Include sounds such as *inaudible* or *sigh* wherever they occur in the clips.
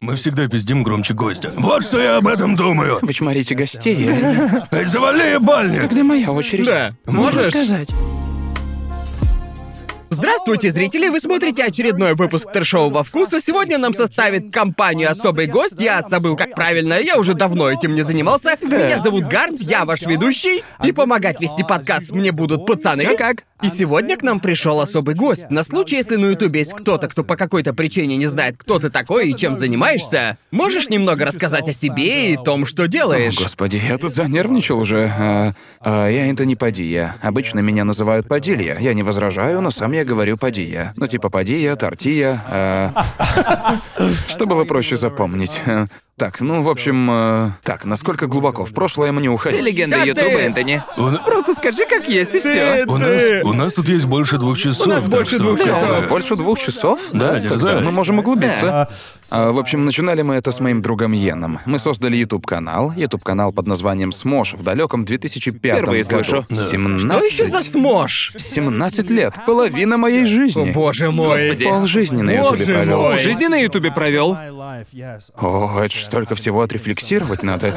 Мы всегда пиздим громче гостя. Вот что я об этом думаю. Вы чморите гостей. Эй, завали ебальник! Когда моя очередь? Да. Можешь? Можешь? сказать. Здравствуйте, зрители! Вы смотрите очередной выпуск трешового вкуса. Сегодня нам составит компанию особый гость. Я забыл, как правильно. Я уже давно этим не занимался. Меня зовут Гарнт, я ваш ведущий. И помогать вести подкаст мне будут пацаны. Чё как? И сегодня к нам пришел особый гость. На случай, если на Ютубе есть кто-то, кто по какой-то причине не знает, кто ты такой и чем занимаешься, можешь немного рассказать о себе и том, что делаешь? О, господи, я тут занервничал уже. А, а, я Энтони Падия. Обычно меня называют Падилья. Я не возражаю, но сам я говорю Падия. Ну типа Падия, Тортия. а. *laughs* Что было проще запомнить? Так, ну, в общем, э, так, насколько глубоко в прошлое мне Ты уходить? легенда Как Ютуба? Энтони. У, на- Просто скажи, как есть, и все. у нас, у нас тут есть больше двух часов. У нас больше двух У часов. нас больше двух часов? Да, Тогда дерзай. мы можем углубиться. А, в общем, начинали мы это с моим другом Йеном. Мы создали YouTube-канал. YouTube-канал под названием Смош в далеком 2005 Впервые году. слышу. 17... Что еще за смош? 17 лет. Половина моей О, жизни. боже мой. Господи. Пол жизни на Боже Ютубе провел. мой. Жизни на Ютубе провел. О, это ж столько всего отрефлексировать надо.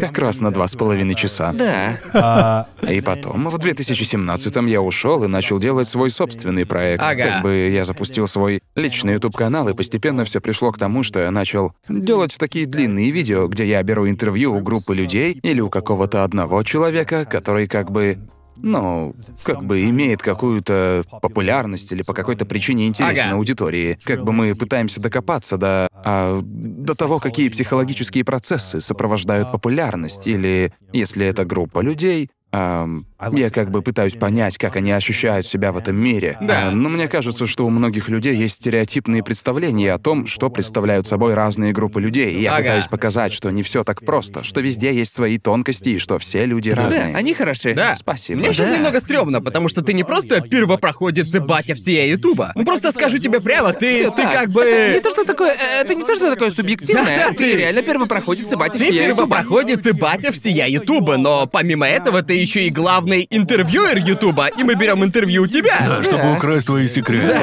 Как раз на два с половиной часа. Да. И потом, в 2017-м я ушел и начал делать свой собственный проект. Ага. Как бы я запустил свой личный YouTube-канал, и постепенно все пришло к тому, что я начал делать такие длинные видео, где я беру интервью у группы людей или у какого-то одного человека, который как бы ну, как бы имеет какую-то популярность или по какой-то причине интересен Ага. аудитории. Как бы мы пытаемся докопаться до, а, до того, какие психологические процессы сопровождают популярность, или если это группа людей, ам, я как бы пытаюсь понять, как они ощущают себя в этом мире. Да. А, но мне кажется, что у многих людей есть стереотипные представления о том, что представляют собой разные группы людей. И я Ага. пытаюсь показать, что не все так просто, что везде есть свои тонкости и что все люди разные. Да, они хороши. Да. Спасибо. Мне сейчас Да. немного стрёмно, потому что ты не просто первопроходец и батя всея Ютуба. Ну просто скажу тебе прямо, ты, ты как бы... Не то, что такое, э, это не то, что такое субъективное. Да-да, ты ты- реально первопроходец и батя Ты всея Ютуба. первопроходец и батя всея Ютуба, но помимо этого ты еще и главный интервьюер Ютуба, и мы берем интервью у тебя. Да, чтобы украсть твои секреты.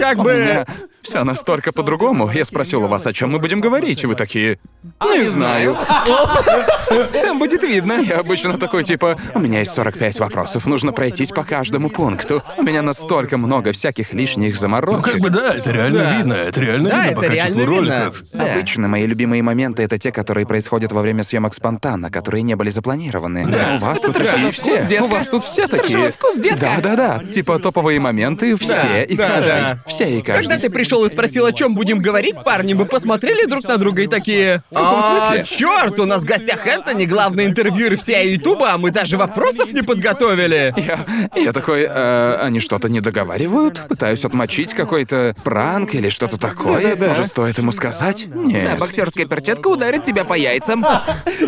Как бы... Все настолько по-другому. Я спросил у вас, о чем мы будем говорить, и вы такие. Не знаю. Там будет видно. Я обычно такой типа, у меня есть 45 вопросов, нужно пройтись по каждому пункту. У меня настолько много всяких лишних Ну, заморочек. как бы да, это реально Да. видно. Это реально Да, видно по это качеству реально видно. роликов. Да. Обычно мои любимые моменты это те, которые происходят во время съемок спонтанно, которые не были запланированы. У вас тут такие все. детка. У вас тут все такие. Вкус, детка. Да, да, да. Типа топовые моменты все и да, каждый. да. Все и каждый. Когда ты пришел и спросил, о чем будем говорить, парни, мы посмотрели друг на друга и такие... А, черт, у нас в гостях Энтони, главный интервьюер всей Ютуба, а мы даже вопросов не подготовили. Я, я такой, э, они что-то не договаривают? Пытаюсь отмочить какой-то пранк или что-то такое. Может, стоит ему сказать? Да, Нет, боксерская перчатка ударит тебя по яйцам.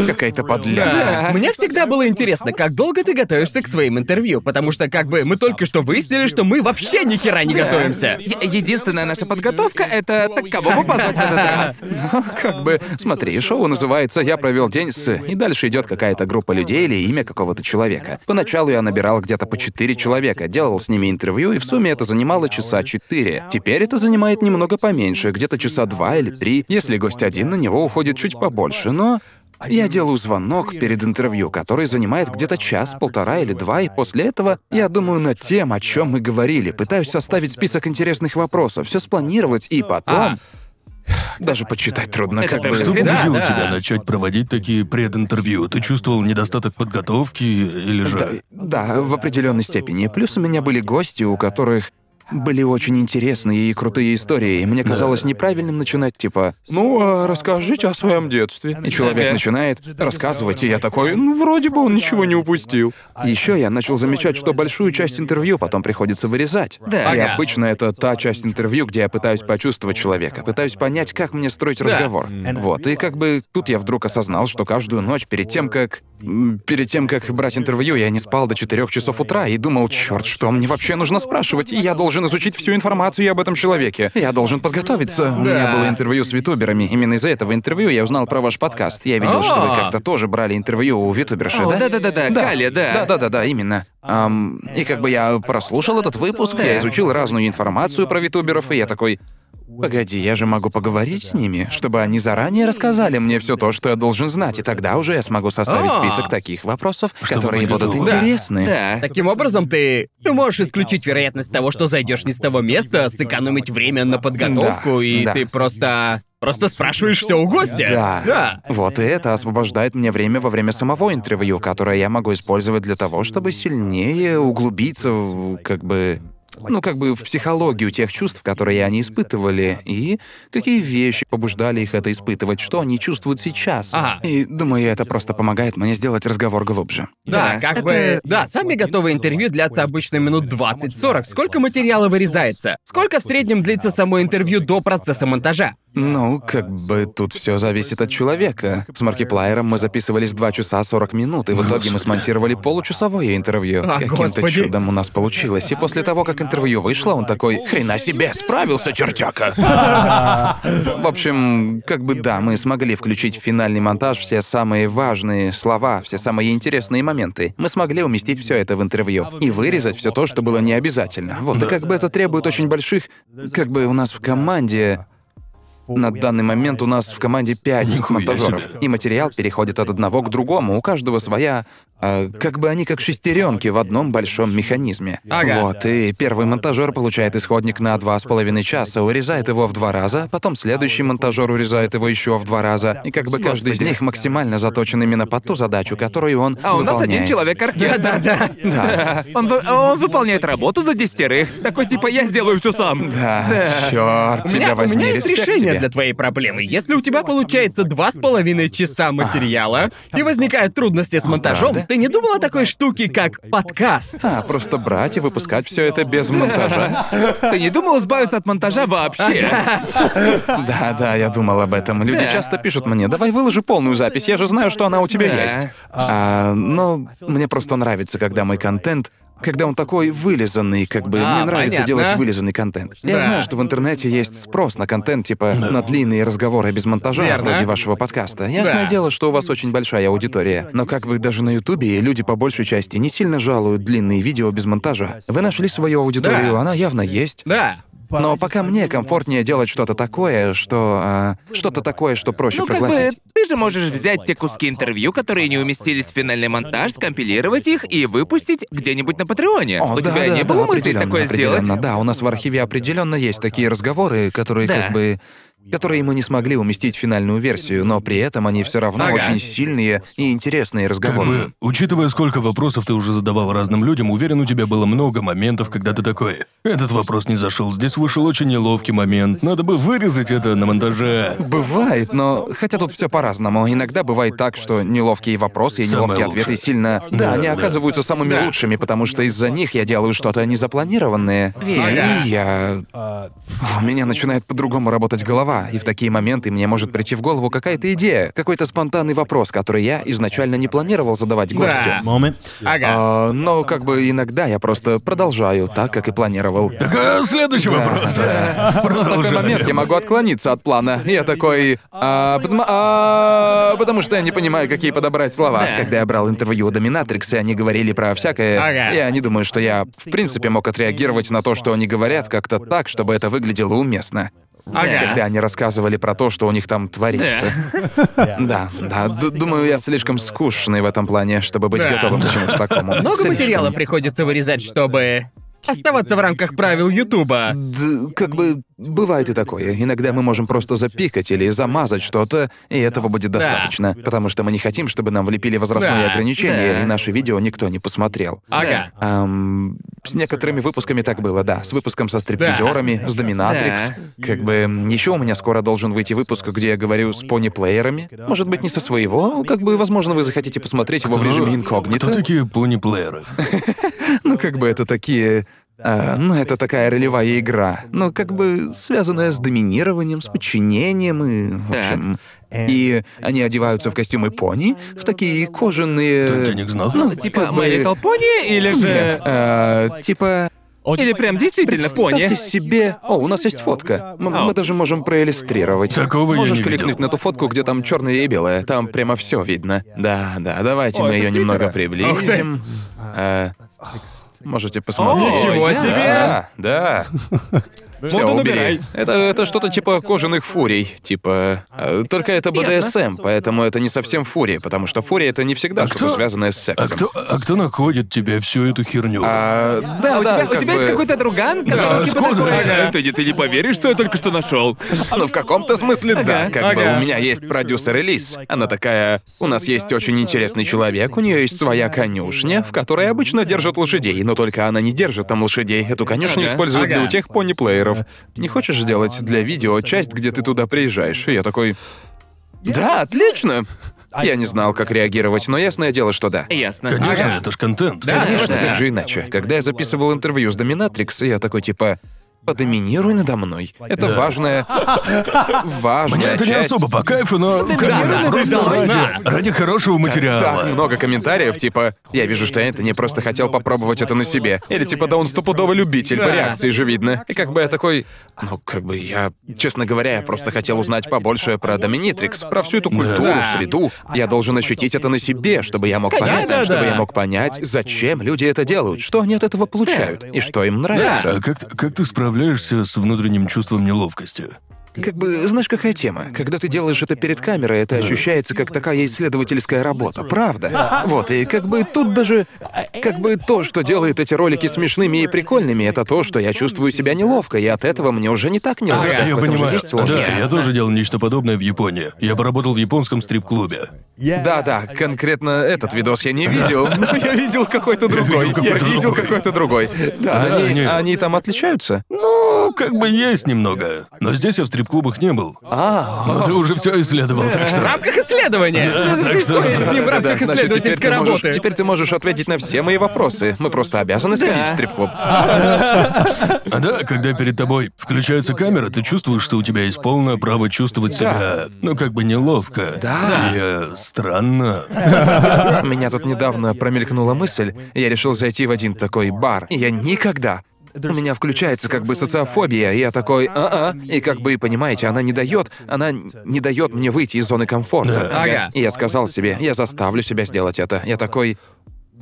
какая-то подляга. Да. Мне всегда было интересно, как долго ты готовишься к своим интервью, потому что как бы мы только что выяснили, что мы вообще ни хера не готовимся. Е- единственная наша подготовка — это так кого бы позвать в этот раз. Как бы, смотри, шоу называется «Я провел день с...» И дальше идет какая-то группа людей или имя какого-то человека. Поначалу я набирал где-то по четыре человека, делал с ними интервью, и в сумме это занимало часа четыре. Теперь это занимает немного поменьше, где-то часа два или три. Если гость один, на него уходит чуть побольше, но... Я делаю звонок перед интервью, который занимает где-то час, полтора или два, и после этого я думаю над тем, о чем мы говорили, пытаюсь составить список интересных вопросов, все спланировать, и потом... Даже почитать трудно, Это как бы... Что Да, побудило да. тебя начать проводить такие прединтервью? Ты чувствовал недостаток подготовки или же... Да, да, в определенной степени. Плюс у меня были гости, у которых были очень интересные и крутые истории, и мне казалось неправильным начинать, типа, «Ну, а расскажите о своем детстве». И человек начинает рассказывать, и я такой, «Ну, вроде бы он ничего не упустил». Еще я начал замечать, что большую часть интервью потом приходится вырезать. Да. И Ага. обычно это та часть интервью, где я пытаюсь почувствовать человека, пытаюсь понять, как мне строить разговор. Вот, и как бы тут я вдруг осознал, что каждую ночь перед тем, как... Перед тем, как брать интервью, я не спал до 4 часов утра и думал, черт, что мне вообще нужно спрашивать, и я должен изучить всю информацию об этом человеке. Я должен подготовиться. У меня было интервью с витуберами. Именно из-за этого интервью я узнал про ваш подкаст. Я видел, что вы как-то тоже брали интервью у витуберши, да? да-да-да-да, Кали, да. Да-да-да-да, именно. Ам, и как бы я прослушал этот выпуск, я изучил разную информацию про витуберов, и я такой... Погоди, я же могу поговорить с ними, чтобы они заранее рассказали мне все то, что я должен знать, и тогда уже я смогу составить А. список таких вопросов, которые быть будут готовым. интересны. Да. Таким образом, ты, ты можешь исключить вероятность того, что зайдешь не с того места, сэкономить время на подготовку, Да, и да. ты просто. Просто спрашиваешь все у гостя. Да. Да. Вот и это освобождает мне время во время самого интервью, которое я могу использовать для того, чтобы сильнее углубиться в, как бы, ну, как бы в психологию тех чувств, которые они испытывали, и какие вещи побуждали их это испытывать, что они чувствуют сейчас. Ага. И думаю, это просто помогает мне сделать разговор глубже. Да, Да, как это- бы... Да, сами готовые интервью длятся обычно минут 20-40. Сколько материала вырезается? Сколько в среднем длится само интервью до процесса монтажа? Ну, как бы тут все зависит от человека. С Маркиплайером мы записывались 2 часа 40 минут, и в итоге мы смонтировали получасовое интервью. А, Каким-то чудом у нас получилось. И после того, как интервью вышло, он такой «Хрена себе, справился, чертяка!» В общем, как бы да, мы смогли включить в финальный монтаж все самые важные слова, все самые интересные моменты. Мы смогли уместить все это в интервью и вырезать все то, что было не обязательно. Вот, и как бы это требует очень больших... Как бы у нас в команде... На данный момент у нас в команде пять монтажеров, и материал переходит от одного к другому. У каждого своя, э, как бы они как шестеренки в одном большом механизме. Ага. Вот и первый монтажер получает исходник на два с половиной часа, урезает его в два раза, потом следующий монтажер урезает его еще в два раза, и как бы каждый из них максимально заточен именно под ту задачу, которую он А у нас один выполняет. человек-оркестр. Да-да-да. Да. Он, вы- он выполняет работу за десятерых. Такой типа я сделаю все сам. Да, черт, У тебя меня, у возьми, меня есть респект решение для твоей проблемы. Если у тебя получается два с половиной часа материала и возникают трудности с монтажом, правда? ты не думал о такой штуке, как подкаст? А, просто брать и выпускать все это без монтажа. Ты не думал избавиться от монтажа вообще? *laughs* Да, да, я думал об этом. Люди часто пишут мне, давай выложи полную запись, я же знаю, что она у тебя есть. А, но мне просто нравится, когда мой контент когда он такой вылизанный, как бы А, мне нравится понятно. делать вылизанный контент. Я Да. знаю, что в интернете есть спрос на контент, типа на длинные разговоры без монтажа, Верно. вроде вашего подкаста. Ясное Да. дело, что у вас очень большая аудитория. Но как бы даже на Ютубе люди по большей части не сильно жалуют длинные видео без монтажа. Вы нашли свою аудиторию, Да. она явно есть. Да. Но пока мне комфортнее делать что-то такое, что... а, что-то такое, что проще Ну, как бы, проглотить. ты же можешь взять те куски интервью, которые не уместились в финальный монтаж, скомпилировать их и выпустить где-нибудь на Патреоне. О, У да, тебя да, не да, было мысли такое сделать? определенно. Да, у нас в архиве определенно есть такие разговоры, которые Да. как бы которые мы не смогли уместить в финальную версию, но при этом они все равно Ага. очень сильные и интересные Как разговоры. бы, учитывая, сколько вопросов ты уже задавал разным людям, уверен, у тебя было много моментов, когда ты такой. Этот вопрос не зашел. Здесь вышел очень неловкий момент. Надо бы вырезать это на монтаже. Бывает, но хотя тут все по-разному. Иногда бывает так, что неловкие вопросы и Самое неловкие лучшее. ответы сильно. Да, Да, они да. оказываются самыми Да. лучшими, потому что из-за них я делаю что-то незапланированное. Верно. И я. У меня начинает по-другому работать голова, и в такие моменты мне может прийти в голову какая-то идея, какой-то спонтанный вопрос, который я изначально не планировал задавать гостю. Да. Ага. А, но как бы иногда я просто продолжаю так, как и планировал. Так, а следующий вопрос. *laughs* В такой Продолжаем. момент я могу отклониться от плана. Я такой... «А, потому, а, потому что я не понимаю, какие подобрать слова. Да. Когда я брал интервью у Доминатрикса, они говорили про всякое. Ага. Я не думаю, что я, в принципе, мог отреагировать на то, что они говорят, как-то так, чтобы это выглядело уместно. Ага. Когда они рассказывали про то, что у них там творится. Да, *laughs* да. думаю, я слишком скучный в этом плане, чтобы быть готовым к чему-то такому. Много материала приходится вырезать, чтобы оставаться в рамках правил Ютуба. Д- как бы бывает и такое. Иногда мы можем просто запикать или замазать что-то, и этого будет Да. достаточно. Потому что мы не хотим, чтобы нам влепили возрастное Да, ограничение, да. и наше видео никто не посмотрел. Ага. Ам, с некоторыми выпусками так было, да. С выпуском со стриптизерами, с Доминатрикс. Как бы еще у меня скоро должен выйти выпуск, где я говорю с пони-плеерами. Может быть, не со своего. Как бы, возможно, вы захотите посмотреть его в режиме инкогнито. Кто такие пони-плееры? *laughs* Ну, как бы это такие... а, ну, это такая ролевая игра. Ну, как бы связанная с доминированием, с подчинением и... В Так. общем... И они одеваются в костюмы пони, в такие кожаные... Ты денег знал? Ну, Типа как бы- My Little Pony или же... Нет, а, типа... Или прям действительно пони? Представьте себе... О, у нас есть фотка. М- Мы, даже можем проиллюстрировать. Такого я Можешь не видел. кликнуть на ту фотку, где там черное и белое. Там прямо все видно. Да, да, давайте О, мы это ее немного Твиттера? приблизим. А, можете посмотреть. Ничего Да, себе! Да, *laughs* Все, и убери. набирай. Это, это что-то типа кожаных фурий. Типа. э, Только это БДСМ, поэтому это не совсем фурия, потому что фурия это не всегда что-то кто- связанное с А сексом. кто, а кто находит тебе всю эту херню? А, да, А у да, тебя, у как тебя бы- есть какой-то друган, который типа откуда? такой, Ага. Энтони, ты не поверишь, что я только что нашел. Ну, в каком-то смысле, да. Как бы ага. у меня есть продюсер Элис. Она такая... У нас есть очень интересный человек, у нее есть своя конюшня, в которой обычно держат лошадей, но только она не держит там лошадей. Эту конюшню Ага. используют для Ага. утех пони-плееров. Не хочешь сделать для видео часть, где ты туда приезжаешь? И я такой... Да, отлично! Я не знал, как реагировать, но ясное дело, что да. Ясно. Конечно, ага. это ж контент. Да. Конечно, да. как же иначе. Когда я записывал интервью с Доминатрикс, я такой типа подоминируй надо мной. Это важная, *laughs* важная Мне это не часть. особо по кайфу, но конечно, да, просто да, ради, да. ради хорошего материала. Так много комментариев, типа, я вижу, что Энтони просто хотел попробовать это на себе. Или типа, да он стопудовый любитель, по реакции же видно. И как бы я такой, ну, как бы я, честно говоря, я просто хотел узнать побольше про Доминитрикс, про всю эту культуру, среду. Я должен ощутить это на себе, чтобы я мог понять, чтобы я мог понять, зачем люди это делают, что они от этого получают и что им нравится. А как, ты- как ты справляешься с внутренним чувством неловкости? Как бы, знаешь, какая тема? Когда ты делаешь это перед камерой, это ощущается как такая исследовательская работа, правда? Вот, и как бы тут даже... Как бы то, что делает эти ролики смешными и прикольными, это то, что я чувствую себя неловко, и от этого мне уже не так неловко. Да, я понимаю. Да, я тоже делал нечто подобное в Японии. Я поработал в японском стрип-клубе. Да-да, конкретно этот видос я не видел, *laughs* но я видел какой-то другой. Я видел какой-то другой. Да, они, там отличаются? Ну, как бы есть немного. Но здесь я в стрип-клубах не был. А, Но ты уже все исследовал, так В что... рамках исследования. так что- Ты с ним в рамках значит, теперь исследовательской можешь- работы. Теперь ты можешь ответить на все мои вопросы. Мы просто обязаны сходить в стрип-клуб. А да, когда перед тобой включается камера, ты чувствуешь, что у тебя есть полное право чувствовать себя, ну, как бы неловко. Да. И э, странно. У меня тут недавно промелькнула мысль, я решил зайти в один такой бар, и я никогда... У меня включается как бы социофобия, я такой, а-а, и как бы, понимаете, она не дает, она не дает мне выйти из зоны комфорта. Да. Ага. И я сказал себе, я заставлю себя сделать это. Я такой,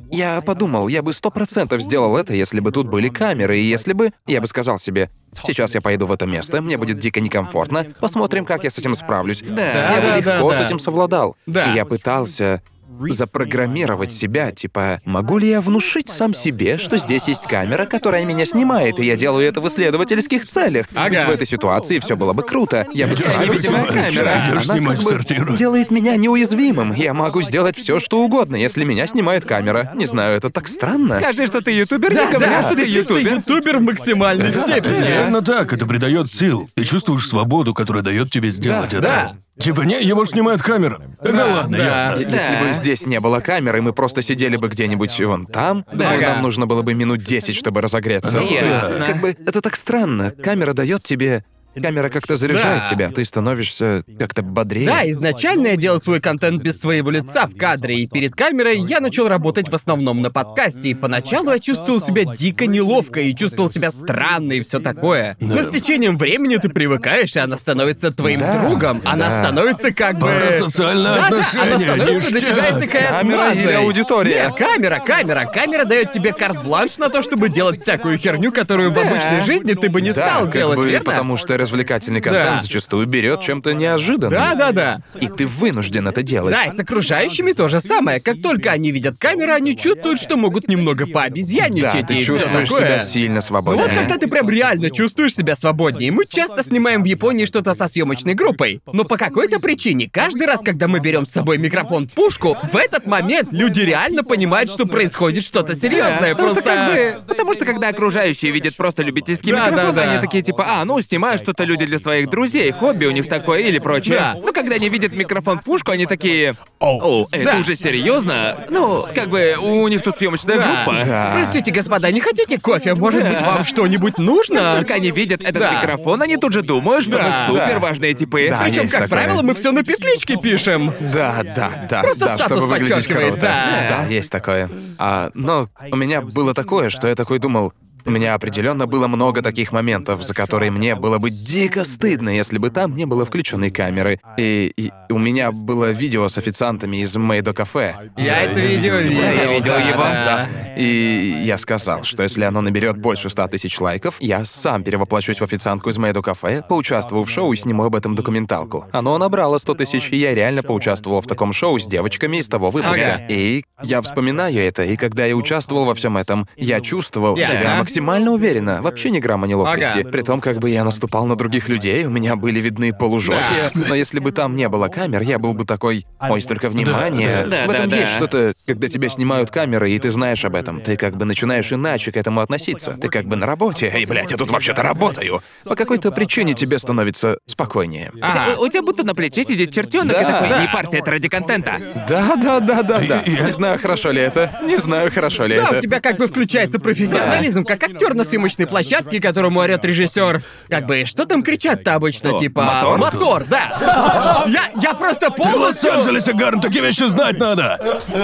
я подумал, я бы сто процентов сделал это, если бы тут были камеры, и если бы... Я бы сказал себе, сейчас я пойду в это место, мне будет дико некомфортно, посмотрим, как я с этим справлюсь. Да. я бы да, легко да. с этим совладал. Да. И я пытался запрограммировать себя, типа, могу ли я внушить сам себе, что здесь есть камера, которая меня снимает, и я делаю это в исследовательских целях. Ага. Ведь в этой ситуации все было бы круто. Я бы невидимая «Видимо, камера, она как в бы сортир». делает меня неуязвимым. Я могу сделать все, что угодно, если меня снимает камера. Не знаю, это так странно. Скажи, что ты ютубер, Да, не говори, да, что ты ютубер. ютубер в максимальной степени. Именно так, это придает сил. Ты чувствуешь свободу, которая дает тебе сделать Да, это. да. Типа, не, его ж снимает камера. Тогда ладно, да. ясно. Если Да. бы здесь не было камеры, мы просто сидели бы где-нибудь вон там, думаю, Ага. нам нужно было бы минут 10, чтобы разогреться. Ясно. как бы, это так странно. Камера дает тебе... Камера как-то заряжает Да. тебя, ты становишься как-то бодрее. Да, изначально я делал свой контент без своего лица в кадре, и перед камерой я начал работать в основном на подкасте, и поначалу я чувствовал себя дико неловко, и чувствовал себя странно, и все такое. Но с течением времени ты привыкаешь, и она становится твоим Да, другом. Она да. становится как бы... Парасоциальные Да, да, она становится для тебя ништяк. такая Камера отмазой. или аудитория? Нет, камера, камера. Камера дает тебе карт-бланш на то, чтобы делать всякую херню, которую в обычной жизни ты бы не Да, стал как делать, бы, верно? потому что развлекательный контент Да. зачастую берет чем-то неожиданным. Да, да, да. И ты вынужден это делать. Да, и с окружающими то же самое. Как только они видят камеру, они чувствуют, что могут немного пообезьянничать Да, и ты всё чувствуешь такое. себя сильно Ну свободнее. вот когда ты прям реально чувствуешь себя свободнее. Мы часто снимаем в Японии что-то со съемочной группой. Но по какой-то причине, каждый раз, когда мы берем с собой микрофон-пушку, в этот момент люди реально понимают, что происходит что-то серьезное. Потому Просто что как бы... Потому что когда окружающие видят просто любительский Да, микрофон, да, да. они такие типа, а, ну, снимают что-то люди для своих друзей, хобби у них такое или прочее. Да. Но когда они видят микрофон-пушку, они такие, о, это Да. уже серьезно? Ну, как бы у них тут съемочная Да. группа. Да. Простите, господа, не хотите кофе? Может быть, вам что-нибудь нужно? Только они видят этот Да. микрофон, они тут же думают, что Да. мы супер важные типы. Да. Причем, как такое. правило, мы все на петличке пишем. Да, да, да. Просто да, статус подчеркивает, круто. да. Да, есть такое. А, но у меня было такое, что я такой думал, У меня определенно было много таких моментов, за которые мне было бы дико стыдно, если бы там не было включенной камеры. И, и у меня было видео с официантами из Мейдо кафе. Я это видео видел. я видел его. да. И я сказал, что если оно наберет больше 100 тысяч лайков, я сам перевоплощусь в официантку из Мэйду кафе, поучаствую в шоу и сниму об этом документалку. Оно набрало 100 тысяч, и я реально поучаствовал в таком шоу с девочками из того выпуска. Ага. И я вспоминаю это, и когда я участвовал во всем этом, я чувствовал Ясно. себя максимально уверенно, вообще ни грамма неловкости. Ага. При том, как бы я наступал на других людей, у меня были видны полужопия, но если бы там не было камер, я был бы такой, ой, столько внимания. да. в этом Да-да-да. есть что-то, когда тебя снимают камеры, и ты знаешь об этом, ты как бы начинаешь иначе к этому относиться. Ты как бы на работе, эй, блядь, я тут вообще-то работаю. По какой-то причине тебе становится спокойнее. Ага. У, у тебя будто на плече сидит чертенок и Да. такой, Да. не парься, это ради контента. Да, да, да, да, да. Я- Не знаю, хорошо ли это. Не знаю, хорошо ли Да, это. у тебя как бы включается профессионализм, как актер на съемочной площадке, которому орет режиссер. Как бы, что там кричат-то обычно, Что, типа... мотор? Мотор, да. Я, я просто В полностью... Лос-Анджелесе, Гарн, такие вещи знать надо!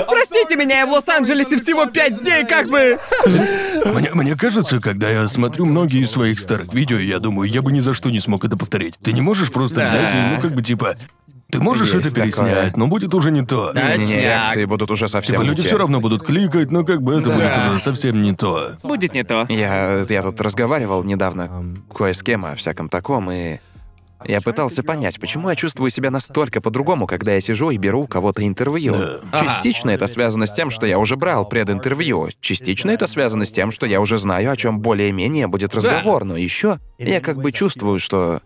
Простите меня, я в Лос-Анджелесе всего пять дней, как бы... Мне, мне кажется, когда я смотрю многие из своих старых видео, я думаю, я бы ни за что не смог это повторить. Ты не можешь просто Да. взять и, ну, как бы, типа... Ты можешь Есть это переснять, такое. но будет уже не то. Да. Не-не-не, Точняк. реакции будут уже совсем Типа не люди те. все равно будут кликать, но как бы это Да. будет уже совсем не то. Будет не то. Я, я тут разговаривал недавно кое с кем о всяком таком, и я пытался понять, почему я чувствую себя настолько по-другому, когда я сижу и беру у кого-то интервью. Да. Ага. Частично это связано с тем, что я уже брал прединтервью. Частично это связано с тем, что я уже знаю, о чем более-менее будет разговор. Но еще я как бы чувствую, что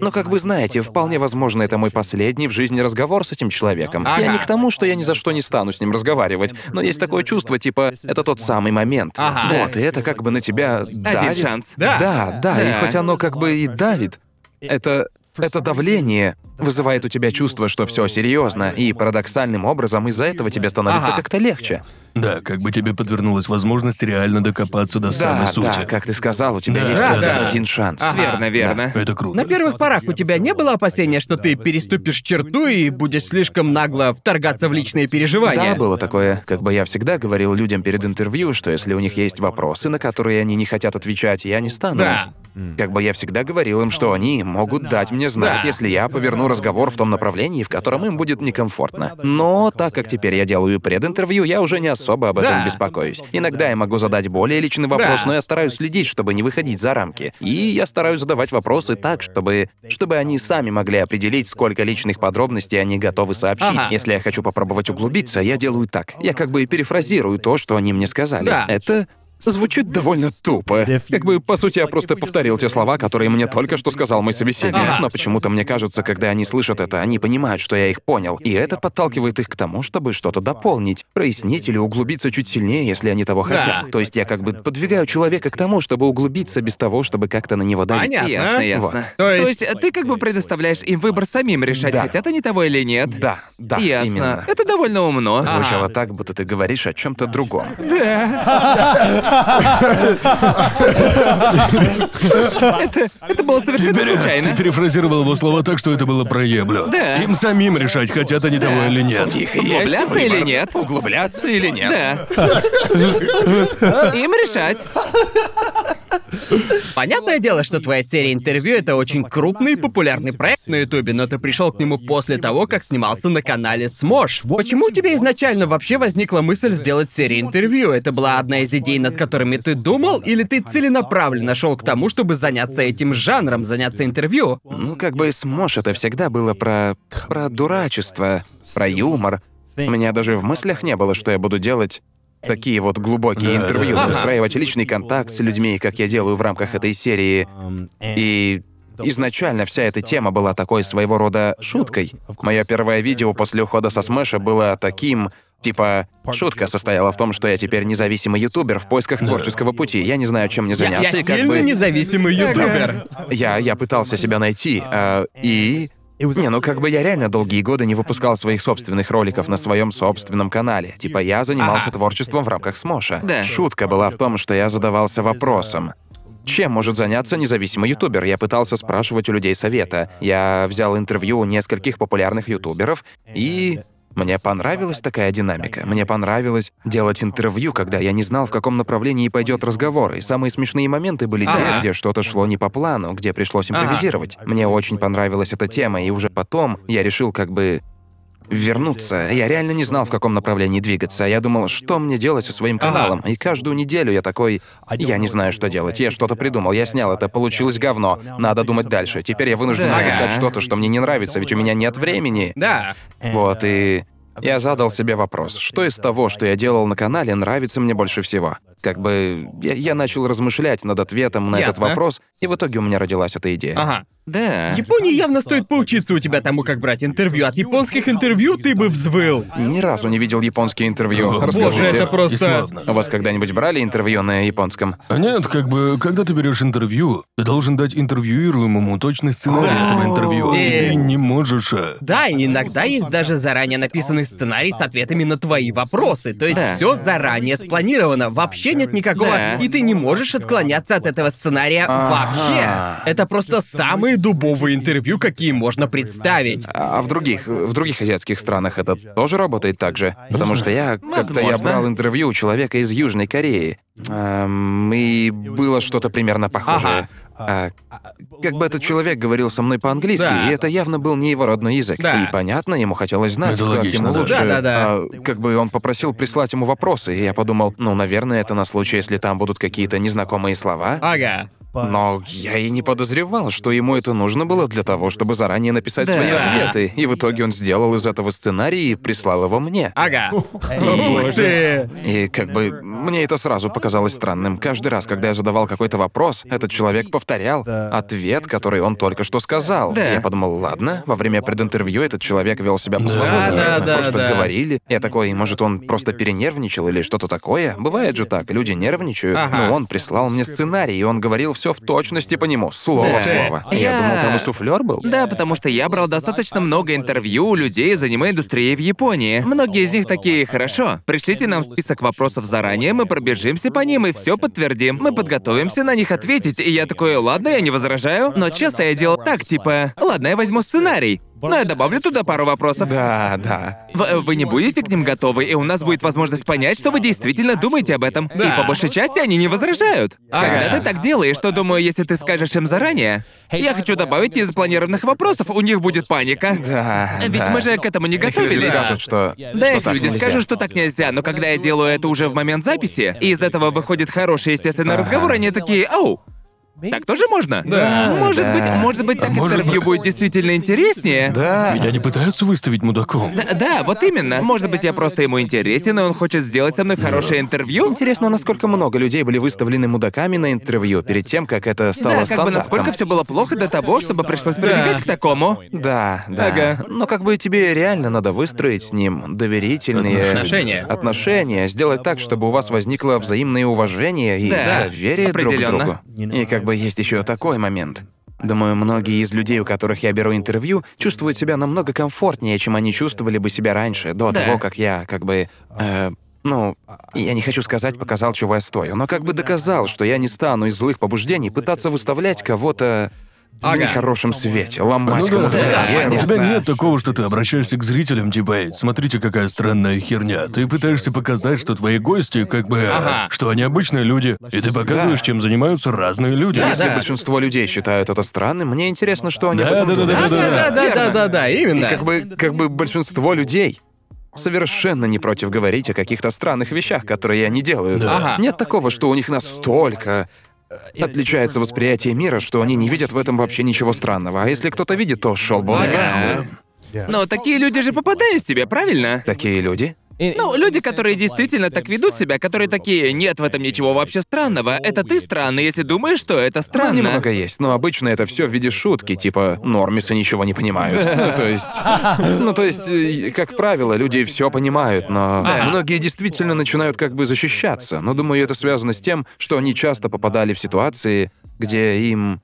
ну, как вы знаете, вполне возможно, это мой последний в жизни разговор с этим человеком. Ага. Я не к тому, что я ни за что не стану с ним разговаривать, но есть такое чувство, типа, это тот самый момент. Ага. Вот, и это как бы на тебя давит. шанс. Да. Да, да, и Да. хоть оно как бы и давит, это это давление вызывает у тебя чувство, что все серьезно, и парадоксальным образом из-за этого тебе становится Ага. как-то легче. Да, как бы тебе подвернулась возможность реально докопаться до самой Да, сути. да, как ты сказал, у тебя Да, есть да, только да. один шанс. Ага. Верно, верно. Это круто. На первых порах у тебя не было опасения, что ты переступишь черту и будешь слишком нагло вторгаться в личные переживания? Да, было такое. Как бы я всегда говорил людям перед интервью, что если у них есть вопросы, на которые они не хотят отвечать, я не стану. Да. Как бы я всегда говорил им, что они могут дать мне знать, Да. если я поверну разговор в том направлении, в котором им будет некомфортно. Но так как теперь я делаю прединтервью, я уже не особо об этом Да. беспокоюсь. Иногда я могу задать более личный вопрос, Да. но я стараюсь следить, чтобы не выходить за рамки. И я стараюсь задавать вопросы так, чтобы чтобы они сами могли определить, сколько личных подробностей они готовы сообщить. Ага. Если я хочу попробовать углубиться, я делаю так. Я как бы перефразирую то, что они мне сказали. Да. Это Звучит довольно тупо. Как бы, по сути, я просто повторил те слова, которые мне только что сказал мой собеседник. Ага. Но почему-то мне кажется, когда они слышат это, они понимают, что я их понял. И это подталкивает их к тому, чтобы что-то дополнить, прояснить или углубиться чуть сильнее, если они того Да. хотят. То есть я как бы подвигаю человека к тому, чтобы углубиться без того, чтобы как-то на него давить. Понятно. Ясно, ясно. Вот. То То есть- есть... ты как бы предоставляешь им выбор самим решать, Да. хотят они того или нет. Да, да, Ясно. именно. Это довольно умно. Звучало так, будто ты говоришь о чем-то другом. *laughs* Это было совершенно Теперь случайно. ты перефразировал его слова так, что это было проебло. Да. Им самим решать, хотят они того или нет. Углубляться или нет? Углубляться или нет? Да. *laughs* Им решать. Понятное дело, что твоя серия интервью это очень крупный и популярный проект на Ютубе, но ты пришел к нему после того, как снимался на канале Смош. Почему у тебя изначально вообще возникла мысль сделать серию интервью? Это была одна из идей, над которыми ты думал, или ты целенаправленно шел к тому, чтобы заняться этим жанром, заняться интервью? Ну, как бы Смош это всегда было про... про дурачество, про юмор. У меня даже в мыслях не было, что я буду делать такие вот глубокие интервью, выстраивать личный контакт с людьми, как я делаю в рамках этой серии. И изначально вся эта тема была такой своего рода шуткой. Мое первое видео после ухода со Смэша было таким... Типа, шутка состояла в том, что я теперь независимый ютубер в поисках творческого пути. Я не знаю, чем мне Я, заняться. я и как сильно бы... независимый ютубер. Я, я пытался себя найти, а, и... Не, ну как бы я реально долгие годы не выпускал своих собственных роликов на своем собственном канале. Типа я занимался творчеством в рамках Смоша. Да. Шутка была в том, что я задавался вопросом. Чем может заняться независимый ютубер? Я пытался спрашивать у людей совета. Я взял интервью у нескольких популярных ютуберов и... Мне понравилась такая динамика. Мне понравилось делать интервью, когда я не знал, в каком направлении пойдет разговор. И самые смешные моменты были те, Ага. где что-то шло не по плану, где пришлось импровизировать. Мне очень понравилась эта тема, и уже потом я решил как бы вернуться. Я реально не знал, в каком направлении двигаться. Я думал, что мне делать со своим каналом. И каждую неделю я такой, я не знаю, что делать. Я что-то придумал, я снял это, получилось говно. Надо думать дальше. Теперь я вынужден Да. искать что-то, что мне не нравится, ведь у меня нет времени. Да. Вот, и я задал себе вопрос, что из того, что я делал на канале, нравится мне больше всего? Как бы я, я начал размышлять над ответом на этот Ясно. вопрос, и в итоге у меня родилась эта идея. Ага. Да. Японии явно стоит поучиться у тебя тому, как брать интервью. От японских интервью ты бы взвыл. Ни разу не видел японские интервью. О, Расскажите. Боже, это просто... У вас когда-нибудь брали интервью на японском? А Нет, как бы, когда ты берешь интервью, ты должен дать интервьюируемому точный сценарий этого интервью. И Э. ты не можешь. э, Да, иногда есть даже заранее написанный сценарий с ответами на твои вопросы. То есть Да. все заранее спланировано. Вообще нет никакого. Да. И ты не можешь отклоняться от этого сценария вообще. Это просто самые дубовые интервью, какие можно представить. А в других, в других азиатских странах это тоже работает так же? Потому что я как-то я брал интервью у человека из Южной Кореи. Эм, и было что-то примерно похожее. А, как бы этот человек говорил со мной по-английски, Да. и это явно был не его родной язык. Да. И понятно, ему хотелось знать, Это как логично, ему да. лучше. Да-да-да. А, как бы он попросил прислать ему вопросы, и я подумал, ну, наверное, это на случай, если там будут какие-то незнакомые слова. Ага. Но я и не подозревал, что ему это нужно было для того, чтобы заранее написать Да. свои ответы. И в итоге он сделал из этого сценарий и прислал его мне. Ага. Ух ты! *laughs* И как бы мне это сразу показалось странным. Каждый раз, когда я задавал какой-то вопрос, этот человек повторял ответ, который он только что сказал. Да. Я подумал, ладно, во время прединтервью этот человек вел себя по-своему. да, да, просто да. говорили. Я такой, может, он просто перенервничал или что-то такое? Бывает же так, люди нервничают. Ага. Но он прислал мне сценарий, и он говорил все в точности по нему, слово Да. в слово. Я Я- думал, там и суфлер был. Да, потому что я брал достаточно много интервью у людей из аниме-индустрии в Японии. Многие из них такие, хорошо, пришлите нам список вопросов заранее, мы пробежимся по ним и все подтвердим. Мы подготовимся на них ответить. И я такой, ладно, я не возражаю. Но часто я делал так, типа, ладно, я возьму сценарий. Но я добавлю туда пару вопросов. Да, да. В- вы не будете к ним готовы, и у нас будет возможность понять, что вы действительно думаете об этом. Да. И по большей части они не возражают. Ага. Когда ты так делаешь, то думаю, если ты скажешь им заранее, я хочу добавить незапланированных вопросов, у них будет паника. Да, Ведь да. мы же к этому не Их люди готовились. скажут, что, Да, что их люди нельзя. скажут, что так нельзя, но когда я делаю это уже в момент записи, и из этого выходит хороший естественный разговор, они такие, оу, так тоже можно? Да. Может Да. быть, может быть, так может интервью быть- будет действительно интереснее? Да. Меня не пытаются выставить мудаком. Да, да, вот именно. Может быть, я просто ему интересен, и он хочет сделать со мной хорошее интервью? Интересно, насколько много людей были выставлены мудаками на интервью перед тем, как это стало Да, как бы насколько все было плохо до того, чтобы пришлось прибегать к такому. Да, да. Ага. Но как бы тебе реально надо выстроить с ним доверительные Отношения. отношения, сделать так, чтобы у вас возникло взаимное уважение и Да, доверие друг к другу. И как бы есть еще такой момент. Думаю, многие из людей, у которых я беру интервью, чувствуют себя намного комфортнее, чем они чувствовали бы себя раньше, до Да. того, как я как бы. э, ну, я не хочу сказать, показал, чего я стою, но как бы доказал, что я не стану из злых побуждений пытаться выставлять кого-то Ага. нехорошем свете, ломать Ну да, кому-то да, карьеру. У тебя нет такого, что ты обращаешься к зрителям, типа, «Эй, смотрите, какая странная херня. Ты пытаешься показать, что твои гости, как бы, Ага. что они обычные люди, и ты показываешь, Да. чем занимаются разные люди. Да, Если да. большинство людей считают это странным, мне интересно, что они Да, об этом да, да, думают. да, да, Да, да, да, да, да, именно. И как бы, как бы большинство людей совершенно не против говорить о каких-то странных вещах, которые они делают. Да. Ага. Нет такого, что у них настолько отличается восприятие мира, что они не видят в этом вообще ничего странного. А если кто-то видит, то шел бы он Ага. Но такие люди же попадают тебе, правильно? Такие люди. Ну, люди, которые действительно так ведут себя, которые такие, нет в этом ничего вообще странного, это ты странный, если думаешь, что это Там странно. немного есть, но обычно это все в виде шутки, типа нормисы ничего не понимают. *laughs* Ну, то есть. Ну, то есть, как правило, люди все понимают, но многие действительно начинают как бы защищаться. Но думаю, это связано с тем, что они часто попадали в ситуации, где им.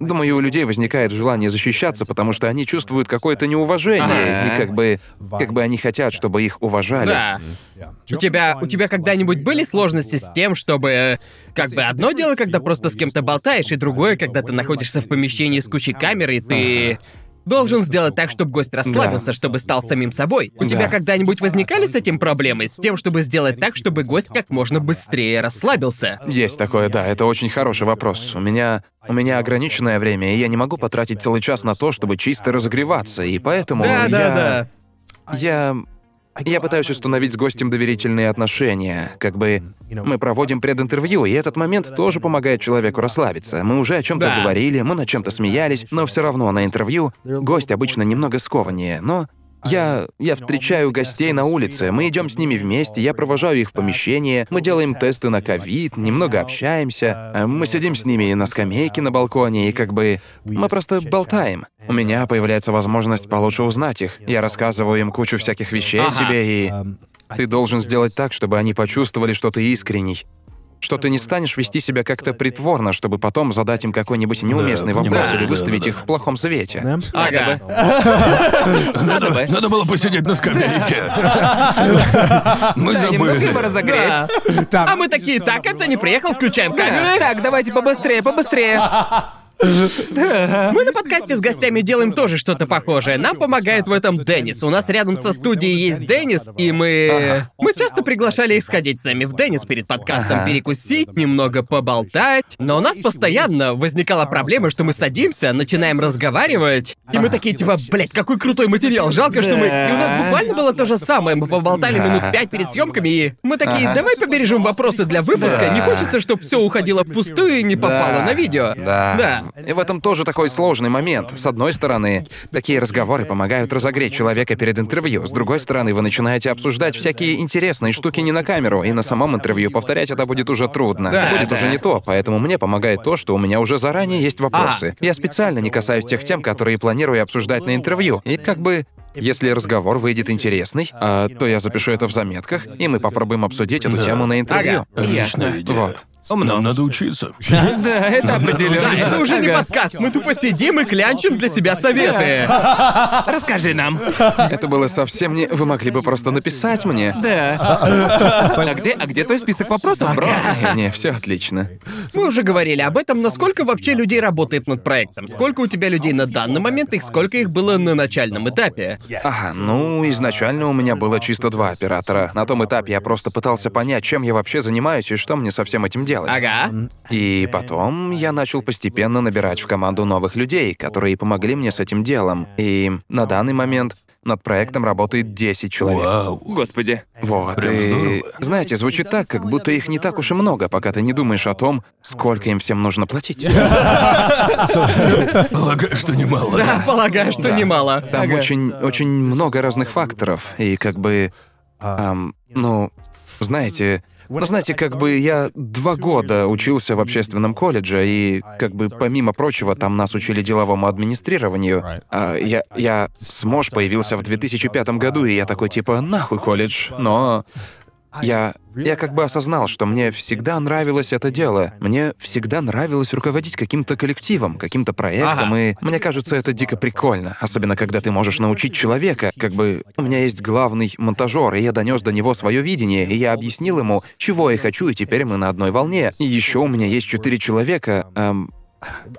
Думаю, у людей возникает желание защищаться, потому что они чувствуют какое-то неуважение, Ага. и как бы, как бы они хотят, чтобы их уважали. Да. У тебя, у тебя когда-нибудь были сложности с тем, чтобы... э, Как бы одно дело, когда просто с кем-то болтаешь, и другое, когда ты находишься в помещении с кучей камер, и ты... должен сделать так, чтобы гость расслабился, чтобы стал самим собой. У тебя Да. когда-нибудь возникали с этим проблемы? С тем, чтобы сделать так, чтобы гость как можно быстрее расслабился? Есть такое, да, это очень хороший вопрос. У меня у меня ограниченное время, и я не могу потратить целый час на то, чтобы чисто разогреваться, и поэтому Да, я... да, да. Я... Я пытаюсь установить с гостем доверительные отношения. Как бы мы проводим прединтервью, и этот момент тоже помогает человеку расслабиться. Мы уже о чем-то Да. говорили, мы над чем-то смеялись, но все равно на интервью гость обычно немного скованнее. Но я, я встречаю гостей на улице, мы идем с ними вместе, я провожаю их в помещение, мы делаем тесты на ковид, немного общаемся, а мы сидим с ними на скамейке на балконе, и как бы мы просто болтаем. У меня появляется возможность получше узнать их. Я рассказываю им кучу всяких вещей о Ага. себе, и ты должен сделать так, чтобы они почувствовали, что ты искренний. Что ты не станешь вести себя как-то притворно, чтобы потом задать им какой-нибудь неуместный Да, вопрос понимаю, или выставить да, их в плохом свете. Ага. Надо бы. Надо было посидеть на скамейке. Мы Да, немного его забыли. разогреть. Да. А мы такие, так, это не приехал, включаем камеры. Так, давайте побыстрее, побыстрее. Мы на подкасте с гостями делаем тоже что-то похожее. Нам помогает в этом Деннис. У нас рядом со студией есть Деннис, и мы... Мы часто приглашали их сходить с нами в Деннис перед подкастом, Ага. перекусить, немного поболтать. Но у нас постоянно возникала проблема, что мы садимся, начинаем разговаривать, и мы такие типа, блядь, какой крутой материал, жалко, что мы... И у нас буквально было то же самое. Мы поболтали минут пять перед съемками, и мы такие, давай побережем вопросы для выпуска. Не хочется, чтобы все уходило впустую и не попало на видео. Да. И в этом тоже такой сложный момент. С одной стороны, такие разговоры помогают разогреть человека перед интервью. С другой стороны, вы начинаете обсуждать всякие интересные штуки не на камеру, и на самом интервью повторять это будет уже трудно. Да, будет да. уже не то, поэтому мне помогает то, что у меня уже заранее есть вопросы. Я специально не касаюсь тех тем, которые планирую обсуждать на интервью. И как бы если разговор выйдет интересный, а, то я запишу это в заметках, и мы попробуем обсудить эту Да. тему на интервью. Ага. Отличная идея. Вот. Нам надо учиться. *laughs* Да, это определенно. Да, это уже не подкаст. Мы тупо сидим и клянчим для себя советы. Расскажи нам. Это было совсем не... Вы могли бы просто написать мне. Да. А где, а где твой список вопросов, бро? Не, не, все отлично. Мы уже говорили об этом, но сколько вообще людей работает над проектом? Сколько у тебя людей на данный момент и сколько их было на начальном этапе? Ага, ну, изначально у меня было чисто два оператора. На том этапе я просто пытался понять, чем я вообще занимаюсь и что мне со всем этим делать. Ага. И потом я начал постепенно набирать в команду новых людей, которые помогли мне с этим делом. И на данный момент над проектом работает 10 человек. Вау. Господи. Вот, Прям и... здорово. Знаете, звучит так, как будто их не так уж и много, пока ты не думаешь о том, сколько им всем нужно платить. *laughs* Полагаю, что немало. Да, полагаю, что немало. Там очень, очень много разных факторов, и как бы... ам, ну, знаете... Ну, знаете, как бы я два года учился в общественном колледже, и как бы помимо прочего там нас учили деловому администрированию. А я, я СМОШ появился в 2005 году, и я такой типа нахуй колледж. Но я, я как бы осознал, что мне всегда нравилось это дело. Мне всегда нравилось руководить каким-то коллективом, каким-то проектом, Ага. и мне кажется, это дико прикольно. Особенно, когда ты можешь научить человека. Как бы у меня есть главный монтажер, и я донес до него свое видение, и я объяснил ему, чего я хочу, и теперь мы на одной волне. И еще у меня есть четыре человека. эм,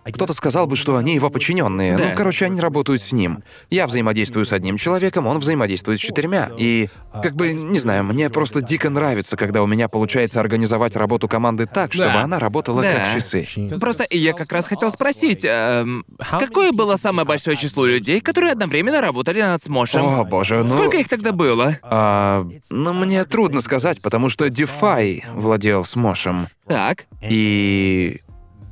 кто-то сказал бы, что они его подчиненные. Да. Ну, короче, они работают с ним. Я взаимодействую с одним человеком, он взаимодействует с четырьмя. И, как бы, не знаю, мне просто дико нравится, когда у меня получается организовать работу команды так, чтобы Да. она работала Да. как часы. Просто я как раз хотел спросить, эм, какое было самое большое число людей, которые одновременно работали над Смошем? О, боже, ну... Сколько их тогда было? А, ну, мне трудно сказать, потому что DeFi владел Смошем. Так. И...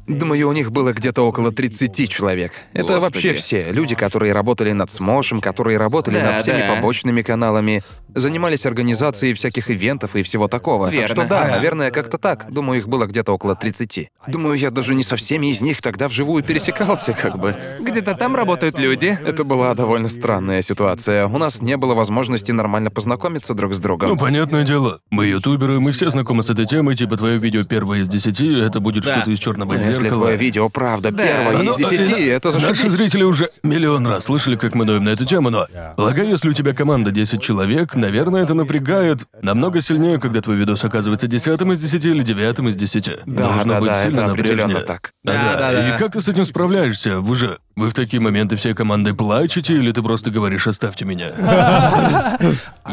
Думаю, у них было где-то около 30 человек. Это Господи. вообще все. Люди, которые работали над Смошем, которые работали Да, над всеми да. побочными каналами, занимались организацией всяких ивентов и всего такого. Верно. Так что да, Ага. наверное, как-то так. Думаю, их было где-то около 30. Думаю, я даже не со всеми из них тогда вживую пересекался, как бы. Где-то там работают люди. Это была довольно странная ситуация. У нас не было возможности нормально познакомиться друг с другом. Ну, понятное дело. Мы ютуберы, мы все знакомы с этой темой, типа твое видео первое из десяти, это будет Да. что-то из черного Это Если твое видео правда первое Оно- из десяти, э, это Наши зашибись. зрители уже миллион раз слышали, как мы ноем на эту тему, но полагаю, если у тебя команда 10 человек, наверное, это напрягает намного сильнее, когда твой видос оказывается десятым из десяти или девятым из десяти. Да, Должно да, быть да, сильно это определенно напряжнее. так. Ага, Да, да, да. И как ты с этим справляешься? Вы же... Вы в такие моменты всей командой плачете, или ты просто говоришь «оставьте меня»?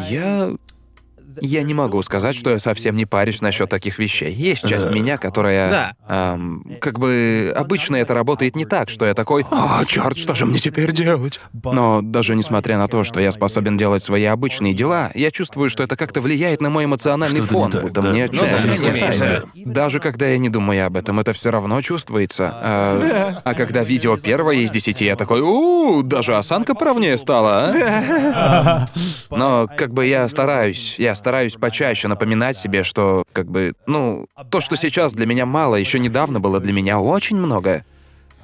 Я... Я не могу сказать, что я совсем не парюсь насчет таких вещей. Есть часть Да. меня, которая... Да. эм, как бы обычно это работает не так, что я такой, о, черт, что же мне теперь делать? Но даже несмотря на то, что я способен делать свои обычные дела, я чувствую, что это как-то влияет на мой эмоциональный Что-то не фон, так, будто да. мне Ну да, хватает. Даже когда я не думаю об этом, это все равно чувствуется. А, а когда видео первое из десяти, я такой, у, даже осанка поровнее стала, а? Но как бы я стараюсь, я стараюсь почаще напоминать себе, что как бы, ну, то, что сейчас для меня мало, еще недавно было для меня очень много.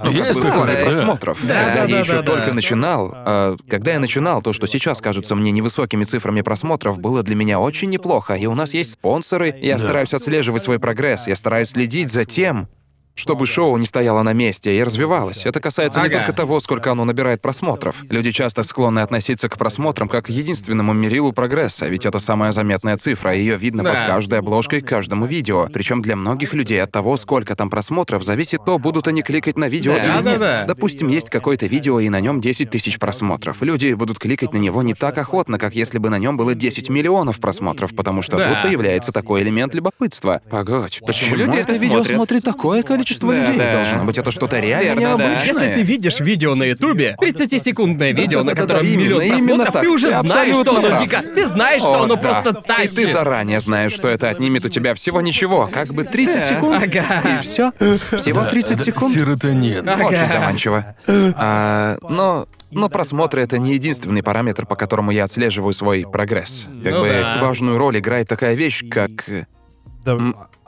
Ну, Есть такое, да. просмотров. Да, Когда да, я да, еще да, только да. начинал, а, когда я начинал, то, что сейчас кажется мне невысокими цифрами просмотров, было для меня очень неплохо. И у нас есть спонсоры, я стараюсь отслеживать свой прогресс, я стараюсь следить за тем, чтобы шоу не стояло на месте и развивалось. Это касается не Ага. только того, сколько оно набирает просмотров. Люди часто склонны относиться к просмотрам как к единственному мерилу прогресса, ведь это самая заметная цифра, и ее видно Да. под каждой обложкой к каждому видео. Причем для многих людей от того, сколько там просмотров, зависит то, будут они кликать на видео Да, или да, нет. да. Допустим, есть какое-то видео, и на нем 10 тысяч просмотров. Люди будут кликать на него не так охотно, как если бы на нем было 10 миллионов просмотров, потому что Да. тут появляется такой элемент любопытства. Погодь, почему люди это это видео смотрят? такое количество Да, людей? да. Должно быть, это что-то реально Верно, да. необычное. Если ты видишь видео на Ютубе, 30-секундное видео, на котором именно, миллион именно просмотров, так. ты уже Ты знаешь, абсолютно что оно прав. дико. Ты знаешь, что О, оно да. просто И тащит. ты заранее знаешь, что это отнимет у тебя всего ничего, как бы 30 секунд. Ага. И все. Всего 30 Да, секунд. Серотонин. Очень заманчиво. А, но, но просмотры это не единственный параметр, по которому я отслеживаю свой прогресс. Как Ну бы да. важную роль играет такая вещь, как э,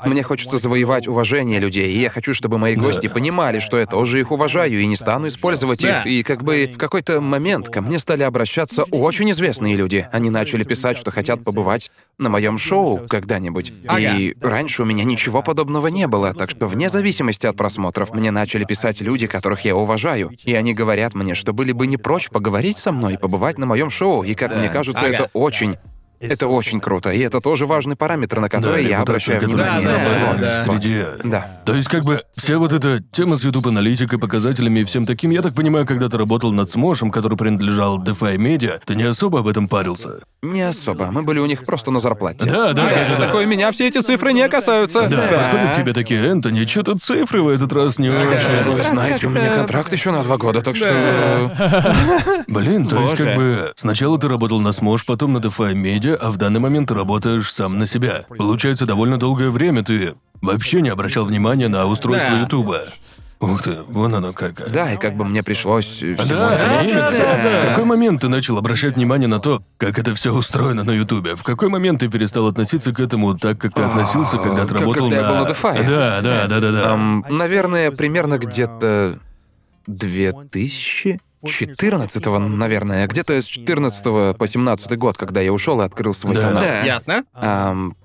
мне хочется завоевать уважение людей, и я хочу, чтобы мои гости понимали, что я тоже их уважаю и не стану использовать Да. их. И как бы в какой-то момент ко мне стали обращаться очень известные люди. Они начали писать, что хотят побывать на моем шоу когда-нибудь. И раньше у меня ничего подобного не было, так что вне зависимости от просмотров мне начали писать люди, которых я уважаю. И они говорят мне, что были бы не прочь поговорить со мной и побывать на моем шоу. И как мне кажется, Ага. это очень это очень круто, и это тоже важный параметр, на который Да, я обращаю внимание. Да, да, да. в среде. Да. То есть, как бы, вся вот эта тема с YouTube аналитикой, показателями и всем таким, я так понимаю, когда ты работал над Смошем, который принадлежал DeFi Media, ты не особо об этом парился. Не особо. Мы были у них просто на зарплате. Да, да, да, да, да. Такой, меня все эти цифры не касаются. Да, подходят к тебе такие, Энтони, что-то цифры в этот раз не Вы очень. знаете, у меня контракт еще на два года, так что... Блин, то есть как бы сначала ты работал на Смош, потом на DeFi Media, а в данный момент работаешь сам на себя. Получается, довольно долгое время ты вообще не обращал внимания на устройство. Ютуба. Ух ты, вон оно как. Да, и как бы мне пришлось всему Да, этому да, учиться. да, да. В какой момент ты начал обращать внимание на то, как это все устроено на Ютубе? В какой момент ты перестал относиться к этому так, как ты относился, когда ты работал когда я на... был на DeFi. Да, да, да, да, да. Ам, наверное, примерно где-то 2014 наверное, где-то с 14 по 17 год, когда я ушел и открыл свой Да. канал. Да. Ясно? Ам,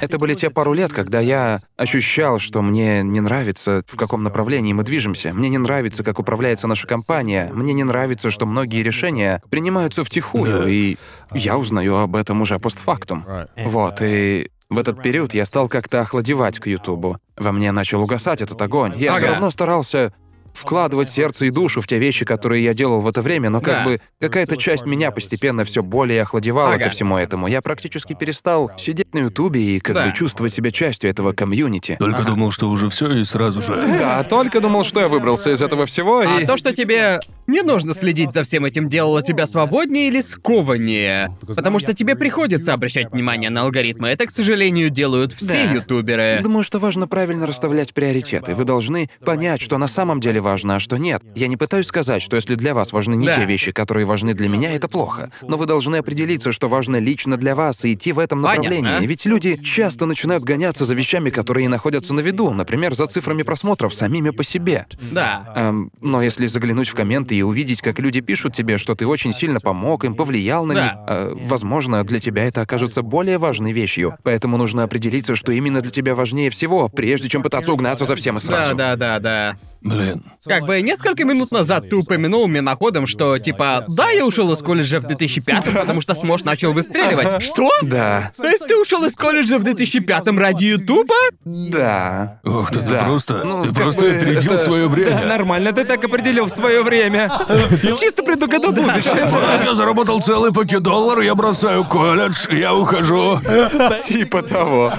это были те пару лет, когда я ощущал, что мне не нравится, в каком направлении мы движемся. Мне не нравится, как управляется наша компания. Мне не нравится, что многие решения принимаются втихую, Да. и я узнаю об этом уже постфактум. Вот, и в этот период я стал как-то охладевать к Ютубу. Во мне начал угасать этот огонь. Я все Ага. равно старался вкладывать сердце и душу в те вещи, которые я делал в это время, но как Да. бы какая-то часть меня постепенно все более охладевала Ага. ко всему этому. Я практически перестал сидеть на Ютубе и как Да. бы чувствовать себя частью этого комьюнити. Только думал, что уже все и сразу же. *laughs* Да, только думал, что я выбрался из этого всего и... А то, что тебе не нужно следить за всем этим, делало тебя свободнее или скованнее? Потому что тебе приходится обращать внимание на алгоритмы. Это, к сожалению, делают все Да. ютуберы. Думаю, что важно правильно расставлять приоритеты. Вы должны понять, что на самом деле важно, а что нет. Я не пытаюсь сказать, что если для вас важны не Да. те вещи, которые важны для меня, это плохо. Но вы должны определиться, что важно лично для вас, и идти в этом Понятно. направлении. Ведь люди часто начинают гоняться за вещами, которые находятся на виду, например, за цифрами просмотров самими по себе. Да. Эм, но если заглянуть в комменты и увидеть, как люди пишут тебе, что ты очень сильно помог им, повлиял на Да. них, э, возможно, для тебя это окажется более важной вещью. Поэтому нужно определиться, что именно для тебя важнее всего, прежде чем пытаться угнаться за всем и Да, сразу. да, да, да. Блин. Как бы несколько минут назад ты упомянул мимоходом, что типа, да, я ушел из колледжа в 2005, потому что Смош начал выстреливать. *laughs* Что? Да, То есть ты ушел из колледжа в 2005 ради Ютуба? да. Ох, ты, ты Да. просто. Ну, ты просто бы опередил это- свое время. Нормально, ты так определил в свое время. *laughs* Чисто предугадал будущее. *laughs* Я заработал целый пакет долларов, я бросаю колледж, я ухожу. Типа того.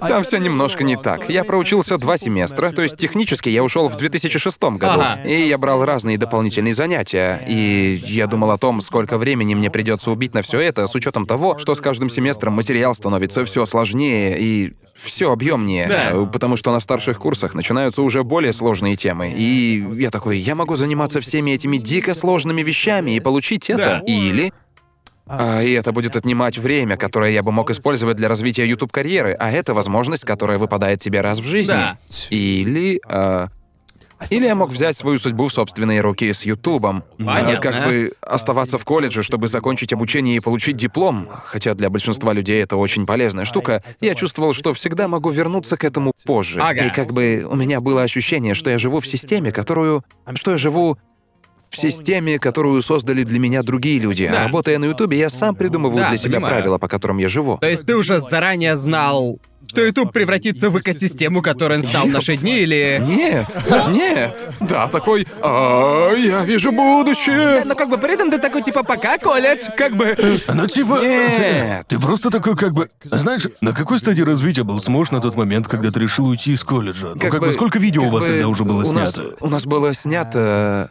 Там все немножко не так. Я проучился два семестра, то есть технически я ушел в 2006 году. Ага. И я брал разные дополнительные занятия. И я думал о том, сколько времени мне придется убить на все это, с учетом того, что с каждым семестром материал становится все сложнее и все объемнее, Да. Потому что на старших курсах начинаются уже более сложные темы. И я такой, я могу заниматься всеми этими дико сложными вещами и получить это. Да. Или и это будет отнимать время, которое я бы мог использовать для развития YouTube карьеры, а это возможность, которая выпадает тебе раз в жизни. Да. Или а, или я мог взять свою судьбу в собственные руки с Ютубом. А, Понятно. Как бы оставаться в колледже, чтобы закончить обучение и получить диплом. Хотя для большинства людей это очень полезная штука. Я чувствовал, что всегда могу вернуться к этому позже. Ага. И как бы у меня было ощущение, что я живу в системе, которую... Что я живу в системе, которую создали для меня другие люди. Да. Работая на Ютубе, я сам придумываю Да, для себя понимаю. правила, по которым я живу. То есть ты уже заранее знал, что YouTube превратится в экосистему, которой он стал в наши дни, или... Нет, нет. Да, такой, «А, я вижу будущее. Но как бы при этом ты такой, типа, пока, колледж, как бы... Ну типа, ты, Нет. ты просто такой как бы... Знаешь, на какой стадии развития был Смош на тот момент, когда ты решил уйти из колледжа? Ну как, бы, сколько видео у вас тогда уже было снято? у нас было снято...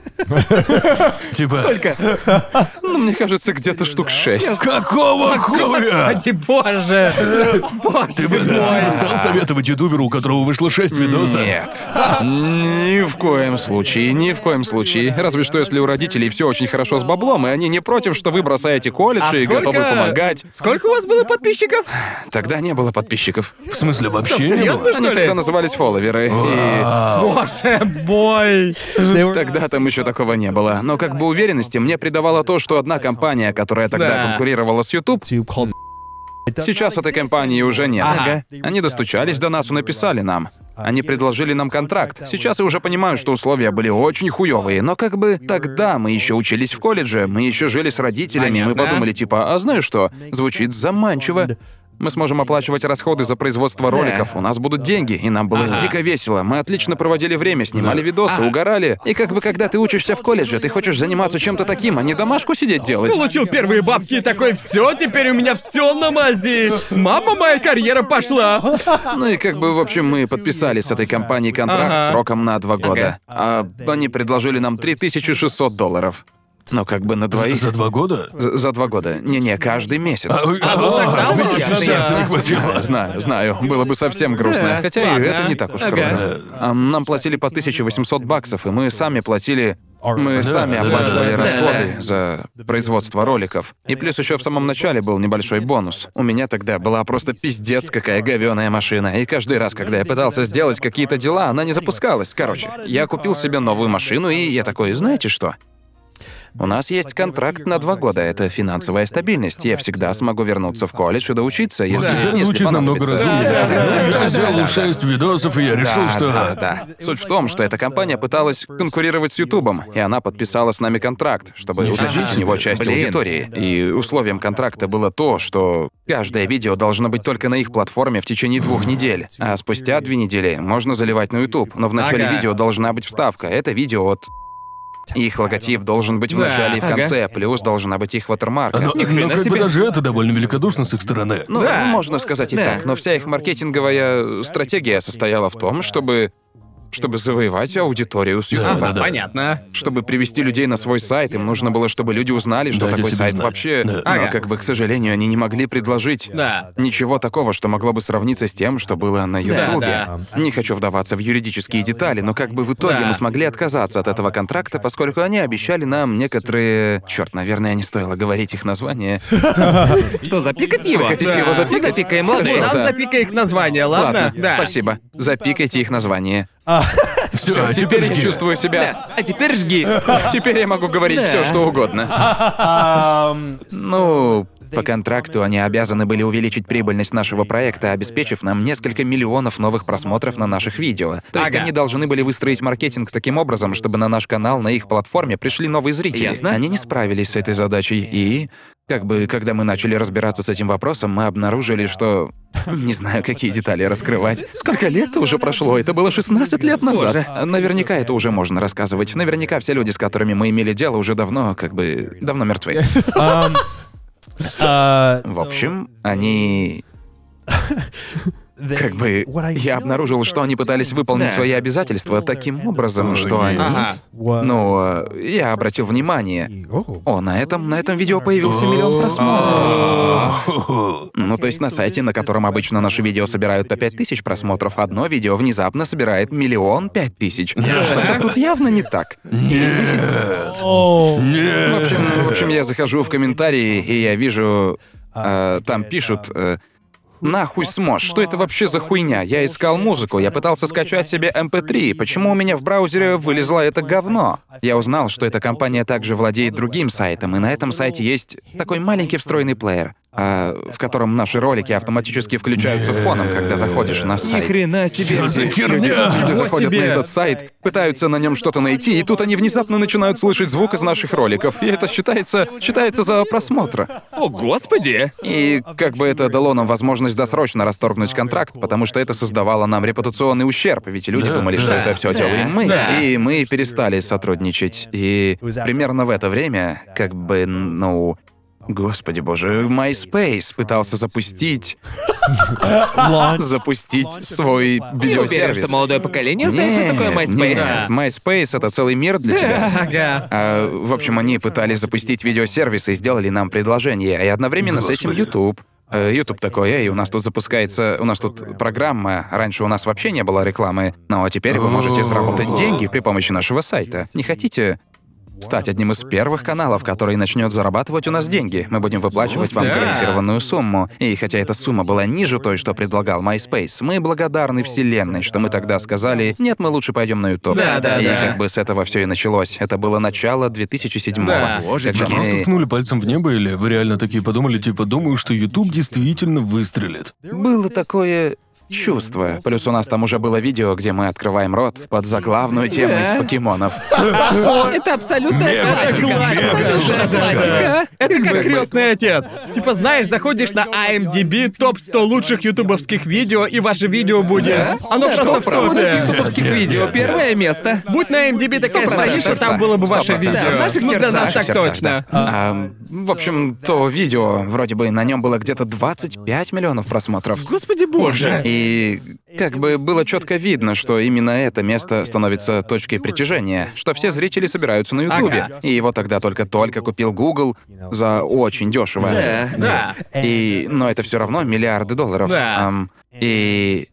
*laughs* Типа... Ну, мне кажется, где-то штук шесть. Какого *laughs* хуя? Господи, *laughs* боже! Боже Ты бы да, ты стал советовать ютуберу, у которого вышло 6 видосов? Нет. Ни в коем случае, ни в коем случае. Разве что если у родителей все очень хорошо с баблом, и они не против, что вы бросаете колледж А и сколько- готовы помогать. Сколько у вас было подписчиков? Тогда не было подписчиков. В смысле, вообще не было? что Они ли? тогда назывались фолловеры. И Боже мой! тогда там еще такого не было. Но как бы уверенности мне придавало то, что одна компания, которая тогда Да. конкурировала с YouTube, сейчас этой компании уже нет. Ага. Они достучались до нас и написали нам. Они предложили нам контракт. Сейчас я уже понимаю, что условия были очень хуёвые, но как бы тогда мы еще учились в колледже, мы еще жили с родителями, мы подумали типа, а знаешь что, звучит заманчиво. Мы сможем оплачивать расходы за производство роликов, у нас будут деньги, и нам было Ага. дико весело. Мы отлично проводили время, снимали видосы, угорали. И как бы когда ты учишься в колледже, ты хочешь заниматься чем-то таким, а не домашку сидеть делать. Получил первые бабки и такой, все, теперь у меня все на мази. Мама, моя карьера пошла. Ну и как бы, в общем, мы подписали с этой компанией контракт Ага. сроком на два года. А они предложили нам 3600 долларов. Ну, как бы на двоих. За два года? За, за два года. Не-не, каждый месяц. А, ой, А, ну тогда а, видишь, да. сердца не хватило. Знаю, знаю, было бы совсем грустно. Хотя ладно. и это не так уж Ага. круто. А нам платили по 1800 баксов, и мы сами платили... Мы сами оплачивали расходы за производство роликов. И плюс еще в самом начале был небольшой бонус. У меня тогда была просто пиздец какая говёная машина. И каждый раз, когда я пытался сделать какие-то дела, она не запускалась. Короче, я купил себе новую машину, и я такой, знаете что? У нас есть контракт на два года. Это финансовая стабильность. Я всегда смогу вернуться в колледж и доучиться, если, теперь если звучит намного разумнее. Я сделал 6 видосов, и я решил, Да, что... да, да. Суть в том, что эта компания пыталась конкурировать с Ютубом, и она подписала с нами контракт, чтобы Нифига утащить у себе. него часть Блин. аудитории. И условием контракта было то, что каждое видео должно быть только на их платформе в течение двух недель, а спустя две недели можно заливать на YouTube, но в начале Ага. видео должна быть вставка. Это видео от их логотип должен быть в Да, начале и в ага. конце, плюс должна быть их ватермарка. Но, но как бы себе. даже это довольно великодушно с их стороны. Ну, Да. можно сказать и Да. так, но вся их маркетинговая стратегия состояла в том, чтобы чтобы завоевать аудиторию с Ютуба. Да, да. Понятно. Чтобы привести людей на свой сайт, им нужно было, чтобы люди узнали, что Дайте такой сайт знать. вообще. Да. Но, Ага. как бы, к сожалению, они не могли предложить Да. ничего такого, что могло бы сравниться с тем, что было на Ютубе. да. Не хочу вдаваться в юридические детали, но как бы в итоге Да. мы смогли отказаться от этого контракта, поскольку они обещали нам некоторые... Черт, наверное, не стоило говорить их название. *laughs* Что, запикать его? хотите Да. его запикать? Запикаем, ладно? Хорошо, Нам да. запикай их название, ладно? Да. спасибо. Запикайте их название. Все, а Теперь я чувствую себя... Да. А теперь жги. *laughs* Теперь я могу говорить Да. все, что угодно. Ну, по контракту они обязаны были увеличить прибыльность нашего проекта, обеспечив нам несколько миллионов новых просмотров на наших видео. То есть Ага. они должны были выстроить маркетинг таким образом, чтобы на наш канал, на их платформе пришли новые зрители. Ясно. Они не справились с этой задачей, и как бы, когда мы начали разбираться с этим вопросом, мы обнаружили, что... Не знаю, какие детали раскрывать. Сколько лет уже прошло? Это было 16 лет назад. Наверняка это уже можно рассказывать. Наверняка все люди, с которыми мы имели дело, уже давно, как бы, давно мертвы. В общем, они... *laughs* Как бы я обнаружил, что они пытались выполнить Да. свои обязательства таким образом, что они... Ага. Ну, э, я обратил внимание. О, на этом, на этом видео появился миллион просмотров. Ну, то есть на сайте, на котором обычно наши видео собирают по пять тысяч просмотров, одно видео внезапно собирает миллион пять тысяч. *laughs* Что-то тут явно не так. *laughs* В общем, в общем, я захожу в комментарии, и я вижу... э, там пишут... э, Нахуй смож, что это вообще за хуйня? Я искал музыку, я пытался скачать себе MP3. Почему у меня в браузере вылезло это говно? Я узнал, что эта компания также владеет другим сайтом, и на этом сайте есть такой маленький встроенный плеер, а, в котором наши ролики автоматически включаются фоном, когда заходишь на Ни сайт. хрена себе. Что за Люди, херня? люди Ничего заходят на этот сайт, пытаются на нем что-то найти, и тут они внезапно начинают слышать звук из наших роликов. И это считается, считается за просмотра. О, господи! И как бы это дало нам возможность досрочно расторгнуть контракт, потому что это создавало нам репутационный ущерб, ведь люди Да, думали, что да, это все да, делаем мы. да. И мы перестали сотрудничать. И примерно в это время, как бы, ну. Господи боже, MySpace пытался запустить. запустить свой Ты уверен, видеосервис. что молодое поколение знает, что такое MySpace? MySpace это целый мир для тебя. Ага. А, в общем, они пытались запустить видеосервис и сделали нам предложение, и одновременно с этим. YouTube. Э, YouTube такой, эй, у нас тут запускается, у нас тут программа, раньше у нас вообще не было рекламы, но теперь вы можете заработать деньги при помощи нашего сайта. Не хотите стать одним из первых каналов, который начнет зарабатывать у нас деньги. Мы будем выплачивать вам гарантированную сумму. И хотя эта сумма была ниже той, что предлагал MySpace, мы благодарны Вселенной, что мы тогда сказали, нет, мы лучше пойдем на YouTube. Да, да, и да. как бы с этого все и началось. Это было начало 2007 Да. Боже, Когда Вы просто мы- ткнули пальцем в небо, или вы реально такие подумали, типа, думаю, что YouTube действительно выстрелит? Было такое чувство. Плюс у нас там уже было видео, где мы открываем рот под заглавную тему из покемонов. *laughs* Это абсолютная классика. Это как крестный отец. Типа, знаешь, заходишь на IMDb, топ 100 лучших ютубовских видео, и ваше видео будет. Оно просто в топ топе. ютубовских видео. Первое место. Будь на IMDb такая страница, там было бы ваше видео. В наших ну, для сердцах. так точно. А, в общем, то видео, вроде бы на нем было где-то 25 миллионов просмотров. Господи боже. И как бы было четко видно, что именно это место становится точкой притяжения, что все зрители собираются на Ютубе. Ага. И его тогда только-только купил Google за очень дешево. Да. Да. И, но это все равно миллиарды долларов. Да. Ам, и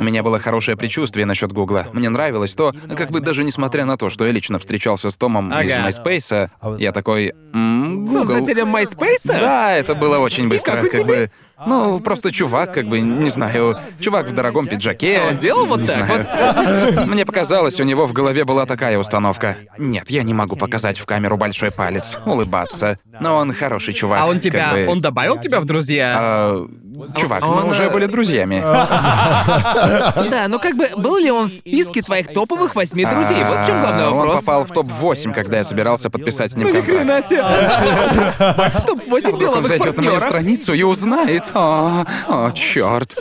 у меня было хорошее предчувствие насчет Гугла. Мне нравилось то, как бы даже несмотря на то, что я лично встречался с Томом из Ага. MySpace, я такой, «М, Google. Создателем MySpace? Да, это было очень быстро, как у как тебя? бы. Ну, просто чувак, как бы, не знаю, чувак в дорогом пиджаке. Он делал вот не так знаю. Мне показалось, у него в голове была такая установка. Нет, я не могу показать в камеру большой палец, улыбаться. Но он хороший чувак. А он как тебя... бы. Он добавил тебя в друзья? А, чувак, Он, мы уже э, были друзьями. *laughs* Да, ну как бы, был ли он в списке твоих топовых восьми друзей? Вот в чем главный А, Он вопрос. попал в топ-8, когда я собирался подписать с ним Ну ни контракт. хрена себе. Бач, топ-8 Он деловых зайдет на мою партнеров. страницу и узнает. О, о черт.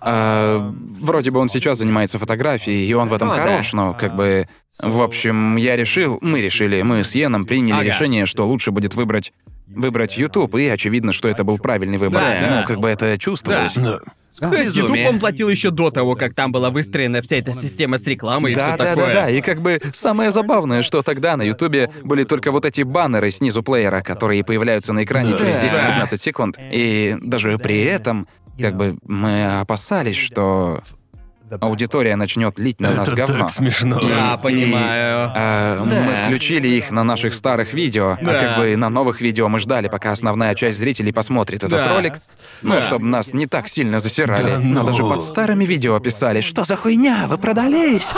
А, вроде бы он сейчас занимается фотографией, и он в этом хорош, но как бы. В общем, я решил, мы решили, мы с Йеном приняли решение, что лучше будет выбрать выбрать YouTube, и очевидно, что это был правильный выбор. Да, ну, да. как бы это чувствовалось. Да. То есть YouTube он платил еще до того, как там была выстроена вся эта система с рекламой и Да, все да, такое. да, да. И как бы самое забавное, что тогда на Ютубе были только вот эти баннеры снизу плеера, которые появляются на экране через 10-15 секунд. И даже при этом, как бы мы опасались, что аудитория начнет лить на нас Это говно. так смешно. Да, И- понимаю. А, Мы включили их на наших старых видео, Да. а как бы на новых видео мы ждали, пока основная часть зрителей посмотрит этот Да. ролик. Ну, Да. чтобы нас не так сильно засирали. Да Но ну. даже под старыми видео писали, что за хуйня, вы продались.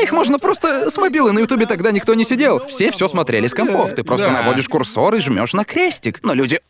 Их можно просто с мобилы на ютубе тогда никто не сидел. Все все смотрели с компов. Ты просто Да. наводишь курсор и жмешь на крестик. Но люди...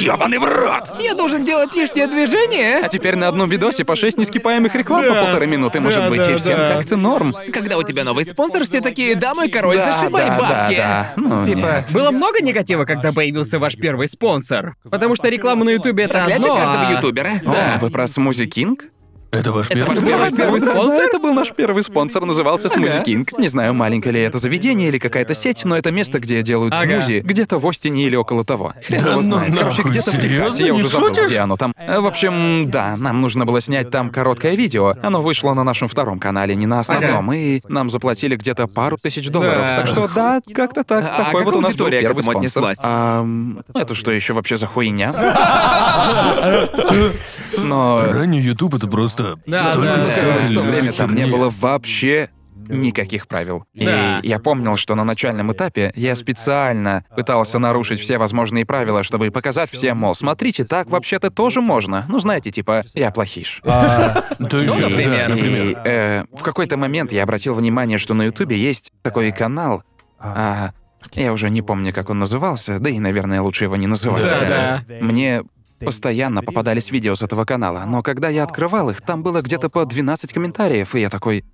Ёбаный в рот! Я должен делать лишнее движение. А теперь на одном видосе по шесть нескипаемых реклам по полторы минуты, может Да, быть, да, и всем да. как-то норм. Когда у тебя новый спонсор, все такие, да, мой король, Да, зашибай да, бабки. да, да. Ну, типа, нет. Было много негатива, когда появился ваш первый спонсор. Потому что реклама на Ютубе это проклятие одно, каждого а- ютубера. О, вы про Смузи Кинг? Это ваш Это первый? ваш первый спонсор? Это был наш первый спонсор, назывался Смузи Кинг. Не знаю, маленькое ли это заведение или какая-то сеть, но это место, где делают Ага. смузи, где-то в Остине или около того. Хрен Да его ну знает. Короче, нахуй, где-то в? Техасе, я уже забыл, шутишь? где оно там. Э, В общем, да, нам нужно было снять там короткое видео. Оно вышло на нашем втором канале, не на основном, и нам заплатили где-то пару тысяч долларов. Да. Так что да, как-то так. А Такой как вот у нас был первый спонсор. Ам, это что еще вообще за хуйня? *laughs* Но Ранний YouTube это просто Да, столько да, да. всякой в то время там не херни. было вообще никаких правил. Да. И я помнил, что на начальном этапе я специально пытался нарушить все возможные правила, чтобы показать всем, мол, смотрите, так вообще-то тоже можно. Ну, знаете, типа, я плохиш. То есть, Ну, да, например. например. И, э, в какой-то момент я обратил внимание, что на Ютубе есть такой канал. а, я уже не помню, как он назывался, да и, наверное, лучше его не называть. Да, Э, Мне постоянно попадались видео с этого канала, но когда я открывал их, там было где-то по 12 комментариев, и я такой...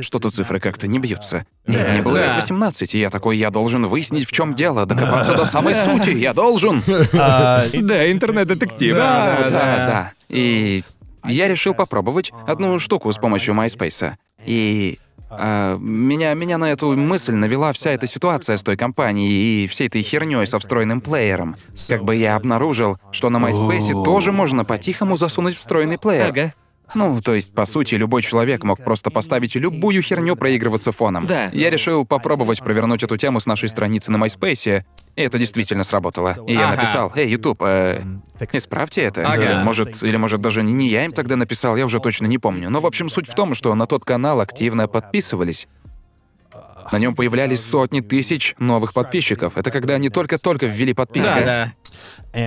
Что-то цифры как-то не бьются. И мне было Да. лет 18, и я такой, я должен выяснить, в чем дело, докопаться до самой сути, я должен. Да, интернет-детектив. Да, Да, да, да. да. И я решил попробовать одну штуку с помощью MySpace. И а, меня, меня на эту мысль навела вся эта ситуация с той компанией и всей этой херней со встроенным плеером. Как бы я обнаружил, что на MySpace тоже можно по-тихому засунуть встроенный плеер. Ага. Ну, то есть, по сути, любой человек мог просто поставить любую херню проигрываться фоном. Да. Я решил попробовать провернуть эту тему с нашей страницы на MySpace, и это действительно сработало. И я Ага. написал, «Эй, YouTube, э, исправьте это». Ага. Или, может, или, может, даже не я им тогда написал, я уже точно не помню. Но, в общем, суть в том, что на тот канал активно подписывались. На нем появлялись сотни тысяч новых подписчиков. Это когда они только-только ввели подписку. Да, да.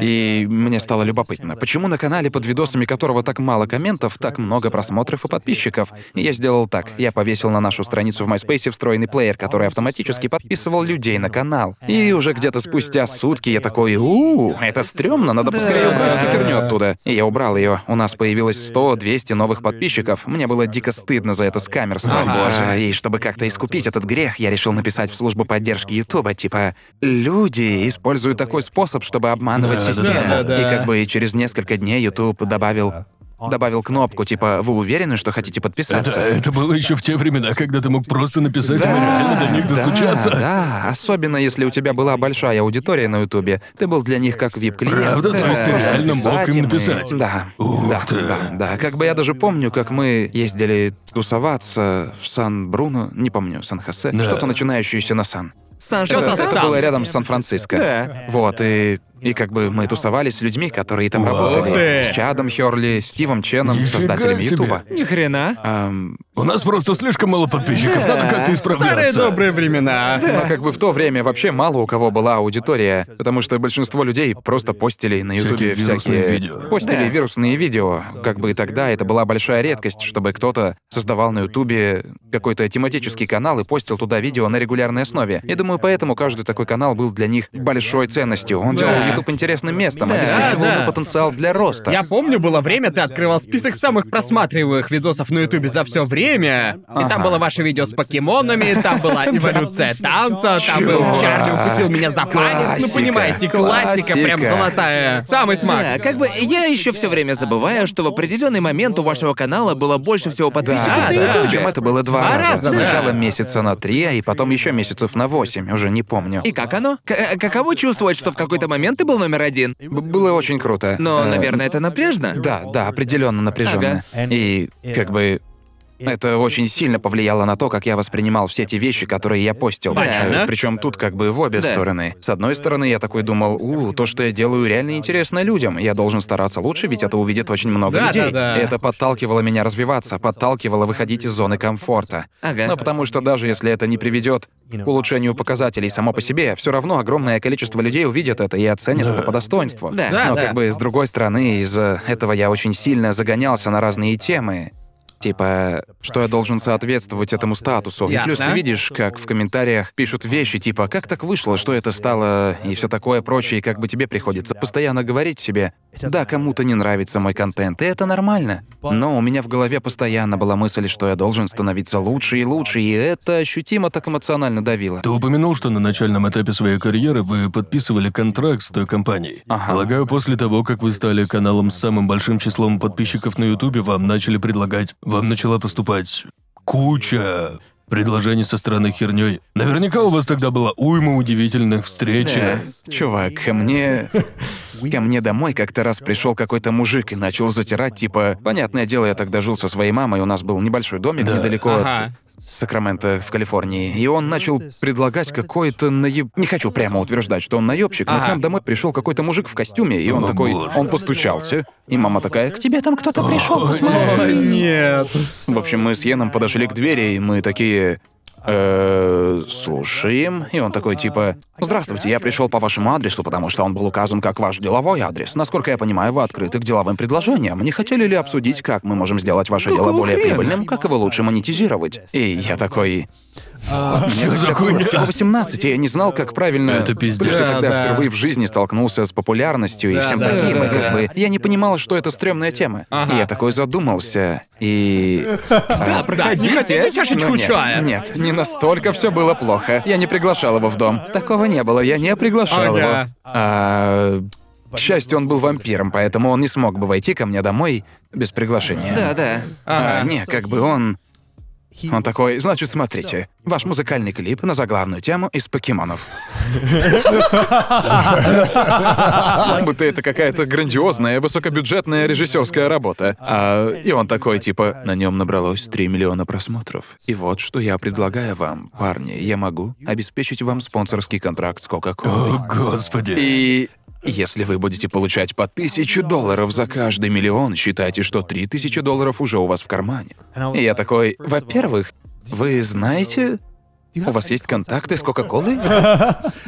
И мне стало любопытно, почему на канале, под видосами которого так мало комментов, так много просмотров и подписчиков. И я сделал так. Я повесил на нашу страницу в MySpace встроенный плеер, который автоматически подписывал людей на канал. И уже где-то спустя сутки я такой, у это стрёмно, надо поскорее убрать эту херню оттуда. И я убрал ее. У нас появилось 100-200 новых подписчиков. Мне было дико стыдно за это скамерство. А, И чтобы как-то искупить этот грех, я решил написать в службу поддержки Ютуба, типа, люди используют такой способ, чтобы обманывать Да, да, систему. да, да. И как бы через несколько дней YouTube добавил добавил кнопку типа «Вы уверены, что хотите Это, подписаться?» это было еще в те времена, когда ты мог просто написать, и мы реально до них да, достучаться. да, особенно если у тебя была большая аудитория на Ютубе, ты был для них как вип-клиент. Правда? То есть ты реально мог написать им и- написать? Да, Ух да, ты. да, да. Как бы я даже помню, как мы ездили тусоваться в Сан-Бруно, не помню, Сан-Хосе, Да. что-то начинающееся на Сан. Сан это, это было рядом с Сан-Франциско. Да. Вот, и, и как бы мы тусовались с людьми, которые там работали. ты. С Чадом Хёрли, Стивом Ченом, Нифига создателями себе. Ютуба. Ни хрена. Ам, У нас просто слишком мало подписчиков, надо как-то Старые исправляться. добрые времена. но как бы в то время вообще мало у кого была аудитория, потому что большинство людей просто постили на Ютубе Всякие всякие... видео. Постили Да. вирусные видео. Как бы тогда это была большая редкость, чтобы кто-то создавал на Ютубе какой-то тематический канал и постил туда видео на регулярной основе. Я думаю, поэтому каждый такой канал был для них большой ценностью. Он делал Да. YouTube интересным местом, Да, обеспечивал да. ему потенциал для роста. Я помню, было время, ты открывал список самых просматриваемых видосов на Ютубе за все время. И там было ваше видео с покемонами, там была *laughs* эволюция танца, там был. Чарли укусил меня за палец. Ну понимаете, классика, прям золотая. Самый смак. Да, как бы я еще все время забываю, что в определенный момент у вашего канала было больше всего подписчиков Да, на да. Ютубе. Причем это было два, Два раза. Сначала месяца на три, а и потом еще месяцев на восемь, уже не помню. И как оно? К- э, каково чувствовать, что в какой-то момент ты был номер один. Было очень круто. Но, Э, наверное, это напряжно. Да, да, определенно напряженно. И как бы это очень сильно повлияло на то, как я воспринимал все те вещи, которые я постил. Понятно. Причем тут как бы в обе Да. стороны. С одной стороны, я такой думал, у, то, что я делаю, реально интересно людям. Я должен стараться лучше, ведь это увидит очень много Да, людей. да, да. И это подталкивало меня развиваться, подталкивало выходить из зоны комфорта. Ага. Но потому что даже если это не приведет к улучшению показателей само по себе, все равно огромное количество людей увидят это и оценят это по достоинству. Да. Да, Но да. как бы с другой стороны, из-за этого я очень сильно загонялся на разные темы. Типа, что я должен соответствовать этому статусу. И плюс ты видишь, как в комментариях пишут вещи типа «как так вышло, что это стало?» и все такое прочее, и как бы тебе приходится постоянно говорить себе «да, кому-то не нравится мой контент, и это нормально». Но у меня в голове постоянно была мысль, что я должен становиться лучше и лучше, и это ощутимо так эмоционально давило. Ты упомянул, что на начальном этапе своей карьеры вы подписывали контракт с той компанией. Ага. Полагаю, после того, как вы стали каналом с самым большим числом подписчиков на Ютубе, вам начали предлагать... Вам начала поступать куча предложений со стороны херней. Наверняка у вас тогда была уйма удивительных встреч. Э, Чувак, ко мне... Ко мне домой как-то раз пришел какой-то мужик и начал затирать, типа... Понятное дело, я тогда жил со своей мамой, у нас был небольшой домик Да. недалеко Ага. От Сакрамента в Калифорнии. И он начал предлагать какой-то наеб... Не хочу прямо утверждать, что он наебщик, но к нам домой пришел какой-то мужик в костюме, и он О, такой... боже. Он постучался, и мама такая, к тебе там кто-то пришел, посмотри. Нет. В общем, мы с Йеном подошли к двери, и мы такие... «Э, слушаем. И он такой типа, здравствуйте, я пришел по вашему адресу, потому что он был указан как ваш деловой адрес. Насколько я понимаю, вы открыты к деловым предложениям. Не хотели ли обсудить, как мы можем сделать ваше дело более хрена? прибыльным, как его лучше монетизировать? И я такой... Мне Что за хуйня? всего 18, и я не знал, как правильно... Это пиздец. Плюс я Да, тогда да. впервые в жизни столкнулся с популярностью и Да, всем да, таким, да, и как бы... Я не понимал, что это стрёмная тема. Ага. И я такой задумался, и... Да, проходите. Не хотите чашечку Ну, нет, чая? Нет, не настолько все было плохо. Я не приглашал его в дом. Такого не было, я не приглашал Ага. его. А, К счастью, он был вампиром, поэтому он не смог бы войти ко мне домой без приглашения. Да, да. А, не, как бы он... Он такой, значит, смотрите, ваш музыкальный клип на заглавную тему из покемонов. Как будто это какая-то грандиозная, высокобюджетная режиссерская работа. А, и он такой, типа, на нем набралось 3 миллиона просмотров. И вот что я предлагаю вам, парни. Я могу обеспечить вам спонсорский контракт с Кока-Колой. О, господи. И если вы будете получать по тысячу долларов за каждый миллион, считайте, что три тысячи долларов уже у вас в кармане. И я такой, во-первых, вы знаете, у вас есть контакты с Кока-Колой?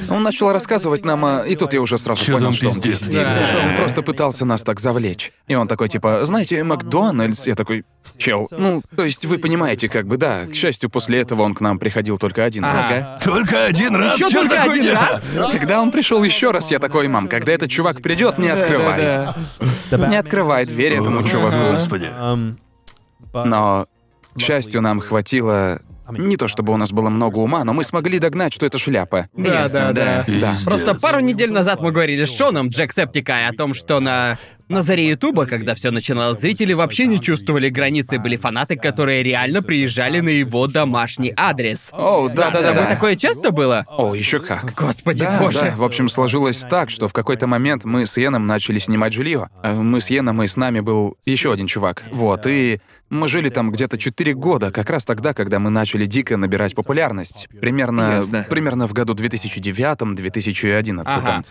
Он начал рассказывать нам, а... и тут я уже сразу Чё понял, там что он пиздец? Да. что он просто пытался нас так завлечь. И он такой, типа, знаете, Макдональдс? Я такой, чел, ну, то есть вы понимаете, как бы, да. К счастью, после этого он к нам приходил только один раз. Ага. Только один раз? Еще Чё только за один хуйня? раз? Когда он пришел еще раз, я такой, мам, когда этот чувак придет, не открывай. Не открывай дверь этому чуваку. Господи. Но, к счастью, нам хватило... Не то чтобы у нас было много ума, но мы смогли догнать, что это шляпа. Да, Ясно, да, да. Да. Просто пару недель назад мы говорили с Шоном Джексептикой о том, что на на заре Ютуба, когда все начиналось, зрители вообще не чувствовали границы, были фанаты, которые реально приезжали на его домашний адрес. О, да, да, да, да. такое часто было? О, еще как. Господи Да, боже. да. В общем, сложилось так, что в какой-то момент мы с Йеном начали снимать жилье. Э, Мы с Йеном, и с нами был еще один чувак. Вот, и мы жили там где-то 4 года, как раз тогда, когда мы начали дико набирать популярность. Примерно, Ясно. примерно в году 2009-2011. Ага.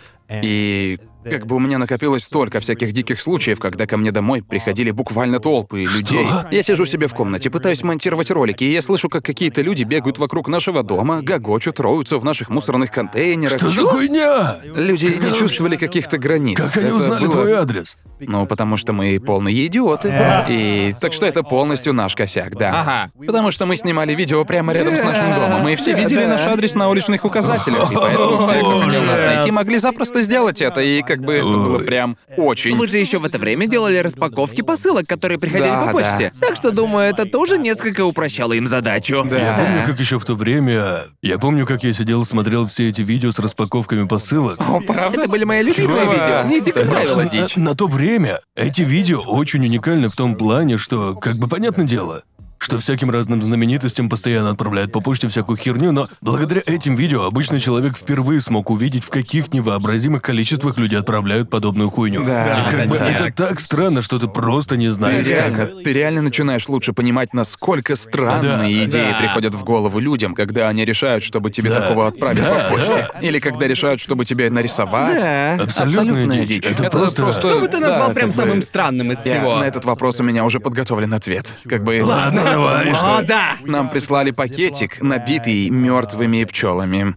И как бы у меня накопилось столько всяких диких случаев, когда ко мне домой приходили буквально толпы людей. Я сижу себе в комнате, пытаюсь монтировать ролики, и я слышу, как какие-то люди бегают вокруг нашего дома, гогочут, роются в наших мусорных контейнерах. Что за хуйня? Люди не чувствовали каких-то границ. Как они Это узнали было- твой адрес? Ну, потому что мы полные идиоты. И так что это полностью наш косяк, да. Ага. Потому что мы снимали видео прямо рядом с нашим домом, и все видели наш адрес на уличных указателях, и поэтому все, кто хотел нас найти, могли запросто сделать это, и как бы это было прям очень... Вы же еще в это время делали распаковки посылок, которые приходили Да, по почте. Так что, думаю, это тоже несколько упрощало им задачу. Я помню, как еще в то время... Я помню, как я сидел, смотрел все эти видео с распаковками посылок. Это были мои любимые Чувак. видео. Мне теперь Потому нравилось. на, на то время эти видео очень уникальны в том плане, что, как бы понятное дело, что всяким разным знаменитостям постоянно отправляют по почте всякую херню, но благодаря этим видео обычный человек впервые смог увидеть, в каких невообразимых количествах люди отправляют подобную хуйню. Да, И как бы да. это так странно, что ты просто не Ты знаешь, реально, как. ты реально начинаешь лучше понимать, насколько странные Да, идеи да. приходят в голову людям, когда они решают, чтобы тебе Да. такого отправить Да, по почте. Или когда решают, чтобы тебе нарисовать. Да. Абсолютная дичь. Это просто- Что бы ты да, назвал прям как бы- самым странным из Я- всего? на этот вопрос у меня уже подготовлен ответ. Как бы. Ладно, давай, О, что? да! Нам прислали пакетик, набитый мертвыми пчелами.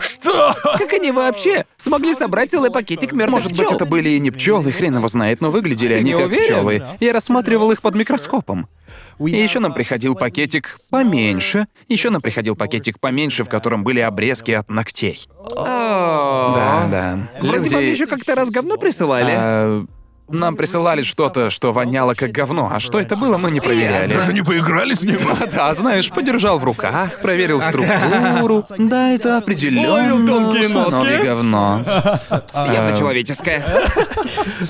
Что? Как они вообще смогли собрать целый пакетик мертвых Может быть, пчёл? это были и не пчелы, хрен его знает, но выглядели они не как уверен? пчелы. Я рассматривал их под микроскопом. И еще нам приходил пакетик поменьше. Еще нам приходил пакетик поменьше, в котором были обрезки от ногтей. Да, да. Вроде Люди- вам еще как-то раз говно присылали. А, Нам присылали что-то, что воняло как говно, а что это было, мы не проверяли. Даже не поиграли с ним? *laughs* Да, знаешь, подержал в руках, проверил структуру. Да, это определенно тонкие говно. Явно человеческое.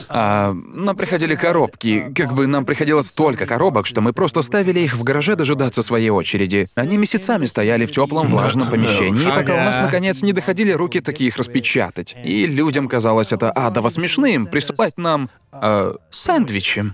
А, нам приходили коробки. Как бы нам приходило столько коробок, что мы просто ставили их в гараже дожидаться своей очереди. Они месяцами стояли в теплом влажном помещении, пока у нас наконец не доходили руки такие их распечатать. И людям казалось это адово смешным присылать нам э, сэндвичи.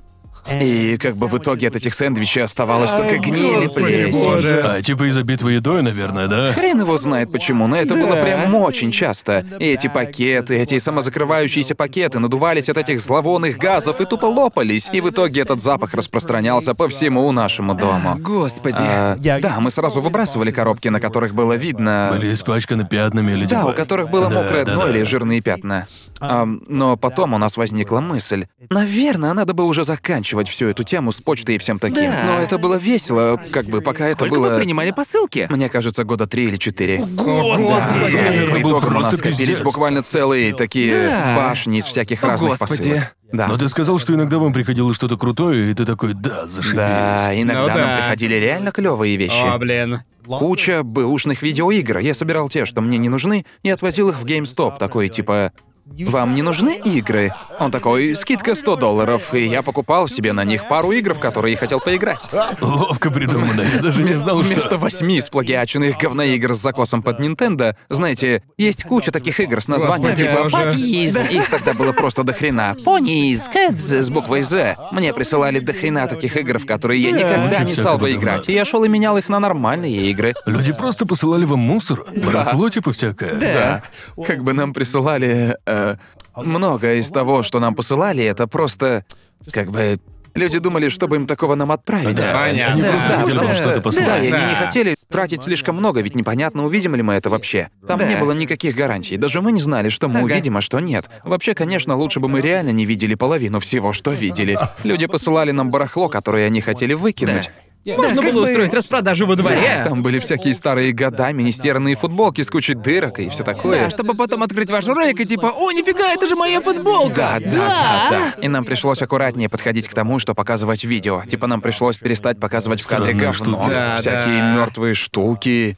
И как бы в итоге от этих сэндвичей оставалось только гниль и плесень. боже. А, типа из-за битвы едой, наверное, да? Хрен его знает почему, но это было прям очень часто. И эти пакеты, эти самозакрывающиеся пакеты надувались от этих зловонных газов и тупо лопались. И в итоге этот запах распространялся по всему нашему дому. Господи. А, да, мы сразу выбрасывали коробки, на которых было видно... Были испачканы пятнами или Да, типа- у которых было мокрое да, дно да. или жирные пятна. Ам, но потом у нас возникла мысль. Наверное, надо бы уже заканчивать всю эту тему с почтой и всем таким. Да. Но это было весело, как бы пока это Сколько было. вы принимали посылки? Мне кажется, года три или четыре. Господи. И по Это итогам у нас скопились буквально целые такие Да. башни из всяких О, разных Господи. посылок. Да. Но ты сказал, что иногда вам приходило что-то крутое, и ты такой, да, зашибись. Да, иногда Ну нам да. приходили реально клевые вещи. О, блин. Куча бэушных видеоигр. Я собирал те, что мне не нужны, и отвозил их в GameStop. Такой типа. Вам не нужны игры? Он такой, скидка 100 долларов, и я покупал себе на них пару игр, в которые я хотел поиграть. Ловко придумано, я даже не знал, Вместо что... восьми сплагиаченных говноигр с закосом под Nintendo, знаете, есть куча таких игр с названием типа. Puppies. Их тогда было просто до хрена. Ponies, Cats с буквой Z. Мне присылали до хрена таких игр, в которые я никогда не стал бы играть. И я шел и менял их на нормальные игры. Люди просто посылали вам мусор, барахло типа всякое. Да. Как бы нам присылали... э, много из того, что нам посылали, это просто... Как бы... Люди думали, чтобы им такого нам отправить. Да, Понятно. Они Да, просто хотели что- что-то Да, и они Да. не хотели тратить слишком много, ведь непонятно, увидим ли мы это вообще. Там Да. не было никаких гарантий. Даже мы не знали, что мы Ага. увидим, а что нет. Вообще, конечно, лучше бы мы реально не видели половину всего, что видели. Люди посылали нам барахло, которое они хотели выкинуть. Можно было бы- устроить распродажу во дворе. Там были всякие старые годами нестиранные футболки с кучей дырок и все такое. Да, чтобы потом открыть ваш ролик и типа, о, нифига, это же моя футболка! Да, да, да, да. И нам пришлось аккуратнее подходить к тому, что показывать видео. Типа нам пришлось перестать показывать в кадре говно, всякие мертвые штуки.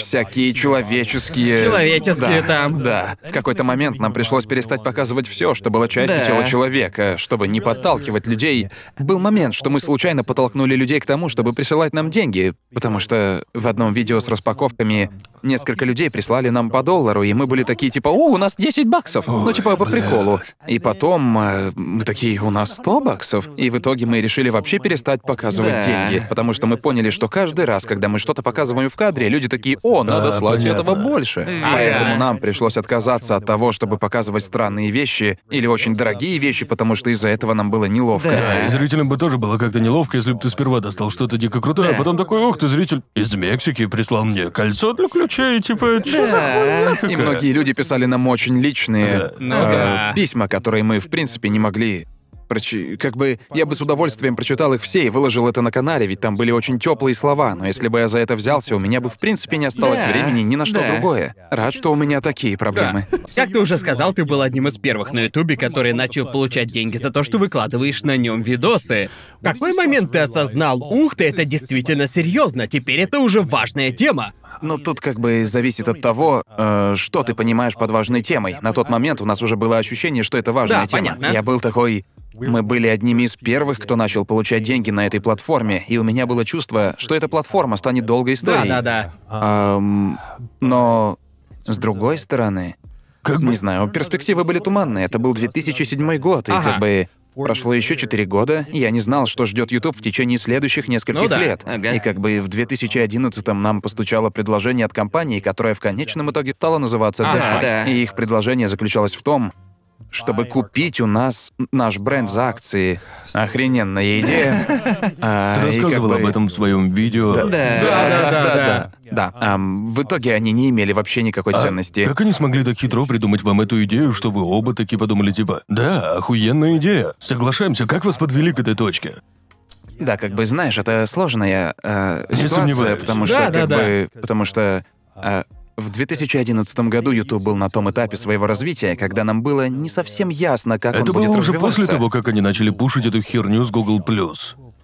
Всякие человеческие. Человеческие Да, там. Да. В какой-то момент нам пришлось перестать показывать все, что было частью Да. тела человека, чтобы не подталкивать людей. Был момент, что мы случайно подтолкнули людей к тому, чтобы присылать нам деньги, потому что в одном видео с распаковками несколько людей прислали нам по доллару, и мы были такие типа, о, у нас 10 баксов. ну, типа, по приколу. И потом э, мы такие, у нас 100 баксов. И в итоге мы решили вообще перестать показывать Да. деньги, потому что мы поняли, что каждый раз, когда мы что-то показываем в кадре, люди такие, о, надо А, слать понятно. этого больше. Поэтому нам пришлось отказаться от того, чтобы показывать странные вещи или очень дорогие вещи, потому что из-за этого нам было неловко. Да, и зрителям бы тоже было как-то неловко, если бы ты сперва достал что-то дико крутое, а потом такой, ух ты, зритель из Мексики прислал мне кольцо для ключей, типа, что за хуйня И такая?» многие люди писали нам очень личные Да. Ну э, да. письма, которые мы, в принципе, не могли прочи- Как бы я бы с удовольствием прочитал их все и выложил это на канале, ведь там были очень теплые слова, но если бы я за это взялся, у меня бы в принципе не осталось Да, времени ни на что да. другое. Рад, что у меня такие проблемы. Как ты уже сказал, ты был одним из первых на Ютубе, который начал получать деньги за то, что выкладываешь на нем видосы. В какой момент ты осознал, ух ты, это действительно серьезно, теперь это уже важная тема? Ну, тут как бы зависит от того, э, что ты понимаешь под важной темой. На тот момент у нас уже было ощущение, что это важная Да, тема. понятно. Я был такой... Мы были одними из первых, кто начал получать деньги на этой платформе, и у меня было чувство, что эта платформа станет долгой историей. Да-да-да. Ам, но с другой стороны, Как бы... не знаю, перспективы были туманные. Это был 2007 год, и Ага. как бы прошло еще 4 года, и я не знал, что ждет YouTube в течение следующих нескольких Ну да, лет. ага. И как бы в 2011 нам постучало предложение от компании, которая в конечном итоге стала называться Ага. DeFi. Да, да. И их предложение заключалось в том, чтобы купить у нас наш бренд за акции. Охрененная идея. *laughs* А, Ты рассказывал бы- об этом в своем видео. Да. Да-да-да-да. Да. Ам, в итоге они не имели вообще никакой ценности. Как они смогли так хитро придумать вам эту идею, что вы оба таки подумали типа, да, охуенная идея. Соглашаемся, как вас подвели к этой точке? Да, как бы знаешь, это сложная э, ситуация, сомневаюсь. потому что Да, как да, бы, потому что э, в 2011 году YouTube был на том этапе своего развития, когда нам было не совсем ясно, как он Это будет было уже развиваться. после того, как они начали пушить эту херню с Google+.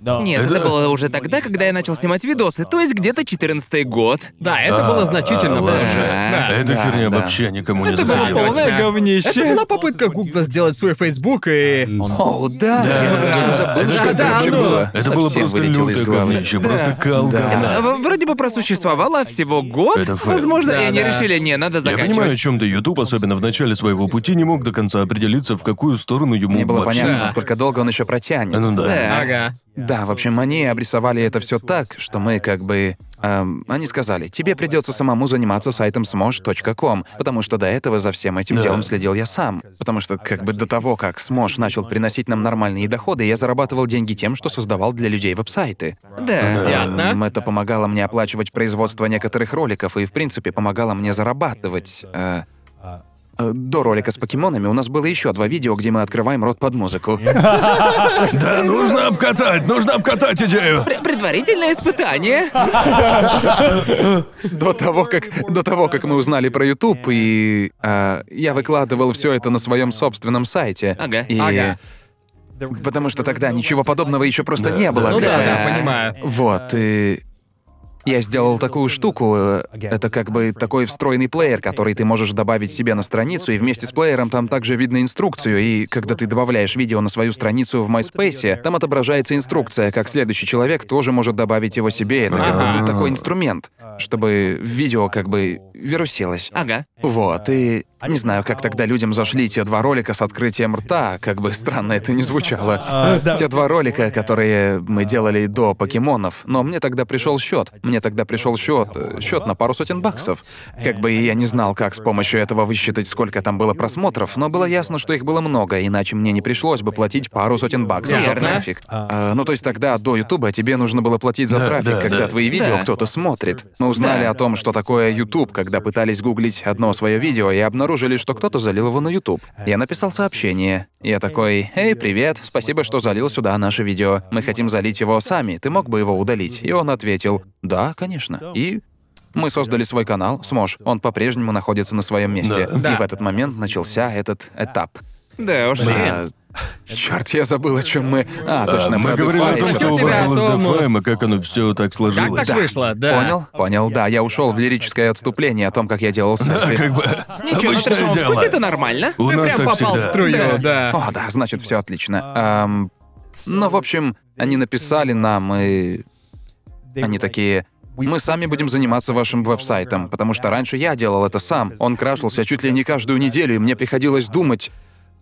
Нет, Это- это было уже тогда, когда я начал снимать видосы, то есть где-то 14 год. Да, это было значительно А, позже. ладно. Да. Эта Да, херня да. вообще никому не Это было заходила. полное Да. говнище. Это была попытка Гугла сделать свой Facebook и... О, да, я совсем забыл, Это это да, было. Это было просто лютое говнище, просто кал Да. говна. В- Вроде бы просуществовало всего год. Это. Возможно, и Да, они да. решили, не, надо Я заканчивать. понимаю, о чем ты. YouTube, особенно в начале своего пути, не мог до конца определиться, в какую сторону ему Мне было вообще. понятно, Да. насколько долго он еще протянет. Ну да. Да. Ага. Да, в общем, они обрисовали это все так, что мы как бы... эм, они сказали, тебе придется самому заниматься сайтом smosh.com, потому что до этого за всем этим Да. делом следил я сам. Потому что как бы до того, как Smosh начал приносить нам нормальные доходы, я зарабатывал деньги тем, что создавал для людей веб-сайты. Да. Ясно. Эм, Это помогало мне оплачивать производство некоторых роликов и, в принципе, помогало мне зарабатывать. э, До ролика с покемонами у нас было еще два видео, где мы открываем рот под музыку. *laughs* Да, нужно обкатать, нужно обкатать идею. Пр- Предварительное испытание. *laughs* До того, как до того, как мы узнали про YouTube, и э, я выкладывал все это на своем собственном сайте. Ага. И- Ага. Потому что тогда ничего подобного еще просто не было. Ну да, да, понимаю. Вот, и я сделал такую штуку. Это как бы такой встроенный плеер, который ты можешь добавить себе на страницу, и вместе с плеером там также видно инструкцию. И когда ты добавляешь видео на свою страницу в MySpace, там отображается инструкция, как следующий человек тоже может добавить его себе. Это как бы такой инструмент, чтобы видео как бы вирусилось. Ага. Вот, и не знаю, как тогда людям зашли те два ролика с открытием рта, как бы странно это не звучало. Те два ролика, которые мы делали до покемонов, но мне тогда пришел счет. Мне тогда пришел счет, счет на пару сотен баксов. Как бы я не знал, как с помощью этого высчитать, сколько там было просмотров, но было ясно, что их было много, иначе мне не пришлось бы платить пару сотен баксов за трафик. А, ну, то есть тогда до Ютуба тебе нужно было платить за трафик, да, когда да. твои видео кто-то смотрит. Мы узнали о том, что такое YouTube, когда пытались гуглить одно свое видео и обнаружили, что кто-то залил его на YouTube. Я написал сообщение. Я такой, «Эй, привет, спасибо, что залил сюда наше видео. Мы хотим залить его сами, ты мог бы его удалить?» И он ответил, «Да, конечно». И мы создали свой канал, Смош. Он по-прежнему находится на своем месте. Да. И Да. в этот момент начался этот этап. Да уж. А, Черт, я забыл, о чем мы. А, точно, Мы говорили о том, что у вас DeFi, и как оно все так Как сложилось. так вышло, да. Понял? Понял, да. Я ушел в лирическое отступление о том, как я делал Да, сексы. как бы Ничего, на обычное дело. вкусе это нормально. У Ты нас прям так попал в всегда. струю, да. О, да, значит, все отлично. Ам, ну, в общем, они написали нам, и они такие. Мы сами будем заниматься вашим веб-сайтом, потому что раньше я делал это сам. Он крашился чуть ли не каждую неделю, и мне приходилось думать,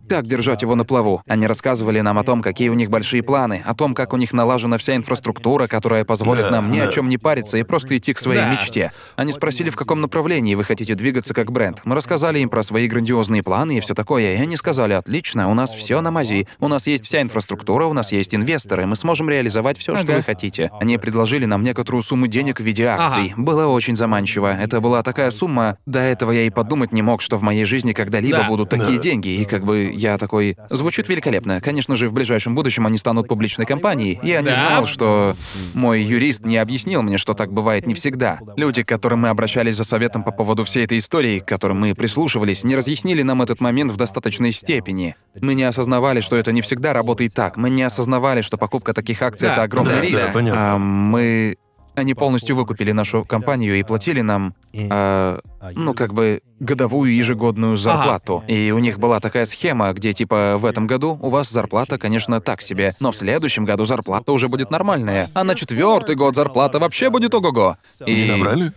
как держать его на плаву. Они рассказывали нам о том, какие у них большие планы, о том, как у них налажена вся инфраструктура, которая позволит нам ни о чем не париться и просто идти к своей мечте. Они спросили, в каком направлении вы хотите двигаться как бренд. Мы рассказали им про свои грандиозные планы и все такое, и они сказали, отлично, у нас все на мази, у нас есть вся инфраструктура, у нас есть инвесторы, мы сможем реализовать все, что Ага. вы хотите. Они предложили нам некоторую сумму денег в виде акций. Было очень заманчиво. Это была такая сумма, до этого я и подумать не мог, что в моей жизни когда-либо Да. будут такие Да. деньги, и как бы я такой... Звучит великолепно. Конечно же, в ближайшем будущем они станут публичной компанией. Я не Да. знал, что мой юрист не объяснил мне, что так бывает не всегда. Люди, к которым мы обращались за советом по поводу всей этой истории, к которым мы прислушивались, не разъяснили нам этот момент в достаточной степени. Мы не осознавали, что это не всегда работает так. Мы не осознавали, что покупка таких акций Да, это огромный да, риск. да, понятно. А, мы они полностью выкупили нашу компанию и платили нам а, ну, как бы, годовую ежегодную зарплату. И у них была такая схема, где, типа, в этом году у вас зарплата, конечно, так себе, но в следующем году зарплата уже будет нормальная, а на четвертый год зарплата вообще будет ого-го. Не И набрали?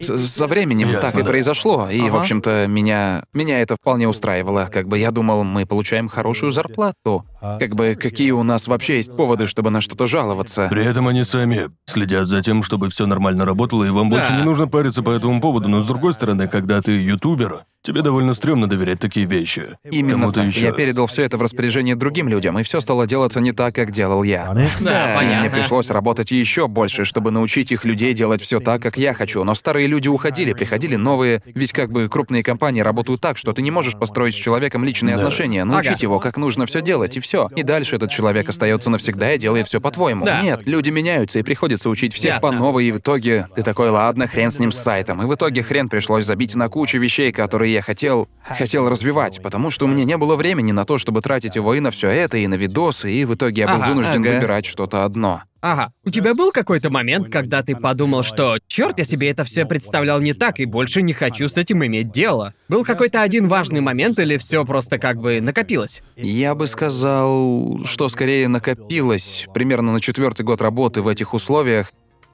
с- со временем Ясно, так и да. произошло. И, в Ага. общем-то, меня, меня это вполне устраивало. Как бы я думал, мы получаем хорошую зарплату. Как бы, какие у нас вообще есть поводы, чтобы на что-то жаловаться? При этом они сами следят за тем, чтобы все нормально работало, и вам больше Да. не нужно париться по этому поводу. Но с другой стороны, когда ты ютубер, тебе довольно стрёмно доверять такие вещи. Именно так. еще. Я передал все это в распоряжение другим людям, и все стало делаться не так, как делал я. Да, И мне понятно. пришлось работать еще больше, чтобы научить их людей делать все так, как я хочу. Но старые люди уходили, приходили новые. Ведь как бы крупные компании работают так, что ты не можешь построить с человеком личные Да. отношения, научить Ага. его, как нужно все делать, и все. И дальше этот человек остается навсегда и делает все по-твоему. Да. Нет, люди меняются, и приходится учить всех Ясно. по новой, и в итоге ты такой, ладно, хрен с ним с сайтом. И в итоге хрен пришлось забить на кучу вещей, которые я хотел, хотел развивать, потому что у меня не было времени на то, чтобы тратить его и на все это, и на видосы, и в итоге я был Ага, вынужден ага. выбирать что-то одно. Ага. У тебя был какой-то момент, когда ты подумал, что черт, я себе это все представлял не так и больше не хочу с этим иметь дело? Был какой-то один важный момент или все просто как бы накопилось? Я бы сказал, что скорее накопилось. Примерно на четвертый год работы в этих условиях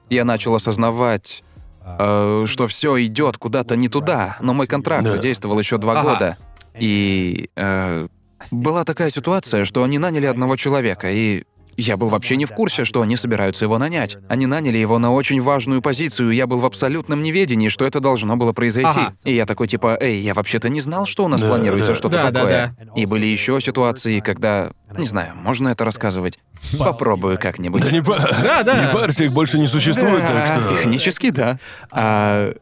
я начал осознавать, э, что все идет куда-то не туда. Но мой контракт Да. действовал еще два Ага. года. И э, была такая ситуация, что они наняли одного человека, и я был вообще не в курсе, что они собираются его нанять. Они наняли его на очень важную позицию, и я был в абсолютном неведении, что это должно было произойти. Ага. И я такой типа, эй, я вообще-то не знал, что у нас Да, планируется да. что-то Да, да, такое. да. И были еще ситуации, когда, не знаю, можно это рассказывать. Попробую как-нибудь. Да не, Да, да. не парься, их больше не существует, так что... Технически, да. А,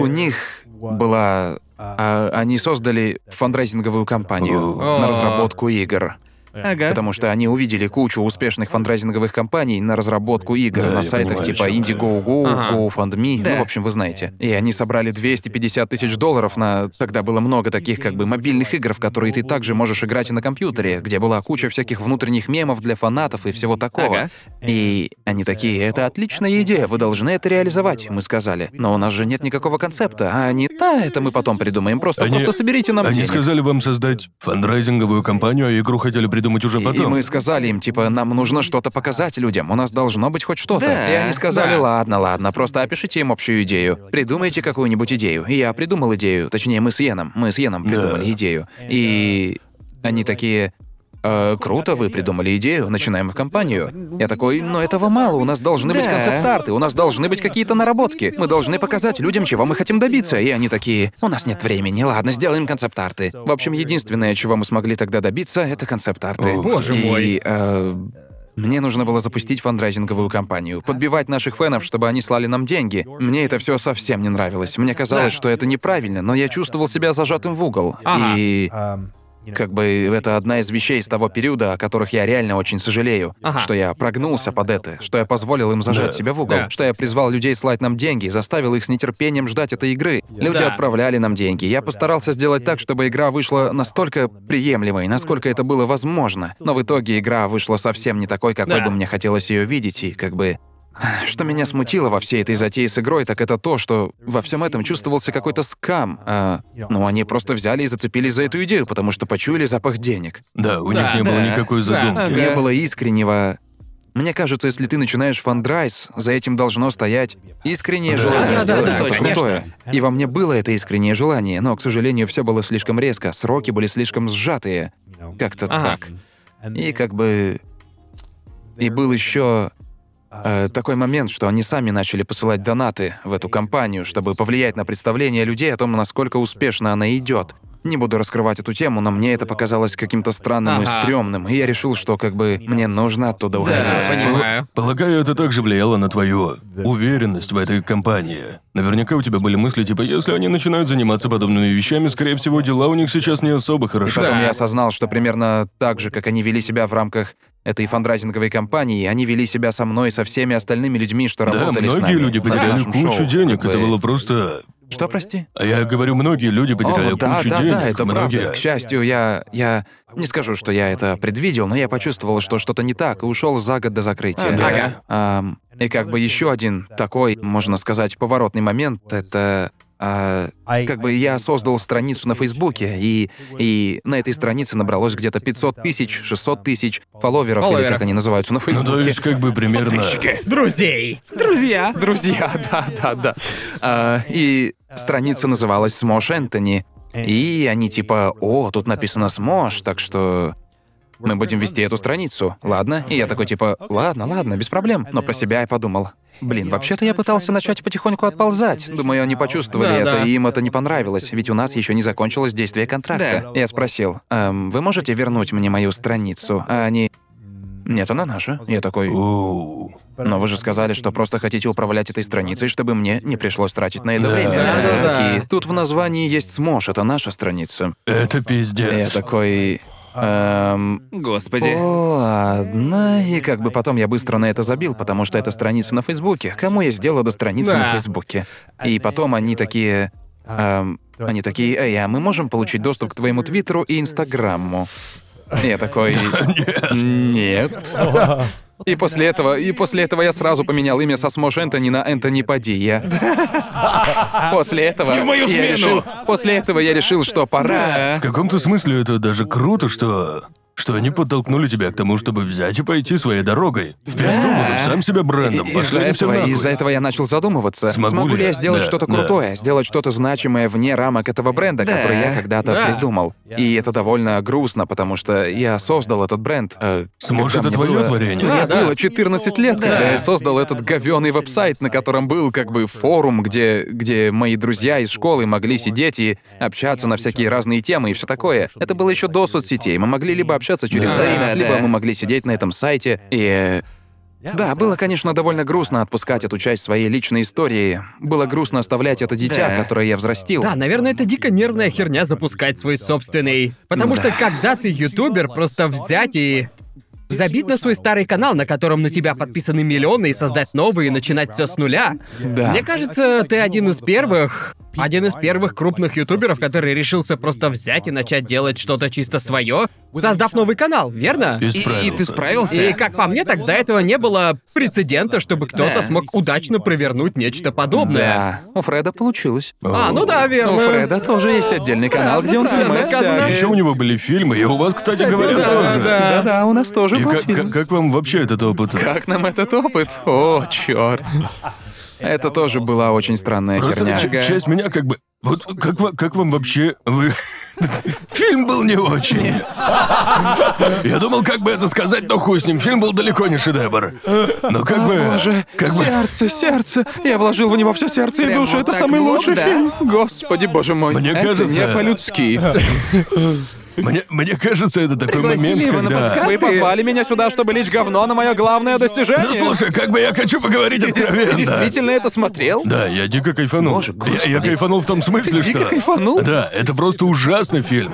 у них была... а, они создали фандрайзинговую компанию О. на разработку игр. Ага. Потому что они увидели кучу успешных фандрайзинговых компаний на разработку игр Да, на сайтах понимаю, типа. Indiegogo, Ага. GoFundMe, Да. ну, в общем, вы знаете. И они собрали 250 тысяч долларов на... Тогда было много таких как бы мобильных игр, в которые ты также можешь играть и на компьютере, где была куча всяких внутренних мемов для фанатов и всего такого. Ага. И они такие, это отличная идея, вы должны это реализовать, мы сказали. Но у нас же нет никакого концепта, а они, да, это мы потом придумаем, просто, Они- просто соберите нам Они денег. сказали вам создать фандрайзинговую компанию, а игру хотели придумать уже И потом. мы сказали им, типа, нам нужно что-то показать людям, у нас должно быть хоть что-то. Да, и они сказали, да. ладно, ладно, просто опишите им общую идею. Придумайте какую-нибудь идею. И я придумал идею, точнее, мы с Йеном, мы с Йеном придумали Да. идею. И они такие, «Э, круто, вы придумали идею, начинаем компанию. Я такой, но этого мало, у нас должны быть Да. концепт-арты, у нас должны быть какие-то наработки. Мы должны показать людям, чего мы хотим добиться. И они такие, у нас нет времени, ладно, сделаем концепт-арты. В общем, единственное, чего мы смогли тогда добиться, это концепт-арты. О, Боже мой. И, э, мне нужно было запустить фандрайзинговую кампанию, подбивать наших фенов, чтобы они слали нам деньги. Мне это все совсем не нравилось. Мне казалось, Да. что это неправильно, но я чувствовал себя зажатым в угол. Ага. И как бы это одна из вещей из того периода, о которых я реально очень сожалею. Ага. Что я прогнулся под это, что я позволил им зажать Да. себя в угол, Да. что я призвал людей слать нам деньги, заставил их с нетерпением ждать этой игры. Люди Да. отправляли нам деньги. Я постарался сделать так, чтобы игра вышла настолько приемлемой, насколько это было возможно. Но в итоге игра вышла совсем не такой, какой Да. бы мне хотелось ее видеть, и как бы что меня смутило во всей этой затее с игрой, так это то, что во всем этом чувствовался какой-то скам. А, ну, они просто взяли и зацепились за эту идею, потому что почуяли запах денег. Да, у Да, них не было да. никакой Да. задумки. Ага. Не было искреннего... Мне кажется, если ты начинаешь фандрайз, за этим должно стоять искреннее Да, желание да, сделать да, что-то крутое. И во мне было это искреннее желание, но, к сожалению, все было слишком резко, сроки были слишком сжатые. Как-то Ага. так. И как бы... И был еще э, такой момент, что они сами начали посылать донаты в эту компанию, чтобы повлиять на представление людей о том, насколько успешно она идет. Не буду раскрывать эту тему, но мне это показалось каким-то странным и Ага. стрёмным, и я решил, что как бы мне нужно оттуда уходить. Да, понимаю. Полагаю, это также влияло на твою уверенность в этой компании. Наверняка у тебя были мысли, типа, если они начинают заниматься подобными вещами, скорее всего, дела у них сейчас не особо И хороши. потом Да. я осознал, что примерно так же, как они вели себя в рамках этой фандрайзинговой кампании, они вели себя со мной и со всеми остальными людьми, что Да, работали с многие нами люди потеряли кучу шоу. денег, Как это бы- было просто... Что, прости? А я говорю, многие люди потеряли О, да, кучу да, денег, да, это многие. правда. К счастью, я, я не скажу, что я это предвидел, но я почувствовал, что что-то не так, и ушел за год до закрытия. Ага. Ам, и как бы еще один такой, можно сказать, поворотный момент — это а, как бы я создал страницу на Фейсбуке, и, и на этой странице набралось где-то 500 тысяч, 600 тысяч фолловеров, или Фолловеров. как они называются на Ну, Фейсбуке. то есть, как бы примерно... Друзей! Друзья! *laughs* Друзья, да, да, да. А, и страница называлась Смош Энтони. И они типа, о, тут написано Смош, так что мы будем вести эту страницу, ладно? И я такой типа, ладно, ладно, без проблем. Но про себя я подумал, блин, вообще-то я пытался начать потихоньку отползать. Думаю, они почувствовали Да, это, да. и им это не понравилось, ведь у нас еще не закончилось действие контракта. Я спросил, «Эм, вы можете вернуть мне мою страницу? А они... Нет, она наша. Я такой, Оу. но вы же сказали, что просто хотите управлять этой страницей, чтобы мне не пришлось тратить на это Да. время. Да, да, да. такие, Тут в названии есть смош, это наша страница. Это И я пиздец. такой... Эм, Господи. ладно. И как бы потом я быстро на это забил, потому что это страница на Фейсбуке. Кому есть дело до страницы Да. на Фейсбуке? И потом они такие... эм, они такие, эй, а мы можем получить доступ к твоему Твиттеру и Инстаграму? И Я такой... Нет. И после этого, и после этого я сразу поменял имя со Смош Энтони на Энтони Падия. *laughs* После этого Не в мою я смену! решил, после этого я решил, что пора. В каком-то смысле это даже круто, что... Что они подтолкнули тебя к тому, чтобы взять и пойти своей дорогой. В пизду, будут сам себя брендом. И- Пошли Из-за они этого, нахуй. из-за этого я начал задумываться, Смогу смогу, ли ли я я? сделать Да, что-то да. крутое, сделать что-то значимое вне рамок этого бренда, Да. который я когда-то Да. придумал. И это довольно грустно, потому что я создал этот бренд. э, Сможешь, когда это мне твое было- творение. Мне Да, да. было 14 лет, когда я создал этот говёный веб-сайт, на котором был как бы форум, где, где мои друзья из школы могли сидеть и общаться на всякие разные темы и все такое. Это было еще до соцсетей. Мы могли либо общаться через Да. Зейн, Да, либо да. мы могли сидеть на этом сайте и... э, Да, было, конечно, довольно грустно отпускать эту часть своей личной истории. Было грустно оставлять это дитя, Да. которое я взрастил. Да, наверное, это дико нервная херня запускать свой собственный. Потому что когда ты ютубер, просто взять и забить на свой старый канал, на котором на тебя подписаны миллионы, и создать новый, и начинать все с нуля. Да. Мне кажется, ты один из первых. Один из первых крупных ютуберов, который решился просто взять и начать делать что-то чисто свое, создав новый канал, верно? И И, и ты справился? И как по мне, до этого не было прецедента, чтобы кто-то Да. смог удачно провернуть нечто подобное. Да, у Фреда получилось. А, ну да, верно. У Фреда тоже есть отдельный канал, где он всякие- Еще у него были фильмы, и у вас, кстати говоря, да, тоже. да, Да-да, у нас тоже И был как, фильм. как, как вам вообще этот опыт? Как нам этот опыт? О, черт. Это тоже была очень странная Просто херня. ч- часть меня как бы... Вот как, ва- как вам вообще... Вы... *laughs* Фильм был не очень. Я думал, как бы это сказать, но хуй с ним. Фильм был далеко не шедевр. Но как бы... Боже, как бы... сердце, сердце. Я вложил в него все сердце и Прям душу. вот Это так самый лучший да? фильм. Господи, боже мой. Мне это кажется- не по-людски. *laughs* Мне, мне кажется, это такой Пригласили момент, его на когда... подкаст. Вы позвали меня сюда, чтобы лить говно на мое главное достижение? Ну слушай, как бы я хочу поговорить Ты откровенно. действительно это смотрел? Да, я дико кайфанул. Боже, я, я кайфанул в том смысле, Ты что... дико кайфанул? Да, это просто ужасный фильм.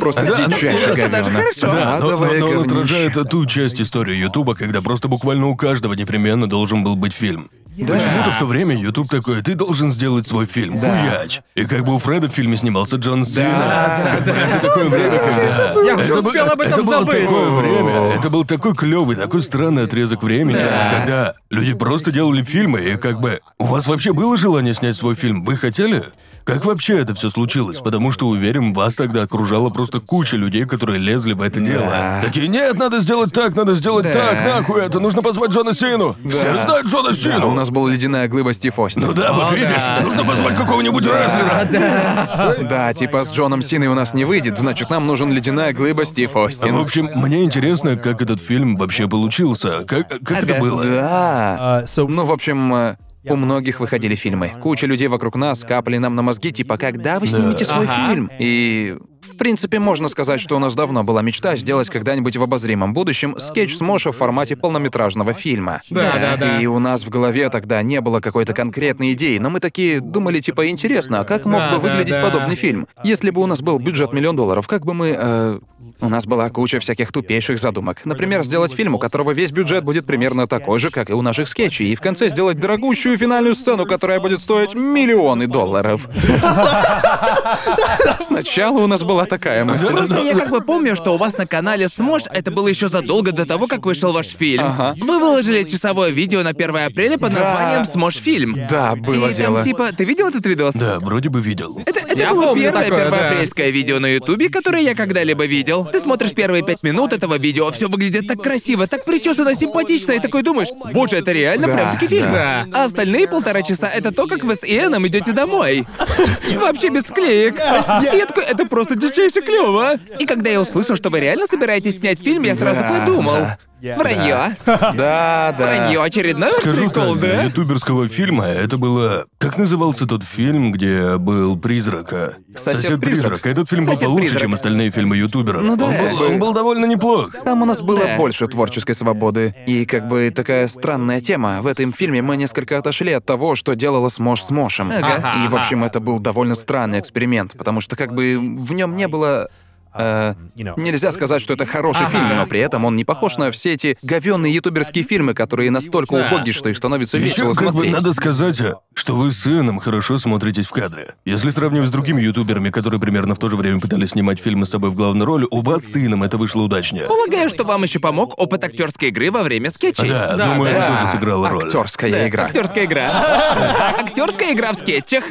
Просто Да, ну, дичайше это даже говёно. хорошо. Да, но, но- Адовое но он говнище. отражает ту часть истории Ютуба, когда просто буквально у каждого непременно должен был быть фильм. Почему-то в то время Ютуб такой, ты должен сделать свой фильм, хуяч. И как бы у Фреда в фильме снимался Джон Сина. Это такое время, когда... Я уже успел об этом это было забыть. такое время, это был такой клевый, такой странный отрезок времени, когда люди просто делали фильмы, и как бы... У вас вообще было желание снять свой фильм? Вы хотели? Как вообще это все случилось? Потому что, уверен, вас тогда окружала просто куча людей, которые лезли в это дело. Такие, нет, надо сделать так, надо сделать так, нахуй это, нужно позвать Джона Сину. Все знают Джона А Сину. у нас была ледяная глыба Стив Остин. Ну да, вот видишь, нужно позвать какого-нибудь рестлера. Да, типа с Джоном Синой у нас не выйдет, значит, нам нужен ледяная глыба Стив Остин. В общем, мне интересно, как этот фильм вообще получился. Как, как это было? Да. Ну, в общем, э, у многих выходили фильмы. Куча людей вокруг нас капали нам на мозги, типа, когда вы снимете свой фильм? И, в принципе, можно сказать, что у нас давно была мечта сделать когда-нибудь в обозримом будущем скетч с Моша в формате полнометражного фильма. Да, да, да. И у нас в голове тогда не было какой-то конкретной идеи, но мы такие думали, типа, интересно, а как мог Да, бы да, выглядеть да. подобный фильм? Если бы у нас был бюджет миллион долларов, как бы мы... э, У нас была куча всяких тупейших задумок. Например, сделать фильм, у которого весь бюджет будет примерно такой же, как и у наших скетчей, и в конце сделать дорогущую финальную сцену, которая будет стоить миллионы долларов. *laughs* Сначала у нас была была такая мысль. Просто я как бы помню, что у вас на канале Смош это было еще задолго до того, как вышел ваш фильм. Ага. Вы выложили часовое видео на 1 апреля под названием Смош фильм. Да, было И дело. там типа, ты видел этот видос? Да, вроде бы видел. Это, это Я было помню первое такое, да. первоапрельское видео на Ютубе, которое я когда-либо видел. Ты смотришь первые пять минут этого видео, все выглядит так красиво, так причесано, симпатично, и такой думаешь, боже, это реально Да, прям таки фильм. да. А остальные полтора часа это то, как вы с Иэном идете домой. *laughs* Вообще без склеек. И я такой, это просто дичайше клево. И когда я услышал, что вы реально собираетесь снять фильм, я сразу подумал. Да. Вранье. *laughs* Да, да. Вранье. Очередной Скажу прикол, так, для да? ютуберского фильма это было... Как назывался тот фильм, где был призрака? «Сосед-призрак». Этот фильм был получше, чем остальные фильмы ютуберов. Ну да, он, был, он был довольно неплох. Там у нас было Да. больше творческой свободы. И как бы такая странная тема. В этом фильме мы несколько отошли от того, что делала Смош с Мошем. Ага. И, в общем, это был довольно странный эксперимент, потому что как бы в нем не было э, нельзя сказать, что это хороший фильм, но при этом он не похож на все эти говёные ютуберские фильмы, которые настолько Да. убогие, что их становится Еще весело как бы смотреть. надо сказать, что вы с сыном хорошо смотритесь в кадре. Если сравнивать с другими ютуберами, которые примерно в то же время пытались снимать фильмы с собой в главной роли, у вас с сыном это вышло удачнее. Полагаю, что вам еще помог опыт актерской игры во время скетчей. Да, Да, думаю, да. это тоже сыграло роль. Актерская игра. Актерская игра. *laughs* Актерская игра в скетчах.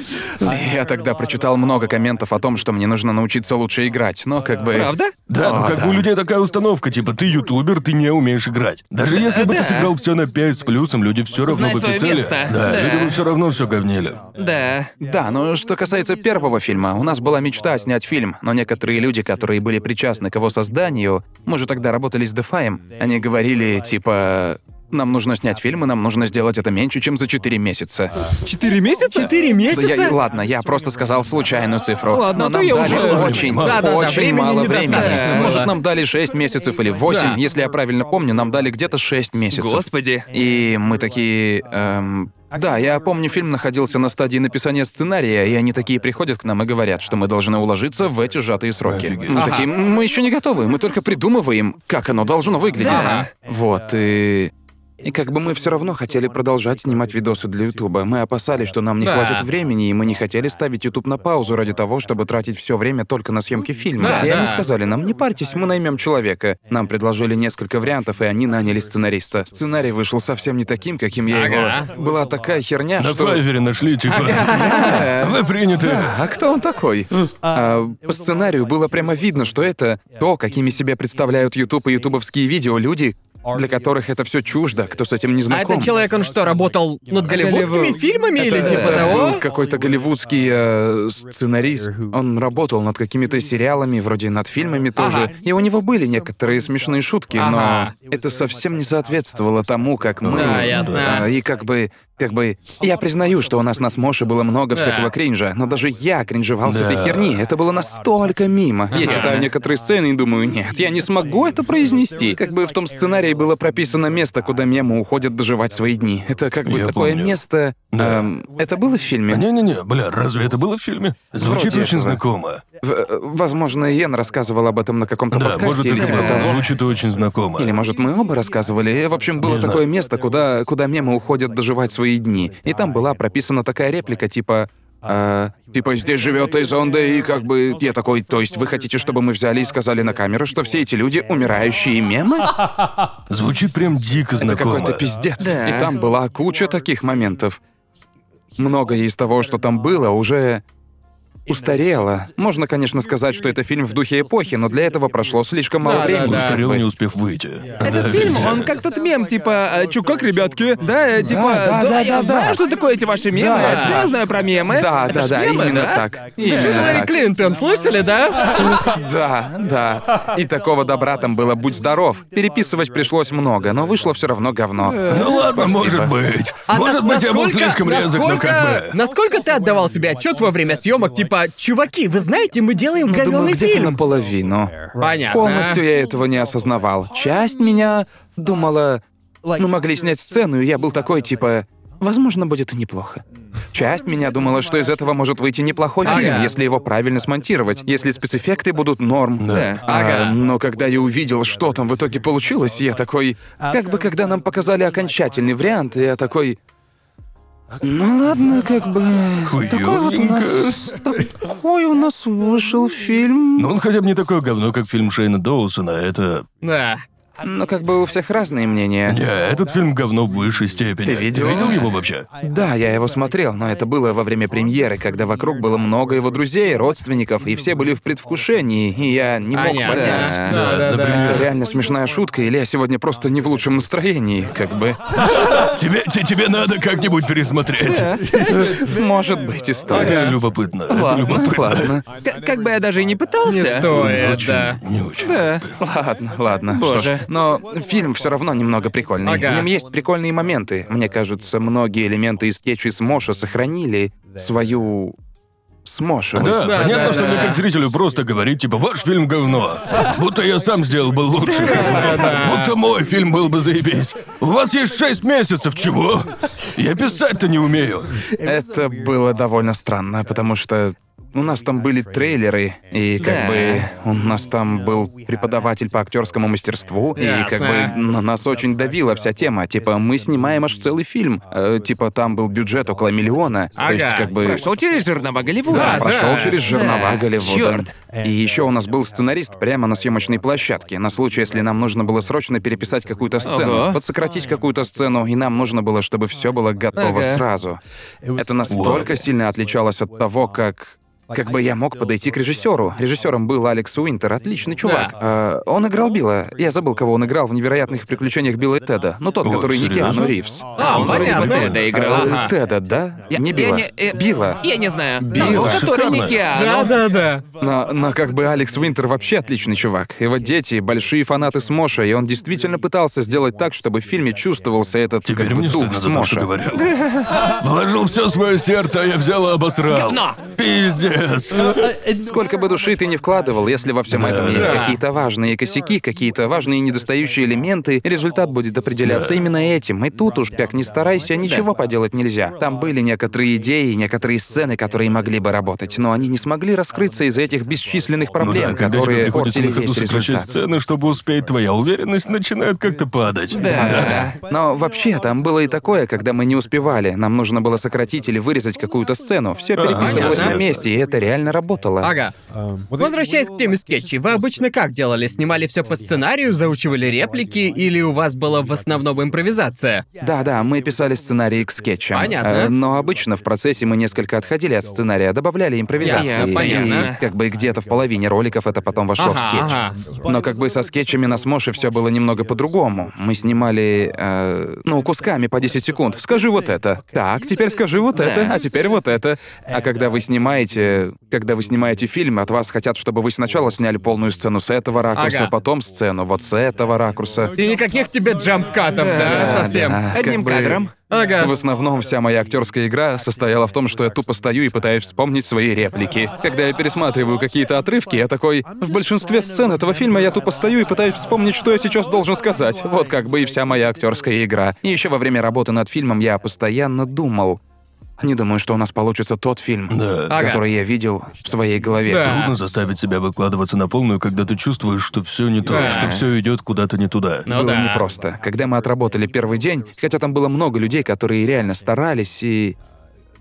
Я тогда прочитал много комментов о том, что мне нужно научиться лучше играть, но как бы... Правда? Да, ну как да. бы у людей такая установка, типа ты ютубер, ты не умеешь играть. Даже если бы ты сыграл все на 5 с плюсом, люди все равно Знай бы своё писали. место. Да, Да. люди бы все равно все говнили. Да. Да, но что касается первого фильма, у нас была мечта снять фильм, но некоторые люди, которые были причастны к его созданию, мы же тогда работали с Дефаем, они говорили, типа, нам нужно снять фильм, и нам нужно сделать это меньше, чем за 4 месяца. Четыре месяца? Четыре Да месяца? я- ладно, я просто сказал случайную цифру. Ладно, но то нам я дали уже- очень, Да-да-да, очень времени мало времени. Может, нам дали 6 месяцев или 8, Да. если я правильно помню, нам дали где-то 6 месяцев. Господи. И мы такие... эм, да, я помню, фильм находился на стадии написания сценария, и они такие приходят к нам и говорят, что мы должны уложиться в эти сжатые сроки. Офигеть. Мы Ага. такие, мы еще не готовы, мы только придумываем, как оно должно выглядеть. Да. Вот, и... И как бы мы все равно хотели продолжать снимать видосы для Ютуба. Мы опасались, что нам не Да. хватит времени, и мы не хотели ставить Ютуб на паузу ради того, чтобы тратить все время только на съемки фильма. Да, и они да. сказали нам, не парьтесь, мы наймем человека. Нам предложили несколько вариантов, и они наняли сценариста. Сценарий вышел совсем не таким, каким я Ага. его. Была такая херня, На что. файвере нашли, типа. *laughs* Вы приняты. А кто он такой? А, по сценарию было прямо видно, что это то, какими себя представляют Ютуб и ютубовские видео люди, для которых это все чуждо, кто с этим не А знаком. этот человек, он что, работал над голливудскими фильмами или Это типа был того? какой-то голливудский э, сценарист. Он работал над какими-то сериалами, вроде над фильмами тоже. Ага. И у него были некоторые смешные шутки, Ага. но это совсем не соответствовало тому, как мы. Да, ясно. э, И как бы. Как бы. Я признаю, что у нас на Смоше было много всякого кринжа, но даже я кринжевал с этой херни. Это было настолько мимо. Я читаю некоторые сцены и думаю, нет, я не смогу это произнести. Как бы в том сценарии было прописано место, куда мемы уходят доживать свои дни. Это как бы Я такое помню. место. Да. эм, это было в фильме? Не-не-не, бля, разве это было в фильме? Звучит Вроде очень этого. знакомо. В- э, возможно, Иен рассказывал об этом на каком-то Да, подкасте может, или это типа того. Звучит очень знакомо. Или, может, мы оба рассказывали. В общем, было Не такое знаю. место, куда, куда мемы уходят доживать свои дни. И там была прописана такая реплика, типа... э, типа, здесь живет Эйзонда, и как бы я такой, то есть вы хотите, чтобы мы взяли и сказали на камеру, что все эти люди умирающие мемы? Звучит прям дико Это знакомо. какой-то пиздец. Да. И там была куча таких моментов. Многое из того, что там было, уже устарело. Можно, конечно, сказать, что это фильм в духе эпохи, но для этого прошло слишком мало Да, да, времени. да. как Устарел, не успев выйти. Этот Да, фильм, ведь. он как тот мем, типа, «А, чё, как, ребятки? Да, э, типа, да, да, я да, знаю, да. что такое эти ваши мемы, Да. я все знаю про мемы. Да, Это да, да, мемы, именно да? так. Хиллари. Клинтон, слышали, да? Да, да. И такого добра там было, будь здоров. Переписывать пришлось много, но вышло все равно говно. Ну ладно, может быть. А может быть, я был слишком резок, но как бы... Насколько ты отдавал себе отчет во время съемок, типа, чуваки, вы знаете, мы делаем Думаю, говёный где-то фильм. наполовину. Понятно. Полностью я этого не осознавал. Часть меня думала, мы могли снять сцену, и я был такой, типа, возможно, будет и неплохо. Часть меня думала, что из этого может выйти неплохой Ага. фильм, если его правильно смонтировать, если спецэффекты будут норм. Да. А, Ага. но когда я увидел, что там в итоге получилось, я такой... Как бы когда нам показали окончательный вариант, я такой... Ну ладно, как бы... Такой вот у нас... Хуёвенько. Такой у нас вышел фильм. Ну он хотя бы не такое говно, как фильм Шейна Доусона, это... Да. Но как бы у всех разные мнения. Не, этот фильм говно в высшей степени. Ты видел? видел его вообще? Да, я его смотрел, но это было во время премьеры, когда вокруг было много его друзей, родственников, и все были в предвкушении, и я не мог Понятно. понять. Да, Да, да, например. да. Это реально смешная шутка, или я сегодня просто не в лучшем настроении, как бы. Тебе, те- тебе надо как-нибудь пересмотреть. Может быть, и Это стоит. любопытно. это любопытно. ладно. Как бы я даже и не пытался. Не стоит, да. Не очень. Да. Ладно, ладно. Что Боже. Но фильм все равно немного прикольный. Ага. В нем есть прикольные моменты. Мне кажется, многие элементы из скетчей Смоша сохранили свою смошевость. Да, понятно, да, что да. мне как зрителю просто говорить, типа, ваш фильм говно. Будто я сам сделал бы лучше. Будто мой фильм был бы заебись. У вас есть шесть месяцев, чего? Я писать-то не умею. Это было довольно странно, потому что у нас там были трейлеры, и как Да. бы у нас там был преподаватель по актерскому мастерству, и как Ясно. бы на нас очень давила вся тема. Типа, мы снимаем аж целый фильм. Э, типа, там был бюджет около миллиона. То есть, Ага. как бы. Прошел через жернова Голливуда. Да, Прошел да. через жернова Да, Голливуда. чёрт. И еще у нас был сценарист прямо на съемочной площадке, на случай, если нам нужно было срочно переписать какую-то сцену, Ого. подсократить какую-то сцену, и нам нужно было, чтобы все было готово Ага. сразу. Это настолько сильно отличалось от того, как как бы я мог подойти к режиссеру. Режиссером был Алекс Уинтер, отличный чувак. Да. А, он играл Билла. Я забыл, кого он играл в невероятных приключениях Билла и Теда. Ну, тот, О, который не серьезно? Киану Ривз. А, он вроде бы понятно. Теда играл. А, Ага. Теда, да? Я- не я Билла. не- э, Билла. Я не знаю. Билла. Того, который не. Киану. Да, да, да. Но, но как бы Алекс Уинтер вообще отличный чувак. Его дети — большие фанаты Смоша, и он действительно пытался сделать так, чтобы в фильме чувствовался этот Теперь как бы, мне дух Смоша. говорил. *laughs* Вложил все свое сердце, а я взял и обосрал. Говно. Пиздец. Сколько бы души ты не вкладывал, если во всем этом есть Да. какие-то важные косяки, какие-то важные недостающие элементы, результат будет определяться именно этим. И тут уж, как ни старайся, ничего поделать нельзя. Там были некоторые идеи, некоторые сцены, которые могли бы работать, но они не смогли раскрыться из-за этих бесчисленных Ну проблем, да, когда тебе которые портили весь результат. сцены, чтобы успеть, твоя уверенность начинает как-то падать. Да. Но вообще, там было и такое, когда мы не успевали. Нам нужно было сократить или вырезать какую-то сцену. Все переписывалось понятно. на месте, и это реально работало. Ага. Возвращаясь к теме скетчей, вы обычно как делали? Снимали все по сценарию, заучивали реплики, или у вас была в основном импровизация? Да, да, мы писали сценарии к скетчам. Понятно. Э, но обычно в процессе мы несколько отходили от сценария, добавляли импровизации. Ясно, понятно. И как бы где-то в половине роликов это потом вошло в Ага, скетч. ага. Но как бы со скетчами на Смоше все было немного по-другому. Мы снимали, э, ну, кусками по 10 секунд. Скажи вот это. Так, теперь скажи вот это, а теперь вот это. А когда вы снимаете, когда вы снимаете фильм, от вас хотят, чтобы вы сначала сняли полную сцену с этого ракурса, Ага. потом сцену вот с этого ракурса. И никаких тебе джамп-катов, да, Да, совсем? да, как Одним бы- кадром. Ага. В основном вся моя актерская игра состояла в том, что я тупо стою и пытаюсь вспомнить свои реплики. Когда я пересматриваю какие-то отрывки, я такой... В большинстве сцен этого фильма я тупо стою и пытаюсь вспомнить, что я сейчас должен сказать. Вот как бы и вся моя актерская игра. И еще во время работы над фильмом я постоянно думал. Не думаю, что у нас получится тот фильм, Да. Ага. который я видел в своей голове. Да. Трудно заставить себя выкладываться на полную, когда ты чувствуешь, что все не то, Да. что все идет куда-то не туда. Ну было да. непросто. Когда мы отработали первый день, хотя там было много людей, которые реально старались и...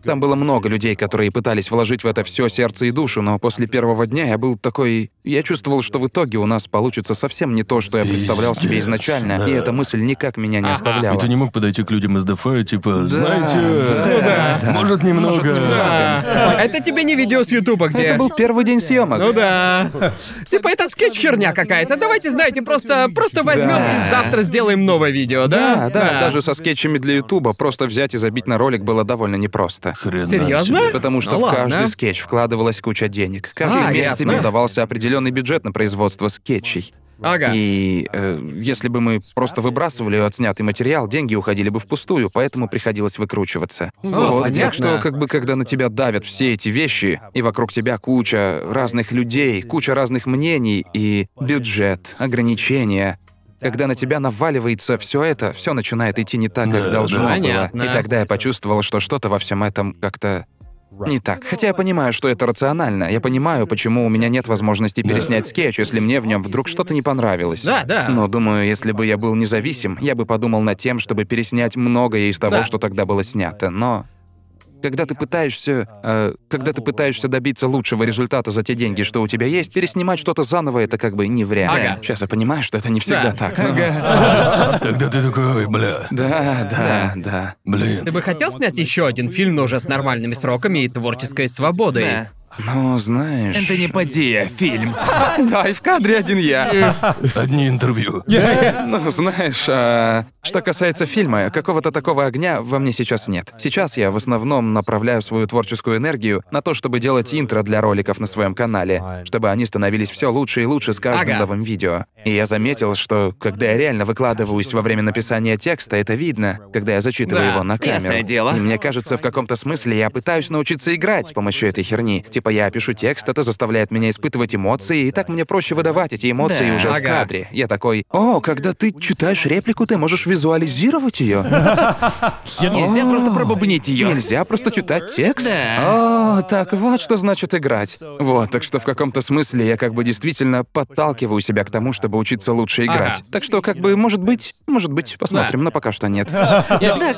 Там было много людей, которые пытались вложить в это все сердце и душу, но после первого дня я был такой... Я чувствовал, что в итоге у нас получится совсем не то, что я представлял себе изначально, и да. эта мысль никак меня не оставляла. И ты не мог подойти к людям из ДФ, типа, знаете, да. может немного... Да. Это тебе не видео с Ютуба, где... Это был первый день съемок. Ну да. *laughs* Типа этот скетч херня какая-то. Давайте, знаете, просто просто возьмем Да. и завтра сделаем новое видео, да? Да, да, даже со скетчами для Ютуба просто взять и забить на ролик было довольно непросто. Хрена Серьезно? себе. Потому что Ну в ладно. каждый скетч вкладывалась куча денег. Каждый А, месяц ясно. им давался определенный бюджет на производство скетчей. Ага. И э, если бы мы просто выбрасывали отснятый материал, деньги уходили бы впустую, поэтому приходилось выкручиваться. вот, понятно. так что как бы когда на тебя давят все эти вещи, и вокруг тебя куча разных людей, куча разных мнений и бюджет, ограничения. Когда на тебя наваливается все это, все начинает идти не так, как Да, должно да. было. Понятно. И тогда я почувствовал, что что-то во всем этом как-то не так. Хотя я понимаю, что это рационально. Я понимаю, почему у меня нет возможности переснять скетч, если мне в нем вдруг что-то не понравилось. Да, да. Но думаю, если бы я был независим, я бы подумал над тем, чтобы переснять многое из того, Да. что тогда было снято. Но когда ты пытаешься, э, когда ты пытаешься добиться лучшего результата за те деньги, что у тебя есть, переснимать что-то заново это как бы не вариант. Ага. Сейчас я понимаю, что это не всегда Да. так. но- Тогда *laughs* ты такой, «Ой, бля, Да, да, да. блин. Ты бы хотел снять еще один фильм, но уже с нормальными сроками и творческой свободой? Да. Ну, знаешь. Энтони Падия, фильм. *laughs* Да, и в кадре один я. Одни интервью. *laughs* Ну, знаешь, а, что касается фильма, какого-то такого огня во мне сейчас нет. Сейчас я в основном направляю свою творческую энергию на то, чтобы делать интро для роликов на своем канале, чтобы они становились все лучше и лучше с каждым Ага. новым видео. И я заметил, что когда я реально выкладываюсь во время написания текста, это видно, когда я зачитываю Да, его на камеру. ясное дело. И мне кажется, в каком-то смысле я пытаюсь научиться играть с помощью этой херни. Типа я пишу текст, это заставляет меня испытывать эмоции, и так мне проще выдавать эти эмоции Да. уже в Ага. кадре. Я такой, о, когда ты читаешь реплику, ты можешь визуализировать ее. *laughs* Нельзя просто пробубнить ее. Нельзя просто читать текст. О, так вот что значит играть. Вот, так что в каком-то смысле я как бы действительно подталкиваю себя к тому, чтобы учиться лучше играть. Так что как бы, может быть, может быть, посмотрим, но пока что нет. Да,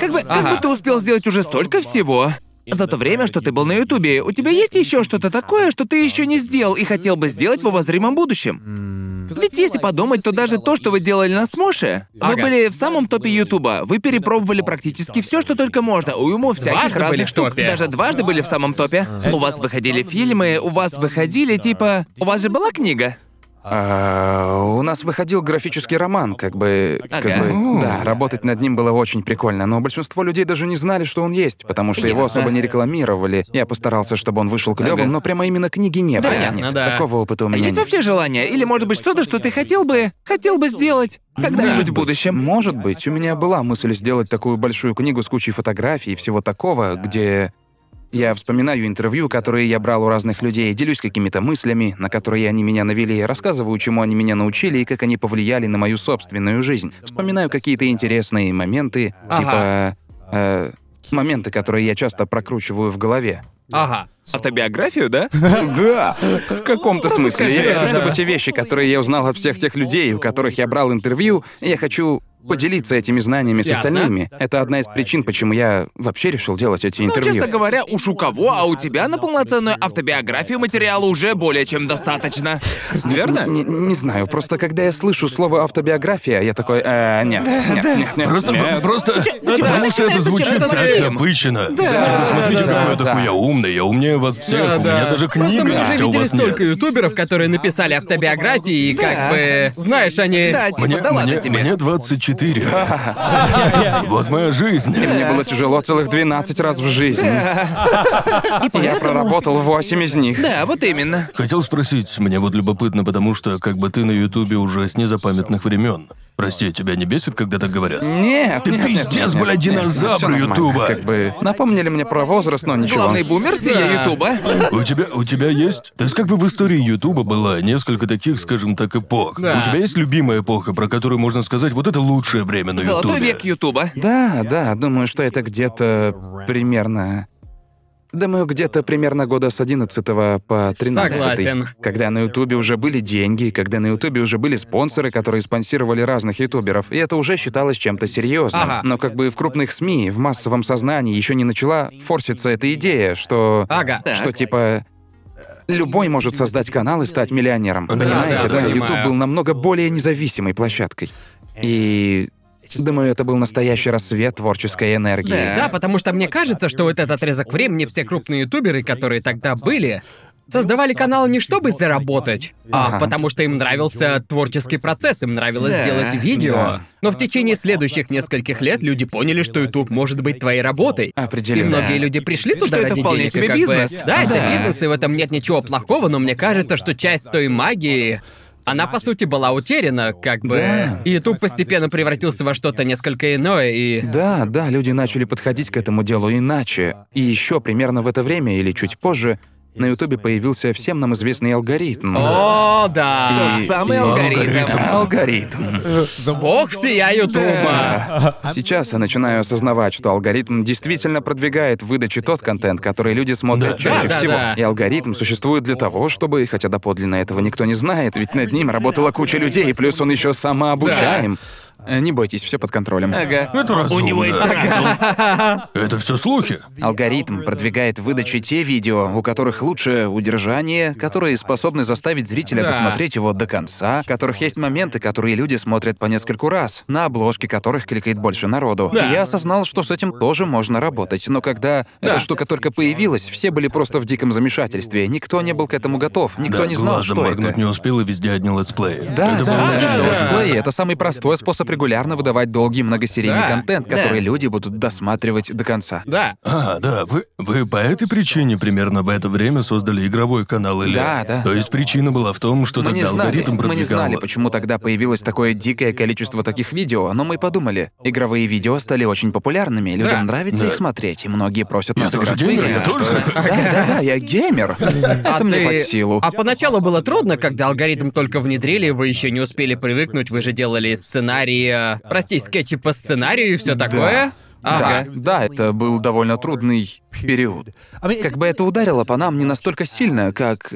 как бы, как Ага. бы ты успел сделать уже столько всего. За то время, что ты был на Ютубе, у тебя есть еще что-то такое, что ты еще не сделал и хотел бы сделать в обозримом будущем? Ведь если подумать, то даже то, что вы делали на Смоше, вы были в самом топе Ютуба. Вы перепробовали практически все, что только можно. Уйму всяких Дважды были разных в штук. топе. Даже дважды были в самом топе. У вас выходили фильмы, у вас выходили типа. У вас же была книга. А, у нас выходил графический роман, как бы, как Ага. бы, да, работать над ним было очень прикольно, но большинство людей даже не знали, что он есть, потому что его Ясно. особо не рекламировали. Я постарался, чтобы он вышел клевым, Ага. но прямо именно книги не было. Понятно, Нет, да. такого опыта у меня Есть нет. вообще желание? Или может быть что-то, что ты хотел бы, хотел бы сделать когда-нибудь в будущем? Может быть, у меня была мысль сделать такую большую книгу с кучей фотографий и всего такого, где я вспоминаю интервью, которые я брал у разных людей, делюсь какими-то мыслями, на которые они меня навели, рассказываю, чему они меня научили и как они повлияли на мою собственную жизнь. Вспоминаю какие-то интересные моменты, типа... э, моменты, которые я часто прокручиваю в голове. Ага. Автобиографию, да? *laughs* Да, в каком-то смысле. Я хочу, чтобы те вещи, которые я узнал от всех тех людей, у которых я брал интервью, я хочу поделиться этими знаниями с остальными. Это одна из причин, почему я вообще решил делать эти Ну, интервью. честно говоря, уж у кого, а у тебя на полноценную автобиографию материала уже более чем достаточно. Верно? Не, не знаю, просто когда я слышу слово автобиография, я такой, э, нет, нет, нет, нет, Просто, нет. просто, потому что это звучит так дрейм. напыщенно. Типа, смотрите, да, какой я да. такой я умный, я умнее вас всех, Да, у меня да. даже Просто книга мы есть, уже а у видели вас столько нет. ютуберов, которые написали автобиографии, и как бы, знаешь, они... Да, типа, Мне, да ладно тебе. мне 24. *laughs* Вот моя жизнь. Мне было тяжело целых 12 раз в жизни. И Я проработал 8 из них. Да, вот именно. Хотел спросить, мне вот любопытно, потому что как бы ты на Ютубе уже с незапамятных времен. Прости, тебя не бесит, когда так говорят? Нет, Ты нет, нет, пиздец, нет, бля, нет, динозавр нормально. Ютуба. Как бы напомнили мне про возраст, но ничего. Главный бумер сия Ютуба. У тебя, у тебя есть? То есть как бы в истории Ютуба было несколько таких, скажем так, эпох. Да. У тебя есть любимая эпоха, про которую можно сказать, вот это лучшее время на Золотой Ютубе? век Ютуба. Да, да, думаю, что это где-то примерно... Думаю, где-то примерно года с 11 по 13 Согласен. Когда на Ютубе уже были деньги, когда на Ютубе уже были спонсоры, которые спонсировали разных ютуберов, и это уже считалось чем-то серьезным. Ага. Но как бы в крупных СМИ, в массовом сознании еще не начала форситься эта идея, что... Ага. Что типа... Любой может создать канал и стать миллионером. Понимаете, да, да? Ютуб был намного более независимой площадкой. И думаю, это был настоящий рассвет творческой энергии. Да, потому что мне кажется, что вот этот отрезок времени все крупные ютуберы, которые тогда были, создавали канал не чтобы заработать, а потому что им нравился творческий процесс, им нравилось Да, делать видео. да. Но в течение следующих нескольких лет люди поняли, что YouTube может быть твоей работой. Определенно. И многие люди пришли туда Что это ради вполне денег, себе как бы- бизнес. Да, это Да. бизнес, и в этом нет ничего плохого, но мне кажется, что часть той магии она, по сути, была утеряна, как бы. Да. И YouTube постепенно превратился во что-то несколько иное, и... Да, да, люди начали подходить к этому делу иначе. И еще примерно в это время или чуть позже на Ютубе появился всем нам известный алгоритм. О, да! И- Самый и- алгоритм. Алгоритм. Бог всея Ютуба! Сейчас я начинаю осознавать, что алгоритм действительно продвигает в выдаче тот контент, который люди смотрят Да. чаще Да, да, всего. да. И алгоритм существует для того, чтобы, хотя доподлинно этого никто не знает, ведь над ним работала куча людей, плюс он еще самообучаем. Э, Не бойтесь, все под контролем. Ага. Это разумно. У него есть разум. *laughs* Это все слухи. Алгоритм продвигает в выдаче те видео, у которых лучше удержание, которые способны заставить зрителя Да. досмотреть его до конца, которых есть моменты, которые люди смотрят по нескольку раз, на обложке которых кликает больше народу. Да. И я осознал, что с этим тоже можно работать, но когда Да. эта штука только появилась, все были просто в диком замешательстве, никто не был к этому готов, никто да, не знал, что это. не успел и везде одни летсплеи. Да, это да, очень что важно. летсплеи — это самый простой способ регулярно выдавать долгий многосерийный Да, контент, да. который люди будут досматривать до конца. Да. А, да, вы, вы по этой причине примерно в это время создали игровой канал или... Да, да. То есть причина была в том, что Мы тогда не знали, алгоритм мы не продвигал... знали, почему тогда появилось такое дикое количество таких видео, но мы подумали, игровые видео стали очень популярными, людям Да, нравится да. их смотреть, и многие просят Я нас тоже играть в игры, я тоже. Да, да, да, я геймер. *laughs* Это мне под силу. А поначалу было трудно, когда алгоритм только внедрили, вы еще не успели привыкнуть, вы же делали сценарии, э, прости, скетчи по сценарию и все такое. Да, Ага. да, это был довольно трудный период. Как бы это ударило по нам не настолько сильно, как...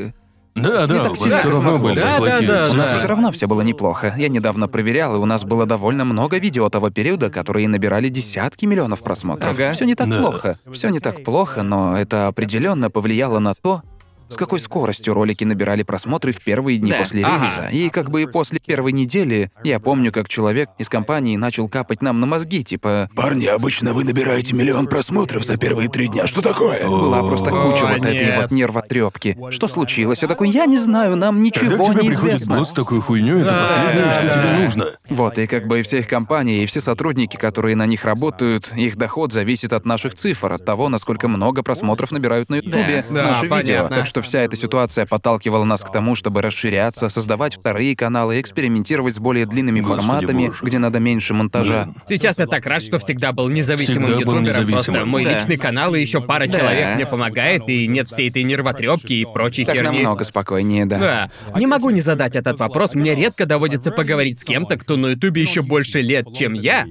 Да, да, так у вас сильно, все равно были Да, да, да, У нас да. все равно все было неплохо. Я недавно проверял, и у нас было довольно много видео того периода, которые набирали десятки миллионов просмотров. Ага. Все не так Да. плохо. Все не так плохо, но это определенно повлияло на то, с какой скоростью ролики набирали просмотры в первые дни Да. после Ага. релиза. И как бы после первой недели я помню, как человек из компании начал капать нам на мозги, типа Парни, обычно вы набираете миллион просмотров за первые три дня. Что такое? была просто куча О, вот этой нет. вот нервотрепки. Что случилось? Я такой, я не знаю, нам ничего не известно. с такой хуйней, это последнее, что тебе нужно. Вот, и как бы и все их компании, и все сотрудники, которые на них работают, их доход зависит от наших цифр, от того, насколько много просмотров набирают на Ютубе Да, наши видео. понятно. Так что вся эта ситуация подталкивала нас к тому, чтобы расширяться, создавать вторые каналы, экспериментировать с более длинными Господи форматами, боже. где надо меньше монтажа. Сейчас я так рад, что всегда был независимым Всегда был ютубером. Просто независимым. мой Да. личный канал и еще пара Да. человек мне помогает, и нет всей этой нервотрепки и прочей Так херни. намного спокойнее, да. Да. Не могу не задать этот вопрос. Мне редко доводится поговорить с кем-то, кто на Ютубе еще больше лет, чем я.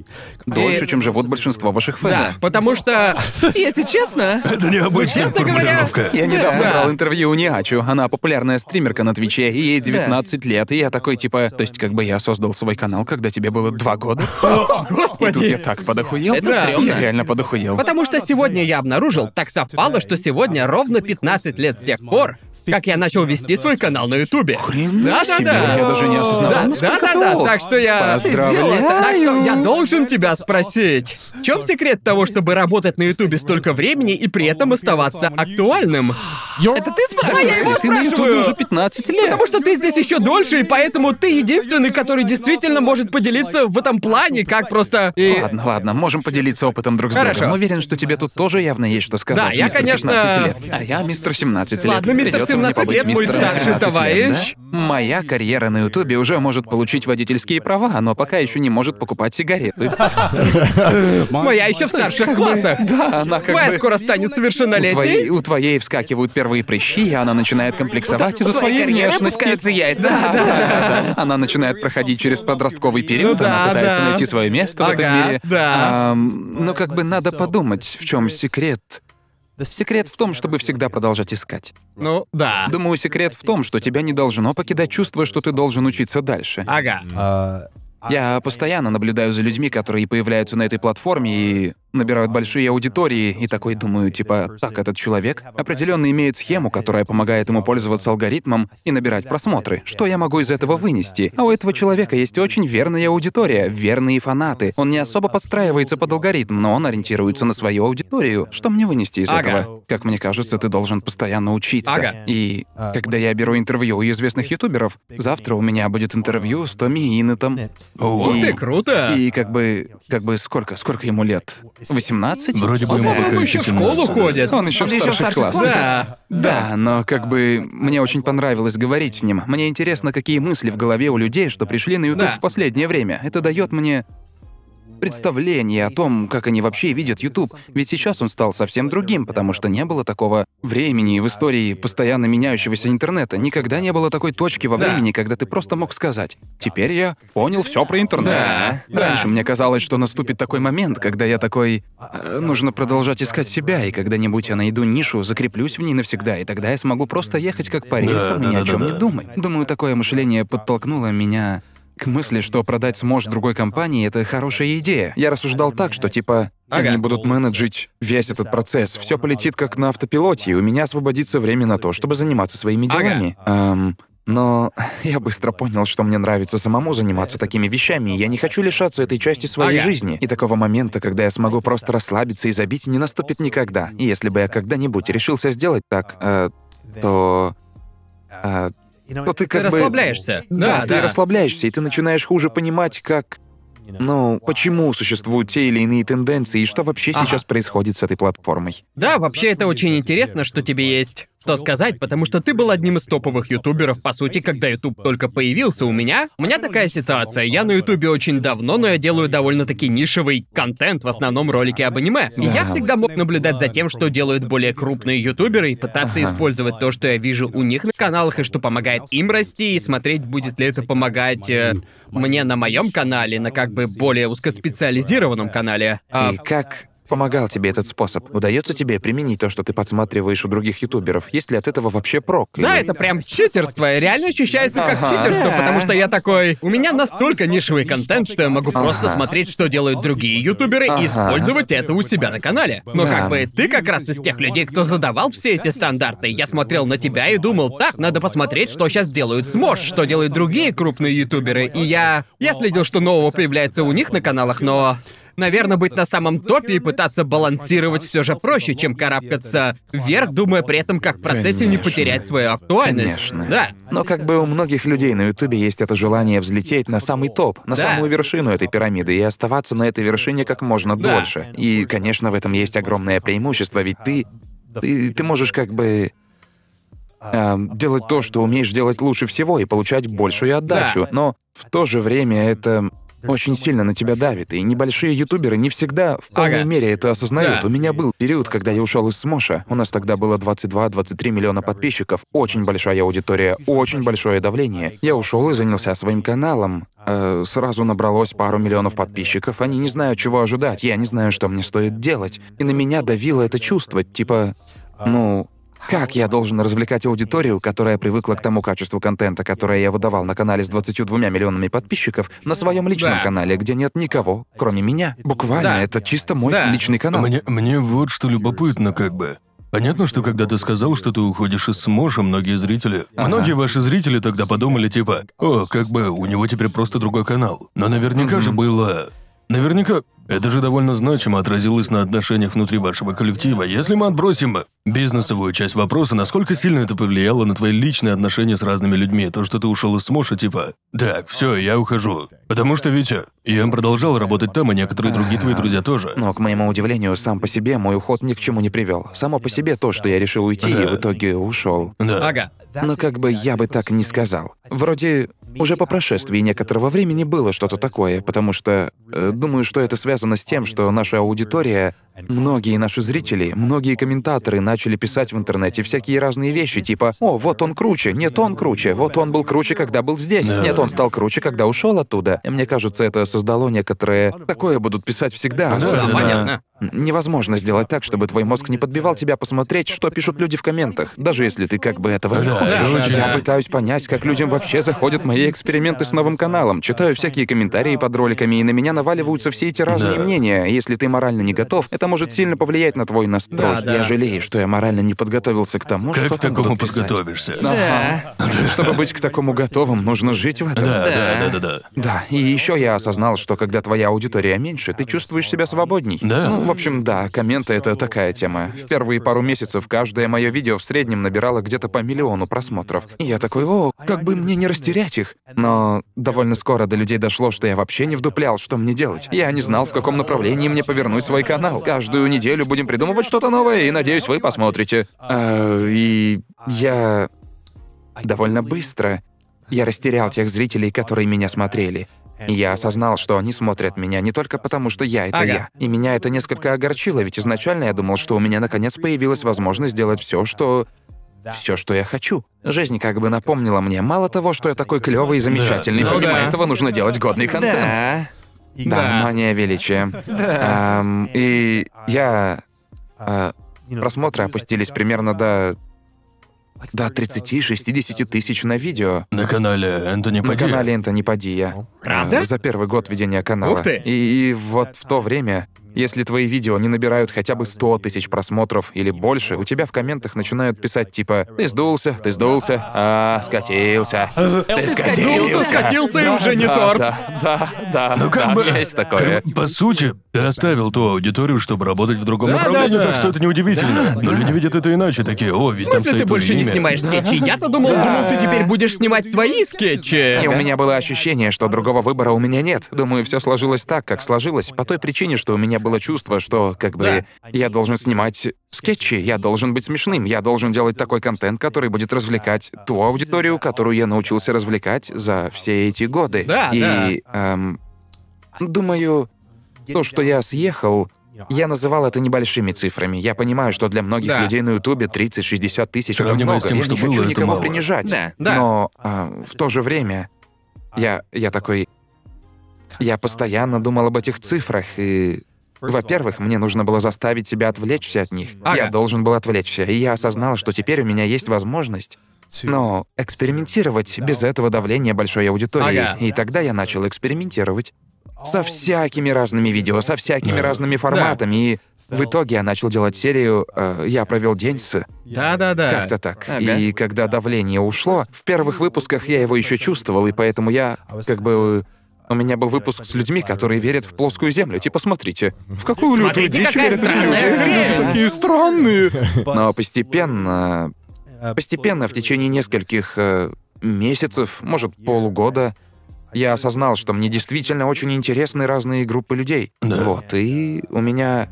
Дольше, И- чем живут большинство ваших Да, фэнов. потому что... Если честно, Это необычная Честно говоря, формулировка. Я недавно Да. брал интервью у Ниачу. Она популярная стримерка на Твиче, и ей 19 лет. И я такой, типа, то есть, как бы я создал свой канал, когда тебе было два года. *laughs* И тут я Господи. так подохуел. Это Да. стрёмно. Я реально подохуел. Потому что сегодня я обнаружил, так совпало, что сегодня ровно 15 лет с тех пор, как я начал вести свой канал на Ютубе. Да-да-да. Я даже не осознавал, да, да, да, да, так что я сделал это. Так что я должен тебя спросить. В чем секрет того, чтобы работать на Ютубе столько времени и при этом оставаться актуальным? Это ты спрашиваешь? Я его ты на Ютубе уже 15 лет. Потому что ты здесь еще дольше, и поэтому ты единственный, который действительно может поделиться в этом плане, как просто... И... Ладно, ладно, можем поделиться опытом друг с другом. Хорошо. другом. Уверен, что тебе тут тоже явно есть что сказать, Да, я, мистер конечно... 15 лет. А я мистер 17 лет. Ладно, мистер Придется 18 лет мой старший товарищ. Моя карьера на Ютубе уже может получить водительские права, но пока еще не может покупать сигареты. Моя еще в старших классах. Да, она как Моя скоро станет совершеннолетней. У твоей вскакивают первые прыщи, и она начинает комплексовать из-за своей внешности. яйца. Она начинает проходить через подростковый ну период, она пытается найти свое место в этом мире. Да. Но ну, как бы надо подумать, в чем секрет Секрет в том, чтобы всегда продолжать искать. Ну, да. Думаю, секрет в том, что тебя не должно покидать чувство, что ты должен учиться дальше. Ага. Я постоянно наблюдаю за людьми, которые появляются на этой платформе и набирают большие аудитории, и такой думаю, типа, так, этот человек определенно имеет схему, которая помогает ему пользоваться алгоритмом и набирать просмотры. Что я могу из этого вынести? А у этого человека есть очень верная аудитория, верные фанаты. Он не особо подстраивается под алгоритм, но он ориентируется на свою аудиторию. Что мне вынести из Ага. этого? Как мне кажется, ты должен постоянно учиться. Ага. И когда я беру интервью у известных ютуберов, завтра у меня будет интервью с Томми Иннетом. Ого. Ух ты, круто. И как бы, как бы сколько, сколько ему лет? 18? Вроде бы Он, ему пока еще в 17, школу да. ходит. Он еще в Он в старших старших классах. Да. Да, но как бы мне очень понравилось говорить с ним. Мне интересно, какие мысли в голове у людей, что пришли на YouTube Да. в последнее время. Это дает мне представление о том, как они вообще видят YouTube. Ведь сейчас он стал совсем другим, потому что не было такого времени в истории постоянно меняющегося интернета. Никогда не было такой точки во Да. времени, когда ты просто мог сказать: Теперь я понял все про интернет. Да, Раньше да. мне казалось, что наступит такой момент, когда я такой. «Э, Нужно продолжать искать себя, и когда-нибудь я найду нишу, закреплюсь в ней навсегда, и тогда я смогу просто ехать как по рельсам Да, и ни да, о да, чем да. не думать. Думаю, такое мышление подтолкнуло меня к мысли, что продать сможешь другой компании, это хорошая идея. Я рассуждал так, что типа Ага. они будут менеджить весь этот процесс, все полетит как на автопилоте, и у меня освободится время на то, чтобы заниматься своими Ага. делами. Ам, но *laughs* я быстро понял, что мне нравится самому заниматься такими вещами, и я не хочу лишаться этой части своей Ага. жизни. И такого момента, когда я смогу просто расслабиться и забить, не наступит никогда. И если бы я когда-нибудь решился сделать так, э, то... э, то ты Ты как бы... расслабляешься. Да, Да, ты да. расслабляешься, и ты начинаешь хуже понимать, как... Ну, почему существуют те или иные тенденции, и что вообще Ага. сейчас происходит с этой платформой. Да, вообще это очень интересно, что тебе есть что сказать, потому что ты был одним из топовых ютуберов, по сути, когда ютуб только появился у меня. У меня такая ситуация, я на ютубе очень давно, но я делаю довольно-таки нишевый контент, в основном ролики об аниме. И я Да. всегда мог наблюдать за тем, что делают более крупные ютуберы, и пытаться использовать то, что я вижу у них на каналах, и что помогает им расти, и смотреть, будет ли это помогать э, мне на моем канале, на как бы более узкоспециализированном канале. А, И как помогал тебе этот способ? Удается тебе применить то, что ты подсматриваешь у других ютуберов? Есть ли от этого вообще прок? Да, это прям читерство, реально ощущается как читерство, потому что я такой... У меня настолько нишевый контент, что я могу просто смотреть, что делают другие ютуберы, и использовать это у себя на канале. Но Да. как бы ты как раз из тех людей, кто задавал все эти стандарты. Я смотрел на тебя и думал, так, надо посмотреть, что сейчас делают Смош, что делают другие крупные ютуберы. И я... Я следил, что нового появляется у них на каналах, но... Наверное, быть на самом топе и пытаться балансировать все же проще, чем карабкаться вверх, думая при этом, как в процессе не потерять свою актуальность. Конечно. Да. Но как бы у многих людей на Ютубе есть это желание взлететь на самый топ, на Да. самую вершину этой пирамиды и оставаться на этой вершине как можно Да. дольше. И, конечно, в этом есть огромное преимущество, ведь ты, ты, ты можешь как бы эм, делать то, что умеешь делать лучше всего и получать большую отдачу. Да. Но в то же время это очень сильно на тебя давит, и небольшие ютуберы не всегда в полной Ага. мере это осознают. Да. У меня был период, когда я ушел из Смоша. У нас тогда было 22-23 миллиона подписчиков, очень большая аудитория, очень большое давление. Я ушел и занялся своим каналом. Э, сразу набралось пару миллионов подписчиков. Они не знают, чего ожидать. Я не знаю, что мне стоит делать. И на меня давило это чувство, типа, ну, как я должен развлекать аудиторию, которая привыкла к тому качеству контента, которое я выдавал на канале с 22 миллионами подписчиков, на своем личном Да. канале, где нет никого, кроме меня? Буквально, Да. это чисто мой Да. личный канал. Мне, мне вот что любопытно, как бы. Понятно, что когда ты сказал, что ты уходишь из Смоша, многие зрители... Многие ваши зрители тогда подумали, типа, о, как бы, у него теперь просто другой канал. Но наверняка же было... Наверняка это же довольно значимо отразилось на отношениях внутри вашего коллектива. Если мы отбросим бизнесовую часть вопроса, насколько сильно это повлияло на твои личные отношения с разными людьми, то, что ты ушел из Смоша, типа, так, все, я ухожу. Потому что, Витя, я продолжал работать там, и некоторые другие твои друзья тоже. Но, к моему удивлению, сам по себе мой уход ни к чему не привел. Само по себе то, что я решил уйти, и в итоге ушел. Да. Ага. Но как бы я бы так не сказал. Вроде уже по прошествии некоторого времени было что-то такое, потому что э, думаю, что это связано с тем, что наша аудитория, многие наши зрители, многие комментаторы начали писать в интернете всякие разные вещи, типа «О, вот он круче, нет, он круче, вот он был круче, когда был здесь, нет, он стал круче, когда ушел оттуда». И мне кажется, это создало некоторое... Такое будут писать всегда, Да, особенно- да, понятно. Невозможно сделать так, чтобы твой мозг не подбивал тебя посмотреть, что пишут люди в комментах, даже если ты как бы этого не хочешь. Я пытаюсь понять, как людям вообще заходят мои эксперименты с новым каналом. Читаю всякие комментарии под роликами, и на меня наваливаются все эти разные мнения. Если ты морально не готов, это может сильно повлиять на твой настрой. Да, да. Я жалею, что я морально не подготовился к тому, Как что к там такому подготовишься? Ага. Чтобы быть к такому готовым, нужно жить в этом. Да, да, да, да, да. Да, и еще я осознал, что когда твоя аудитория меньше, ты чувствуешь себя свободней. Да. Ну, в общем, да, комменты это такая тема. В первые пару месяцев каждое мое видео в среднем набирало где-то по миллиону просмотров. И я такой, о, как бы мне не растерять их. Но довольно скоро до людей дошло, что я вообще не вдуплял, что мне делать. Я не знал, в каком направлении мне повернуть свой канал. Каждую неделю будем придумывать что-то новое, и надеюсь, вы посмотрите. А, и я довольно быстро я растерял тех зрителей, которые меня смотрели. Я осознал, что они смотрят меня не только потому, что я — это Ага. я. И меня это несколько огорчило, ведь изначально я думал, что у меня наконец появилась возможность сделать все, что... Все, что я хочу. Жизнь как бы напомнила мне, мало того, что я такой клевый и замечательный, Да. помимо да. этого нужно делать годный контент. Да. Да, мания величия. И я... а, просмотры опустились примерно до до 30-60 тысяч на видео. На канале Энтони На Падия. канале Энтони Падия. Правда? А, За первый год ведения канала. Ух ты. И, и вот в то время, если твои видео не набирают хотя бы 100 тысяч просмотров или больше, у тебя в комментах начинают писать типа «Ты сдулся, ты сдулся, а, скатился, ты скатился». Скатился и уже не торт. Да, да, да, Ну как бы, есть такое. как бы, по сути, ты оставил ту аудиторию, чтобы работать в другом Да, направлении, да, да. так что это неудивительно. Но люди видят это иначе, такие, о, ведь В там смысле, стоит ты больше не имя». снимаешь скетчи? *laughs* Я-то думал, думал, ты теперь будешь снимать свои скетчи. И у меня было ощущение, что другого выбора у меня нет. Думаю, все сложилось так, как сложилось, по той причине, что у меня было чувство, что, как бы, я должен снимать скетчи, я должен быть смешным, я должен делать такой контент, который будет развлекать ту аудиторию, которую я научился развлекать за все эти годы. Да, И, да. эм, думаю, то, что я съехал, я называл это небольшими цифрами. Я понимаю, что для многих Да. людей на Ютубе 30-60 тысяч это много. с тем, я что не хочу было, это никого мало. принижать. Да. Да. Но а, в то же время я, я такой... Я постоянно думал об этих цифрах, и... Во-первых, мне нужно было заставить себя отвлечься от них. Ага. Я должен был отвлечься, и я осознал, что теперь у меня есть возможность но экспериментировать без этого давления большой аудитории. Ага. И тогда я начал экспериментировать со всякими разными видео, со всякими разными форматами. И в итоге я начал делать серию э, «Я провел день с...» Да-да-да. Как-то так. Ага. И когда давление ушло, в первых выпусках я его еще чувствовал, и поэтому я как бы... У меня был выпуск с людьми, которые верят в плоскую землю. Типа, смотрите, в какую лютую Смотрите, дичь какая верят эти странная люди. хрень. Люди такие странные. Но постепенно, постепенно, в течение нескольких э, месяцев, может, полугода, я осознал, что мне действительно очень интересны разные группы людей. Да. Вот, и у меня...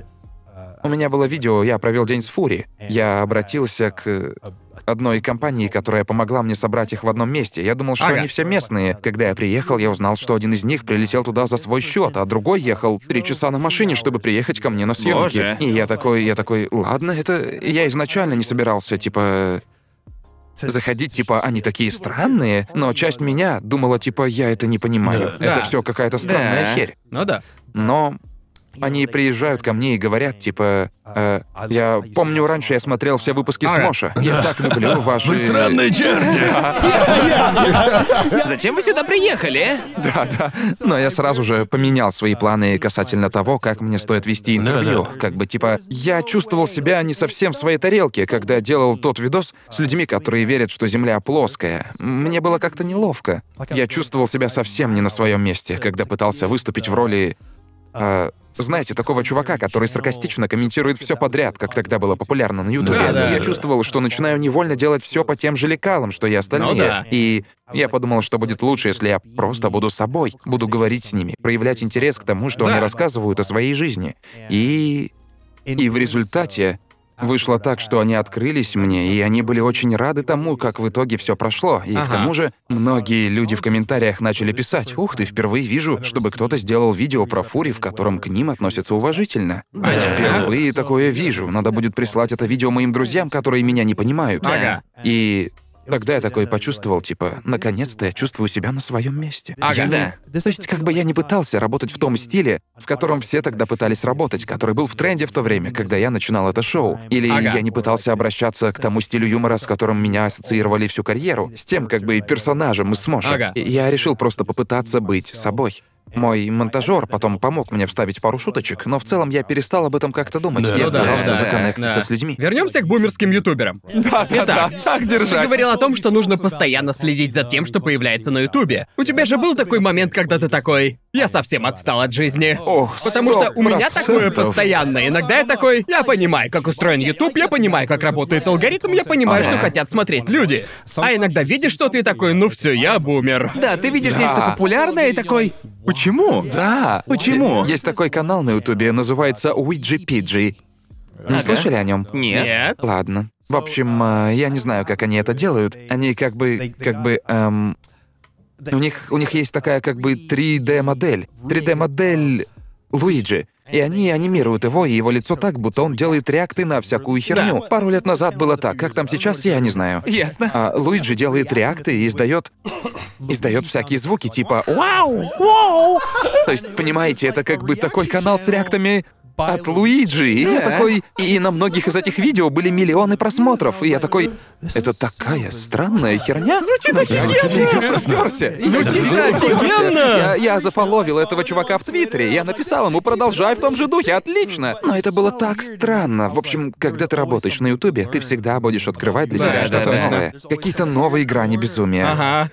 У меня было видео, я провел день с Фури. Я обратился к одной компании, которая помогла мне собрать их в одном месте. Я думал, что Ага. они все местные. Когда я приехал, я узнал, что один из них прилетел туда за свой счет, а другой ехал три часа на машине, чтобы приехать ко мне на съемки. Боже. И я такой, я такой, ладно, это я изначально не собирался, типа заходить, типа, они такие странные, но часть меня думала, типа, я это не понимаю. Да. Это Да. все какая-то странная Да. херь. Ну да. Но они приезжают ко мне и говорят, типа, э, я помню, раньше я смотрел все выпуски Ага. Смоша. Я так люблю *laughs* ваши... Вы странные черти! *laughs* Зачем вы сюда приехали? Да, да. Но я сразу же поменял свои планы касательно того, как мне стоит вести интервью. Как бы, типа, я чувствовал себя не совсем в своей тарелке, когда делал тот видос с людьми, которые верят, что Земля плоская. Мне было как-то неловко. Я чувствовал себя совсем не на своем месте, когда пытался выступить в роли... а, знаете, такого чувака, который саркастично комментирует все подряд, как тогда было популярно на Ютубе. Да, да. Я чувствовал, что начинаю невольно делать все по тем же лекалам, что и остальные. Ну да. И я подумал, что будет лучше, если я просто буду собой, буду говорить с ними, проявлять интерес к тому, что Да. они рассказывают о своей жизни. И... И в результате вышло так, что они открылись мне, и они были очень рады тому, как в итоге все прошло. И к Ага. тому же многие люди в комментариях начали писать, «Ух ты, впервые вижу, чтобы кто-то сделал видео про Фури, в котором к ним относятся уважительно. А впервые такое вижу. Надо будет прислать это видео моим друзьям, которые меня не понимают». Ага. И тогда я такой почувствовал, типа, наконец-то я чувствую себя на своем месте. Ага. Я не- Да. То есть, как бы я не пытался работать в том стиле, в котором все тогда пытались работать, который был в тренде в то время, когда я начинал это шоу. Или Ага. я не пытался обращаться к тому стилю юмора, с которым меня ассоциировали всю карьеру, с тем, как бы, персонажем из Смоша. Ага. И Я решил просто попытаться быть собой. Мой монтажер потом помог мне вставить пару шуточек, но в целом я перестал об этом как-то думать. Да. я Ну да, старался да, законнектиться да. с людьми. Вернемся к бумерским ютуберам. Да, да, да, так Ты держать. говорил о том, что нужно постоянно следить за тем, что появляется на Ютубе. У тебя же был такой момент, когда ты такой, я совсем отстал от жизни. Ох, Потому что у меня 100%. такое постоянно. Иногда я такой, я понимаю, как устроен Ютуб, я понимаю, как работает алгоритм, я понимаю, что хотят смотреть люди. А иногда видишь что-то и такой, ну все, я бумер. Да, ты видишь Да. нечто популярное и такой... Почему? Да. Почему? Есть такой канал на Ютубе, называется Ouija Не слышали о нем? Нет. Нет. Ладно. В общем, э, я не знаю, как они это делают. Они как бы, как бы, эм, у них, у них есть такая как бы 3D-модель. 3D-модель Луиджи. И они анимируют его и его лицо так, будто он делает реакты на всякую херню. Пару лет назад было так. Как там сейчас, я не знаю. Ясно. А Луиджи делает реакты и издает. издает всякие звуки, типа «Вау! Вау!» То есть, понимаете, это как бы такой канал с реактами от Луиджи. И я Да. такой... И на многих из этих видео были миллионы просмотров. И я такой... Это такая странная херня. Звучит интересно. Звучит офигенно. Я, я зафоловил этого чувака в Твиттере. Я написал ему, продолжай в том же духе, отлично. Но это было так странно. В общем, когда ты работаешь на Ютубе, ты всегда будешь открывать для себя что-то новое. Какие-то новые грани безумия. Ага.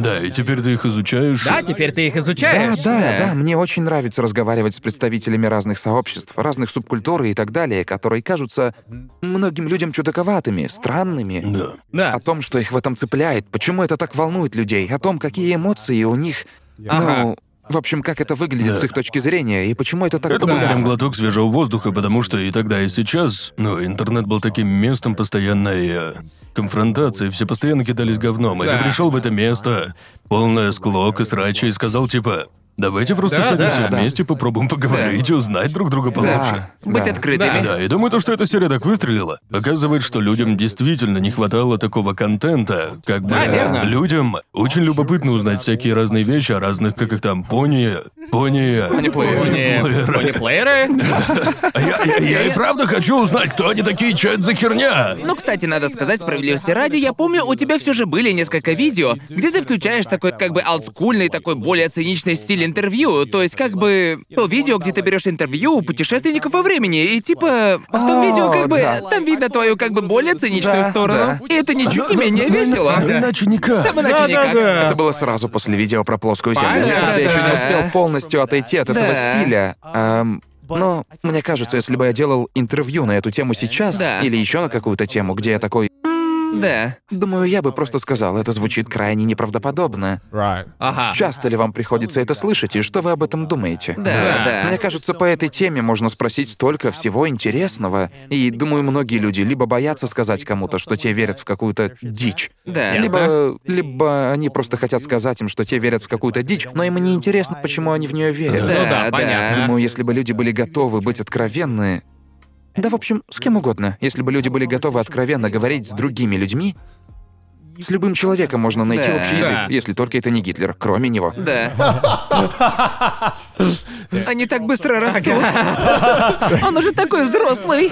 Да, и теперь ты их изучаешь. Да, теперь ты их изучаешь. да, Да. да, мне очень нравится разговаривать с представителями разных сообществ, разных субкультур и так далее, которые кажутся многим людям чудаковатыми, странными. Да. Да. О том, что их в этом цепляет, почему это так волнует людей, о том, какие эмоции у них. Ага. Ну, в общем, как это выглядит Да. с их точки зрения, и почему это так Это был прям глоток свежего воздуха, потому что и тогда, и сейчас, ну, интернет был таким местом постоянной э, конфронтации, все постоянно кидались говном, и Да. ты пришел в это место, полное склок и срача, и сказал типа, давайте просто Да, садимся да, да. вместе, попробуем поговорить и узнать друг друга получше. Да, Быть да. открытыми. Да, и думаю, то, что эта серия так выстрелила, показывает, что людям действительно не хватало такого контента. Как бы Да, верно. людям очень любопытно узнать всякие разные вещи о разных, как их там, пони... Пони... Пони- Пони-плееры? *laughs* А я, я- я и правда хочу узнать, кто они такие, что это за херня. Ну, кстати, надо сказать справедливости ради, я помню, у тебя все же были несколько видео, где ты включаешь такой как бы олдскульный, такой более циничный стиль интервью. То есть как бы то видео, где ты берешь интервью у путешественников во времени, и типа в том О, видео как бы да. там видно твою как бы более циничную Да, сторону. И это ничуть не менее весело. ну, иначе никак. Там иначе никак. Это было сразу после видео про плоскую землю. Я, Понятно. правда, еще не успел полностью отойти от этого Да. стиля. Ам, но мне кажется, если бы я делал интервью на эту тему сейчас, Да. или еще на какую-то тему, где я такой, Да. думаю, я бы просто сказал, это звучит крайне неправдоподобно. Ага. Часто ли вам приходится это слышать, и что вы об этом думаете? Да, да. Мне кажется, по этой теме можно спросить столько всего интересного. И думаю, многие люди либо боятся сказать кому-то, что те верят в какую-то дичь. Да. Либо, либо они просто хотят сказать им, что те верят в какую-то дичь, но им не интересно, почему они в нее верят. Да, Ну да, да. понятно. Думаю, если бы люди были готовы быть откровенны. Да, в общем, с кем угодно. Если бы люди были готовы откровенно говорить с другими людьми, с любым человеком можно найти Да. общий язык, Да. если только это не Гитлер, кроме него. Да. *laughs* Они так быстро растут. Он уже такой взрослый.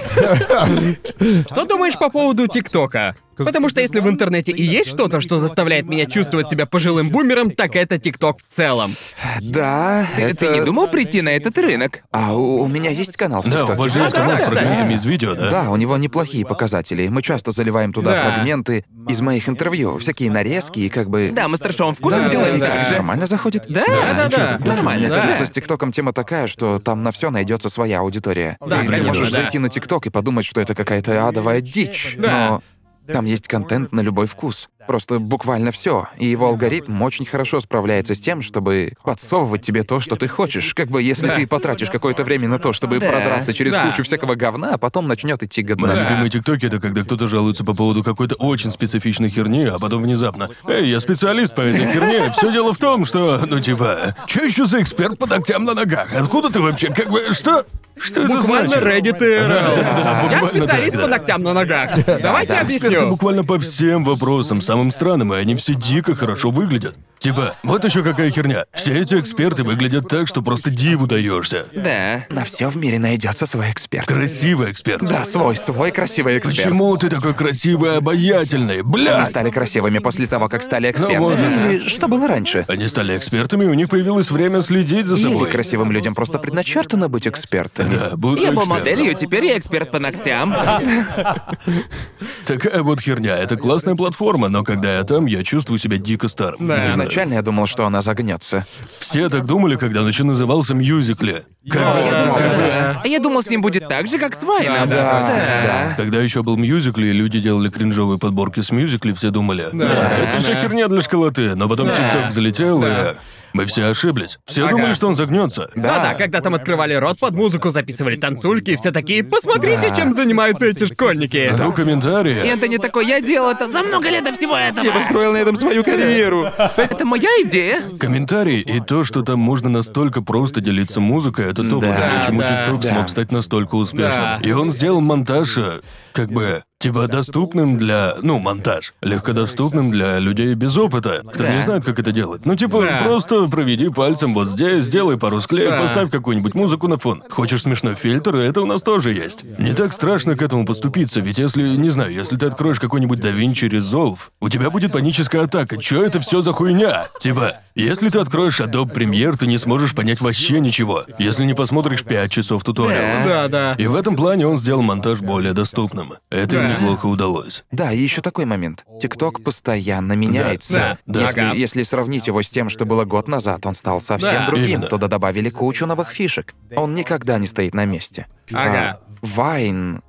Что думаешь по поводу ТикТока? Потому что если в интернете и есть что-то, что заставляет меня чувствовать себя пожилым бумером, так это ТикТок в целом. Да, Ты- это... Ты не думал прийти на этот рынок? А у, у меня есть канал в Да, у ТикТоке. вас же есть Да, канал с да, фрагментами из видео, да? Да, у него неплохие показатели. Мы часто заливаем туда Да. фрагменты из моих интервью, всякие нарезки и как бы... Да, мы с трешовым вкусом Да, делаем да, так же. Нормально заходит? Да, да, да. Мне Да. кажется, с ТикТоком тема такая, что там на все найдется своя аудитория. Да, ты конечно, можешь да. зайти на ТикТок и подумать, что это какая-то адовая дичь. Да. Но там есть контент на любой вкус. Просто буквально все. И его алгоритм очень хорошо справляется с тем, чтобы подсовывать тебе то, что ты хочешь. Как бы если ты потратишь какое-то время на то, чтобы Да. продраться через Да. кучу всякого говна, а потом начнет идти Мои годно. любимые тиктоки это когда кто-то жалуется по поводу какой-то очень специфичной херни, а потом внезапно. Эй, я специалист по этой херне. Все дело в том, что, ну типа, что еще за эксперт по ногтям на ногах? Откуда ты вообще? Как бы что? Что это Буквально? Reddit IRL. Я специалист по ногтям на ногах. Давайте объясню. буквально по всем вопросам, самым странным, и они все дико хорошо выглядят. Типа, вот еще какая херня. Все эти эксперты выглядят так, что просто диву даешься. Да. На все в мире найдется свой эксперт. Красивый эксперт. Да, свой, свой красивый эксперт. Почему ты такой красивый и обаятельный? Бля! Они стали красивыми после того, как стали экспертами. может, Или что было раньше? Они стали экспертами, и у них появилось время следить за Или собой. красивым людям просто предначертано быть экспертами. Да, буду Я был экспертом. моделью, теперь я эксперт по ногтям. *laughs* Такая вот херня. Это классная платформа, но когда я там, я чувствую себя дико старым. Да. Не знаю. Изначально я думал, что она загнется. Все так думали, когда еще назывался Мьюзикли. Как бы- Я думал, как бы- да. А я думал, с ним будет так же, как с Вайном. Да. Когда еще был мюзикли, и люди делали кринжовые подборки с мюзикли, все думали, да, это же херня для школоты, но потом ТикТок залетел, и мы все ошиблись. Все Ага. думали, что он загнется. Да-да, когда там открывали рот под музыку, записывали танцульки, и все такие, посмотрите, чем занимаются эти школьники. Ну, И комментарии. Энтони такой, я делал это за много лет до всего этого. Я построил на этом свою карьеру. Это моя идея. Комментарии и то, что там можно настолько просто делиться музыкой, это то, Да, благодаря чему да, ТикТок да. смог стать настолько успешным. Да. И он сделал монтаж, э, как бы, типа, доступным для, ну, монтаж, легкодоступным для людей без опыта, кто Да. не знает, как это делать. Ну, типа, Да. просто проведи пальцем вот здесь, сделай пару склеек, Да. поставь какую-нибудь музыку на фон. Хочешь смешной фильтр, это у нас тоже есть. Не так страшно к этому подступиться, ведь если, не знаю, если ты откроешь какой-нибудь DaVinci Resolve, у тебя будет паническая атака. Чё это все за хуйня? Типа, если ты откроешь Adobe Premiere, ты не сможешь понять вообще ничего, если не посмотришь 5 часов туториала. Да, да. И в этом плане он сделал монтаж более доступным. Это им Да. неплохо удалось. Да, и еще такой момент. ТикТок постоянно меняется. Да, да. Если, Ага. если сравнить его с тем, что было год назад, он стал совсем Да. другим. Именно. Туда добавили кучу новых фишек. Он никогда не стоит на месте. Ага. А Вайн...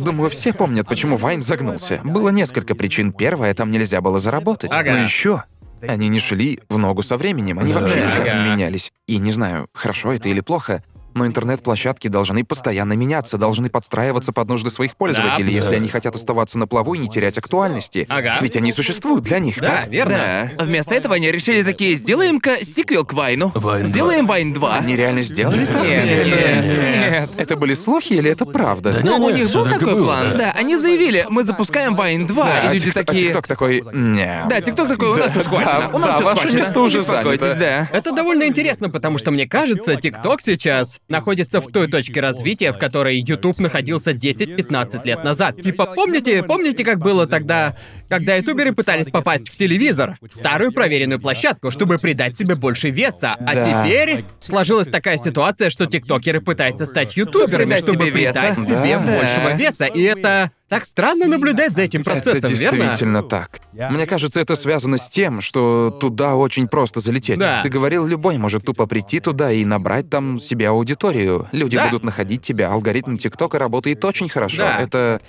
Думаю, все помнят, почему Вайн загнулся. Было несколько причин. Первая, там нельзя было заработать. Ага. Но еще они не шли в ногу со временем, они вообще никак не Ага. менялись. И не знаю, хорошо это или плохо, но интернет-площадки должны постоянно меняться, должны подстраиваться под нужды своих пользователей, Да. если они хотят оставаться на плаву и не терять актуальности. Ага. Ведь они существуют для них, Да, так? верно. Да. Вместо этого они решили такие, сделаем-ка сиквел к Вайну. Вайн 2. Сделаем Вайн 2. Они реально сделали так? Нет, это- нет, нет. Это были слухи или это правда? Да Ну, у них был такой было, план. да. Да, они заявили, мы запускаем Вайн 2, Да, и люди Тик- а такие... ТикТок такой, не. Да, ТикТок такой, у нас схвачено. да, у нас да, все ваше схвачено. место уже занято. да. Это довольно интересно, потому что мне кажется, ТикТок сейчас находится в той точке развития, в которой YouTube находился 10-15 лет назад. Типа, помните, помните, как было тогда, когда ютуберы пытались попасть в телевизор? Старую проверенную площадку, чтобы придать себе больше веса. А Да. теперь сложилась такая ситуация, что тиктокеры пытаются стать ютуберами, придать чтобы себе веса. придать себе Да. большего веса. И это так странно наблюдать за этим процессом, это верно? действительно так. Мне кажется, это связано с тем, что туда очень просто залететь. Да. Ты говорил, любой может тупо прийти туда и набрать там себе аудиторию. Люди Да. будут находить тебя. Алгоритм ТикТока работает очень хорошо. Да. Это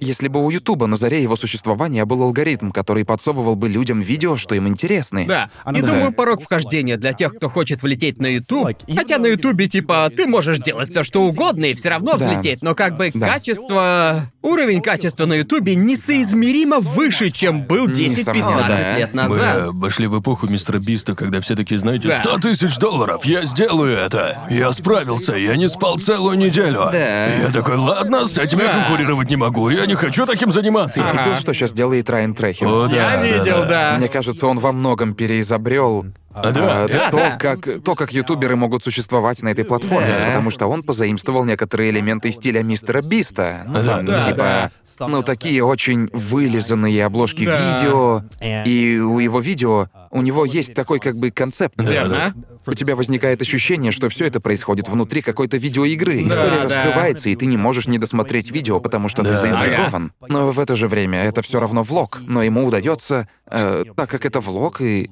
если бы у Ютуба на заре его существования был алгоритм, который подсовывал бы людям видео, что им интересны. Да. И Да. думаю, порог вхождения для тех, кто хочет влететь на YouTube. Хотя на Ютубе, типа, ты можешь делать все, что угодно, и все равно Да. взлететь. Но как бы Да. качество. Уровень качества на Ютубе несоизмеримо выше, чем был 10-15 Несомненно. Да. лет Мы назад. вошли в эпоху мистера Биста, когда все такие, знаете, Да. 100 тысяч долларов, я сделаю это. Я справился, я не спал целую неделю. Да. Я такой, ладно, с этим я конкурировать не могу, я не хочу таким заниматься. Видел, что сейчас делает Райан Трехер? О, да, Я да, видел, да. Мне кажется, он во многом переизобрел А, да. а, Да, то, да. как то, как ютуберы могут существовать на этой платформе, Да. потому что он позаимствовал некоторые элементы стиля мистера Биста. Ну, Да, там, да, типа, ну такие очень вылизанные обложки Да. видео, и у его видео у него есть такой как бы концепт. Да, Верно? У тебя возникает ощущение, что все это происходит внутри какой-то видеоигры. История да. раскрывается, и ты не можешь не досмотреть видео, потому что ты Да. заинтригован. Но в это же время это все равно влог. Но ему удается, э, так как это влог, и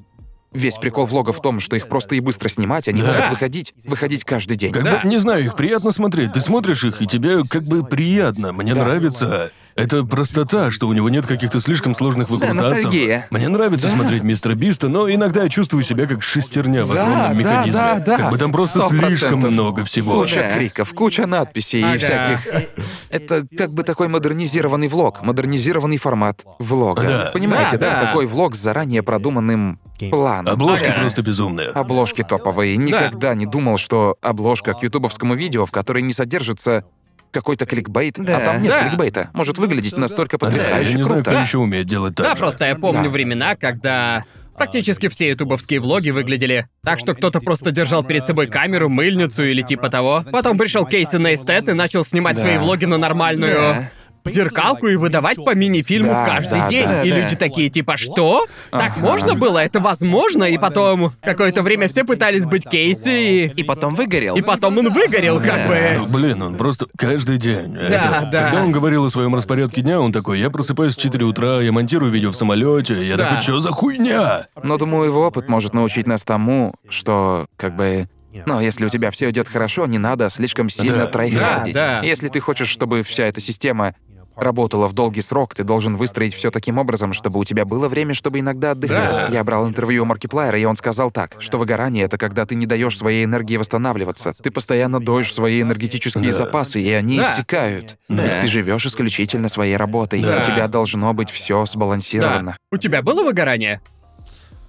весь прикол влога в том, что их просто и быстро снимать, они Да. могут выходить, выходить каждый день. Как Да. бы, не знаю, их приятно смотреть. Ты смотришь их, и тебе как бы приятно. Мне нравится. Это простота, что у него нет каких-то слишком сложных выкрутасов. ностальгия. Мне нравится смотреть мистера Биста, но иногда я чувствую себя как шестерня в Да, огромном да, механизме. да, да. Как бы там просто Сто слишком процентов. много всего. Куча Да. криков, куча надписей Ага. и всяких. Это как бы такой модернизированный влог, модернизированный формат влога. Да. Понимаете, Да, да? да. Такой влог с заранее продуманным планом. Обложки Ага. просто безумные. Обложки топовые. Никогда не думал, что обложка к ютубовскому видео, в которой не содержится какой-то кликбейт, Да. а там нет Да. кликбейта, может выглядеть настолько Да, я потрясающе не знаю, круто. кто еще умеет делать так Да, же. просто я помню Да. времена, когда практически все ютубовские влоги выглядели так, что кто-то просто держал перед собой камеру, мыльницу или типа того. Потом пришел Кейси на эстет и начал снимать Да. свои влоги на нормальную Да. Зеркалку и выдавать по мини-фильму Да, каждый да, день. да, и да. люди такие типа, что? Так Ага. можно было? Это возможно? И потом какое-то время все пытались быть Кейси, и, И потом выгорел. и потом он выгорел, как Ну, бы. блин, он просто каждый день. Это- да. Когда он говорил о своем распорядке дня, он такой, я просыпаюсь в 4 утра, я монтирую видео в самолете, я Да. такой, что за хуйня? Но думаю, его опыт может научить нас тому, что как бы. Ну, если у тебя все идет хорошо, не надо слишком сильно Да. трайхардить. Да, да. Если ты хочешь, чтобы вся эта система работала в долгий срок, ты должен выстроить все таким образом, чтобы у тебя было время, чтобы иногда отдыхать. Да. Я брал интервью у Маркиплайера, и он сказал так, что выгорание — это когда ты не даешь своей энергии восстанавливаться. Ты постоянно доешь свои энергетические Да. запасы, и они Да. иссякают. Да. Ты живешь исключительно своей работой. Да. У тебя должно быть все Да. сбалансировано. У тебя было выгорание?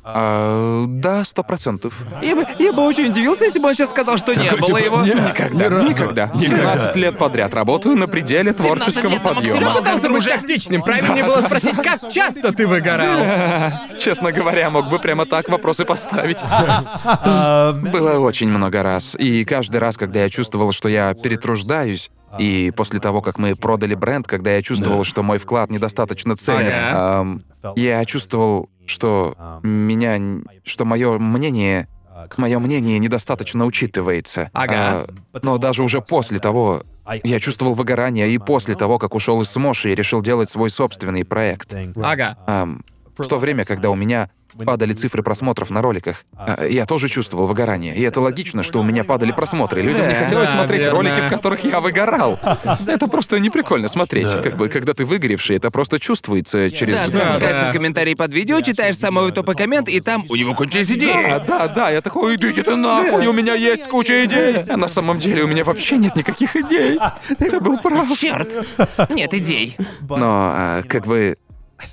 А, да, сто процентов. Я бы, я бы очень удивился, если бы он сейчас сказал, что не Такой, было типа, его. «Не, Никогда, ни разу, никогда. никогда». 17 лет подряд работаю на пределе творческого лет на подъема. максималке. Пытался быть тактичным. Правильнее было спросить, *laughs* как часто ты выгорал. *laughs* Честно говоря, мог бы прямо так вопросы поставить. *laughs* Было очень много раз. И каждый раз, когда я чувствовал, что я перетруждаюсь, и после того, как мы продали бренд, когда я чувствовал, Да. что мой вклад недостаточно ценен, Ага. ам, я чувствовал, что меня, что мое мнение, мое мнение недостаточно учитывается. Ага. А, но даже уже после того, я чувствовал выгорание, и после того, как ушел из Смоши и решил делать свой собственный проект. Ага. Ам, в то время, когда у меня падали цифры просмотров на роликах, а, я тоже чувствовал выгорание. И это логично, что у меня падали просмотры. Людям не хотелось смотреть верно. ролики, в которых я выгорал. *laughs* Это просто неприкольно смотреть. Как бы, когда ты выгоревший, это просто чувствуется через... Да, Да, в комментарии под видео, читаешь самый тупой коммент, и там у него кончились идеи. Да, да, да, я такой, идите ты нахуй, у меня есть куча идей. А на самом деле у меня вообще нет никаких идей. Ты был прав. Черт! Нет идей. Но, а, как бы,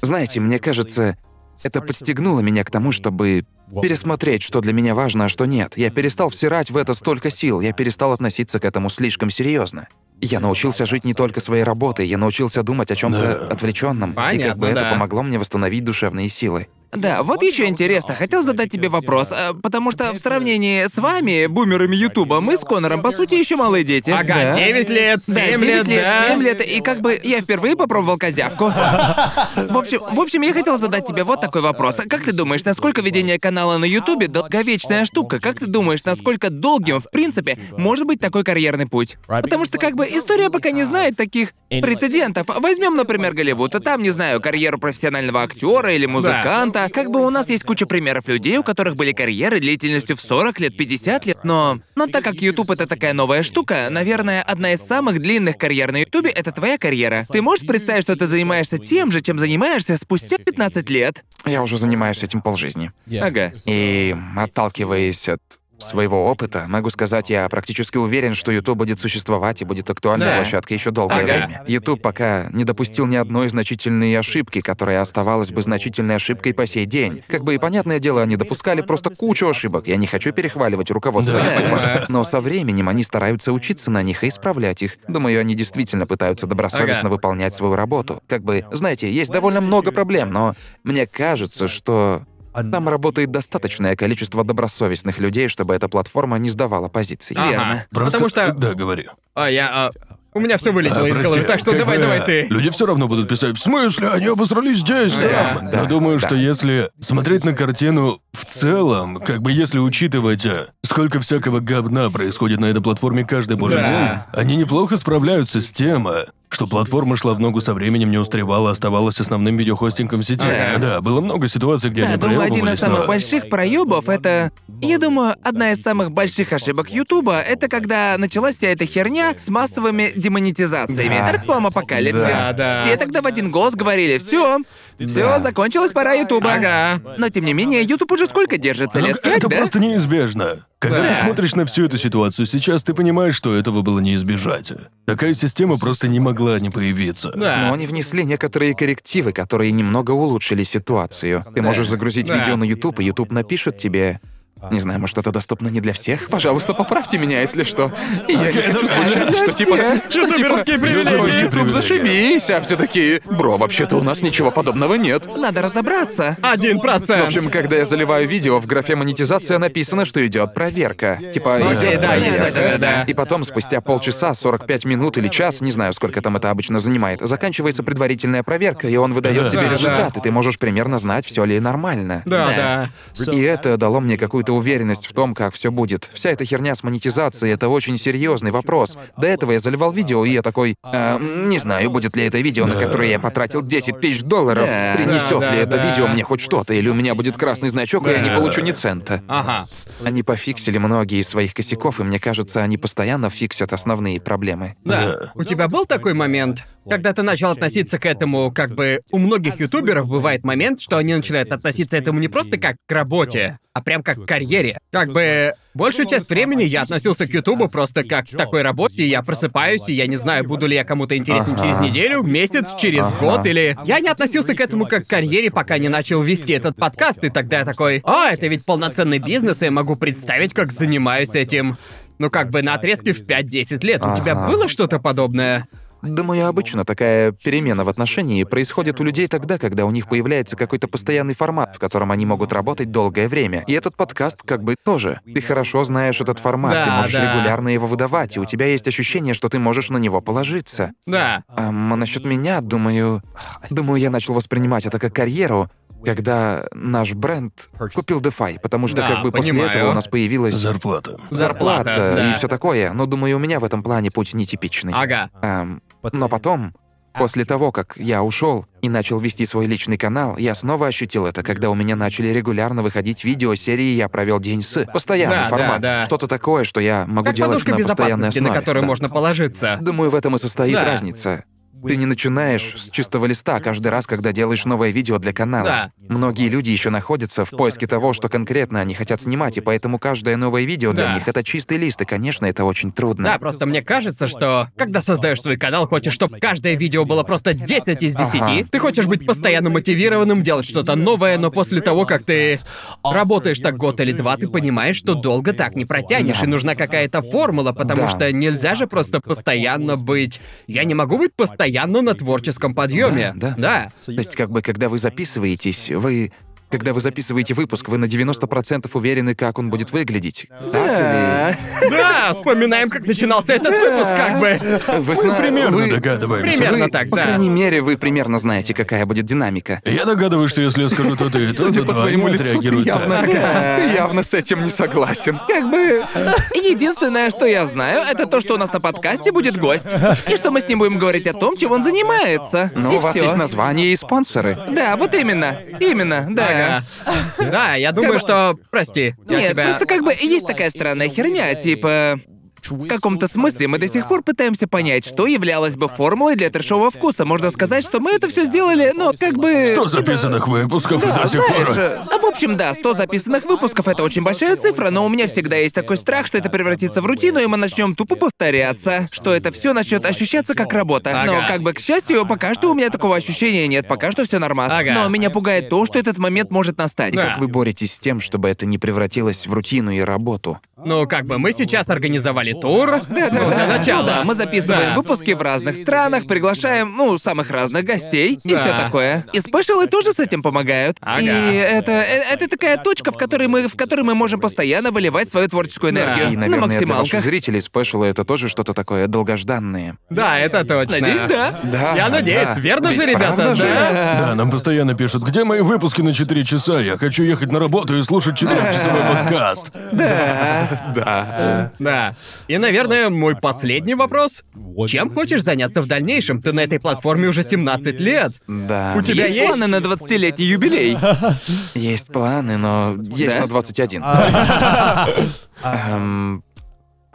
знаете, мне кажется, это подстегнуло меня к тому, чтобы пересмотреть, что для меня важно, а что нет. Я перестал всирать в это столько сил, я перестал относиться к этому слишком серьезно. Я научился жить не только своей работой, я научился думать о чем-то Да. отвлеченном. и как Понятно, бы это да. помогло мне восстановить душевные силы. Да, вот еще интересно, хотел задать тебе вопрос, а, потому что в сравнении с вами, бумерами Ютуба, мы с Конором, по сути, еще малые дети. Ага, Да. 9 лет, Да, 7 9 лет, да. 7 лет, и как бы я впервые попробовал козявку. *laughs* В общем, в общем, я хотел задать тебе вот такой вопрос. Как ты думаешь, насколько ведение канала на Ютубе долговечная штука? Как ты думаешь, насколько долгим, в принципе, может быть такой карьерный путь? Потому что как бы история пока не знает таких прецедентов. Возьмем, например, Голливуд, а там, не знаю, карьеру профессионального актера или музыканта. Как бы у нас есть куча примеров людей, у которых были карьеры длительностью в 40 лет, 50 лет, но... Но так как YouTube это такая новая штука, наверное, одна из самых длинных карьер на YouTube это твоя карьера. Ты можешь представить, что ты занимаешься тем же, чем занимаешься спустя 15 лет? Я уже занимаюсь этим полжизни. Ага. И отталкиваясь от своего опыта, могу сказать, я практически уверен, что YouTube будет существовать и будет актуальной Да. площадкой еще долгое Ага. время. YouTube пока не допустил ни одной значительной ошибки, которая оставалась бы значительной ошибкой по сей день. Как бы и понятное дело, они допускали просто кучу ошибок. Я не хочу перехваливать руководство Да. Но со временем они стараются учиться на них и исправлять их. Думаю, они действительно пытаются добросовестно Ага. выполнять свою работу. Как бы, знаете, есть довольно много проблем, но мне кажется, что там работает достаточное количество добросовестных людей, чтобы эта платформа не сдавала позиций. Ага. Верно. Просто... Потому что... Да, говори. А, я... а, У меня все вылетело А, из прости, головы, так что как давай, бы, давай ты. Люди все равно будут писать, в смысле, они обосрались здесь, там. да, Но думаю, да. что если смотреть на картину в целом, как бы если учитывать, а, сколько всякого говна происходит на этой платформе каждый божий Да. день, они неплохо справляются с тем, а, что платформа шла в ногу со временем, не устревала, оставалась основным видеохостингом сети. Ага. Да, было много ситуаций, где Да, они думаю, один из самых но- больших проебов это. Я думаю, одна из самых больших ошибок Ютуба это когда началась вся эта херня с массовыми демонетизациями. Да. Реклама апокалипсис. Да, да. Все тогда в один голос говорили: все, все, закончилась пора Ютуба. Ага. Но тем не менее, Ютуб уже сколько держится? Ну, Лет пять, это да? просто неизбежно. Когда Да. ты смотришь на всю эту ситуацию сейчас, ты понимаешь, что этого было не избежать. Такая система просто не могла не появиться. Да. Но они внесли некоторые коррективы, которые немного улучшили ситуацию. Ты можешь загрузить Да. видео на YouTube, и YouTube напишет тебе. Не знаю, может, это доступно не для всех? Пожалуйста, поправьте меня, если что. И я не хочу звучать, что типа... Что типа... Ютуберские привилегии. «Ютуб, YouTube, зашибись, а все такие... Бро, вообще-то у нас ничего подобного нет. Надо разобраться. Один В процент. общем, когда я заливаю видео, в графе монетизация написано, что идет проверка. Типа, Окей, да, есть такое, да. И потом, спустя полчаса, 45 минут или час, не знаю, сколько там это обычно занимает, заканчивается предварительная проверка, и он выдает Да, тебе да, результат, да. и ты можешь примерно знать, все ли нормально. Да, да. И это дало мне какую-то уверенность в том, как все будет. Вся эта херня с монетизацией это очень серьезный вопрос. До этого я заливал видео, и я такой, «А, м, не знаю, будет ли это видео, на которое я потратил 10 тысяч долларов, Да. принесет Да, ли да, это да. видео мне хоть что-то, или у меня будет красный значок, и я не получу ни цента. Ага. Они пофиксили многие из своих косяков, и мне кажется, они постоянно фиксят основные проблемы. Да. У тебя был такой момент, когда ты начал относиться к этому, как бы у многих ютуберов бывает момент, что они начинают относиться к этому не просто как к работе, а прям как к карьере. Как бы большую часть времени я относился к Ютубу просто как к такой работе, я просыпаюсь, и я не знаю, буду ли я кому-то интересен через неделю, месяц, через год, или... Я не относился к этому как к карьере, пока не начал вести этот подкаст, и тогда я такой, а, это ведь полноценный бизнес, и я могу представить, как занимаюсь этим. Ну, как бы на отрезке в 5-10 лет. У тебя было что-то подобное? Думаю, обычно такая перемена в отношении происходит у людей тогда, когда у них появляется какой-то постоянный формат, в котором они могут работать долгое время. И этот подкаст как бы тоже. Ты хорошо знаешь этот формат, Да, ты можешь да. регулярно его выдавать, и у тебя есть ощущение, что ты можешь на него положиться. Да. А насчет меня, думаю, думаю, я начал воспринимать это как карьеру, когда наш бренд купил DeFi, потому что Да, как бы после понимаю. этого у нас появилась Зарплата. Зарплата, зарплата да. и все такое. Но думаю, у меня в этом плане путь нетипичный. Ага. Эм, но потом, после того, как я ушел и начал вести свой личный канал, я снова ощутил это, когда у меня начали регулярно выходить видео серии «Я провел день с». Постоянный Да, формат. да, да. Что-то такое, что я могу Как делать на постоянной безопасности, на основе. которую Да. можно положиться. Думаю, в этом и состоит Да. разница. Ты не начинаешь с чистого листа каждый раз, когда делаешь новое видео для канала. Да. Многие люди еще находятся в поиске того, что конкретно они хотят снимать, и поэтому каждое новое видео для Да. них это чистый лист, и, конечно, это очень трудно. Да, просто мне кажется, что когда создаешь свой канал, хочешь, чтобы каждое видео было просто 10 из 10. Ага. Ты хочешь быть постоянно мотивированным, делать что-то новое, но после того, как ты работаешь так год или два, ты понимаешь, что долго так не протянешь, Да. и нужна какая-то формула, потому Да. что нельзя же просто постоянно быть... Я не могу быть постоянно на творческом подъеме. Да, Да. То есть, как бы, когда вы записываетесь, вы... Когда вы записываете выпуск, вы на 90% уверены, как он будет выглядеть. Так Да, вспоминаем, как начинался этот выпуск, как бы. Вы зна- Примерно вы- догадываемся. Примерно вы, так, по да. крайней мере, вы примерно знаете, какая будет динамика. Я догадываюсь, что если я скажу то-то и то-то, то они отреагируют так. *laughs* ты явно с этим не согласен. Как бы... Единственное, что я знаю, это то, что у нас на подкасте будет гость. И что мы с ним будем говорить о том, чем он занимается. Но И Ну, у вас всё. есть название и спонсоры. Да, вот именно. Именно, да. Да, я думаю, что... Прости, я Нет, тебя... просто как бы есть такая странная херня, типа... В каком-то смысле мы до сих пор пытаемся понять, что являлось бы формулой для трешового вкуса. Можно сказать, что мы это все сделали, но как бы... Сто записанных выпусков и до сих Знаешь, пор. в общем, да, 100 записанных выпусков — это очень большая цифра, но у меня всегда есть такой страх, что это превратится в рутину, и мы начнем тупо повторяться, что это все начнет ощущаться как работа. Но Ага. как бы, к счастью, пока что у меня такого ощущения нет, пока что все нормас. Ага. Но меня пугает то, что этот момент может настать. Да. Как вы боретесь с тем, чтобы это не превратилось в рутину и работу? Ну, как бы мы сейчас организовали тур. Да, да, для начала. Ну да, мы записываем Да. выпуски в разных странах, приглашаем, ну, самых разных гостей и Да. все такое. И спешилы тоже с этим помогают. Ага. И это, э, это такая точка, в которой мы, в которой мы можем постоянно выливать свою творческую Да. энергию И, на наверное, для максималках. ваших зрителей спешалы это тоже что-то такое долгожданное. Да, это точно. Надеюсь, да. Да. Я надеюсь, да. верно Ведь же, ребята? правда же? Да. Да, нам постоянно пишут, где мои выпуски на 4 часа? Я хочу ехать на работу и слушать 4-часовой подкаст. Да. И, наверное, мой последний вопрос. Чем хочешь заняться в дальнейшем? Ты на этой платформе уже 17 лет. Да. У тебя есть, есть? планы на 20-летний юбилей? *laughs* Есть планы, но есть Да? на 21. *laughs* Эм,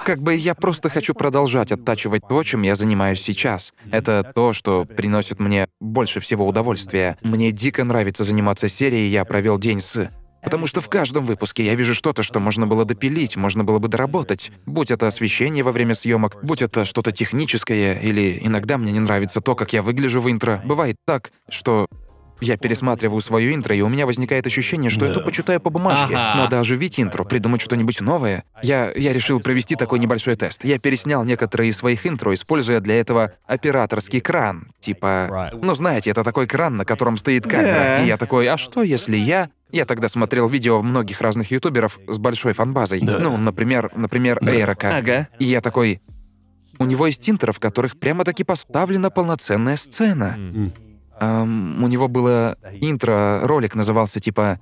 Как бы я просто хочу продолжать оттачивать то, чем я занимаюсь сейчас. Это то, что приносит мне больше всего удовольствия. Мне дико нравится заниматься серией «Я провел день с...» Потому что в каждом выпуске я вижу что-то, что можно было допилить, можно было бы доработать. Будь это освещение во время съемок, будь это что-то техническое, или иногда мне не нравится то, как я выгляжу в интро. Бывает так, что я пересматриваю свое интро, и у меня возникает ощущение, что Да. это почитаю по бумажке. Ага. Надо оживить интро, придумать что-нибудь новое. Я, я решил провести такой небольшой тест. Я переснял некоторые из своих интро, используя для этого операторский кран. Типа... Ну, знаете, это такой кран, на котором стоит камера. И я такой, а что если я... Я тогда смотрел видео многих разных ютуберов с большой фанбазой. Да. Ну, например, например, Эйрока. Ага. И я такой... У него есть интро, в которых прямо-таки поставлена полноценная сцена. Ам, у него было интро, ролик назывался типа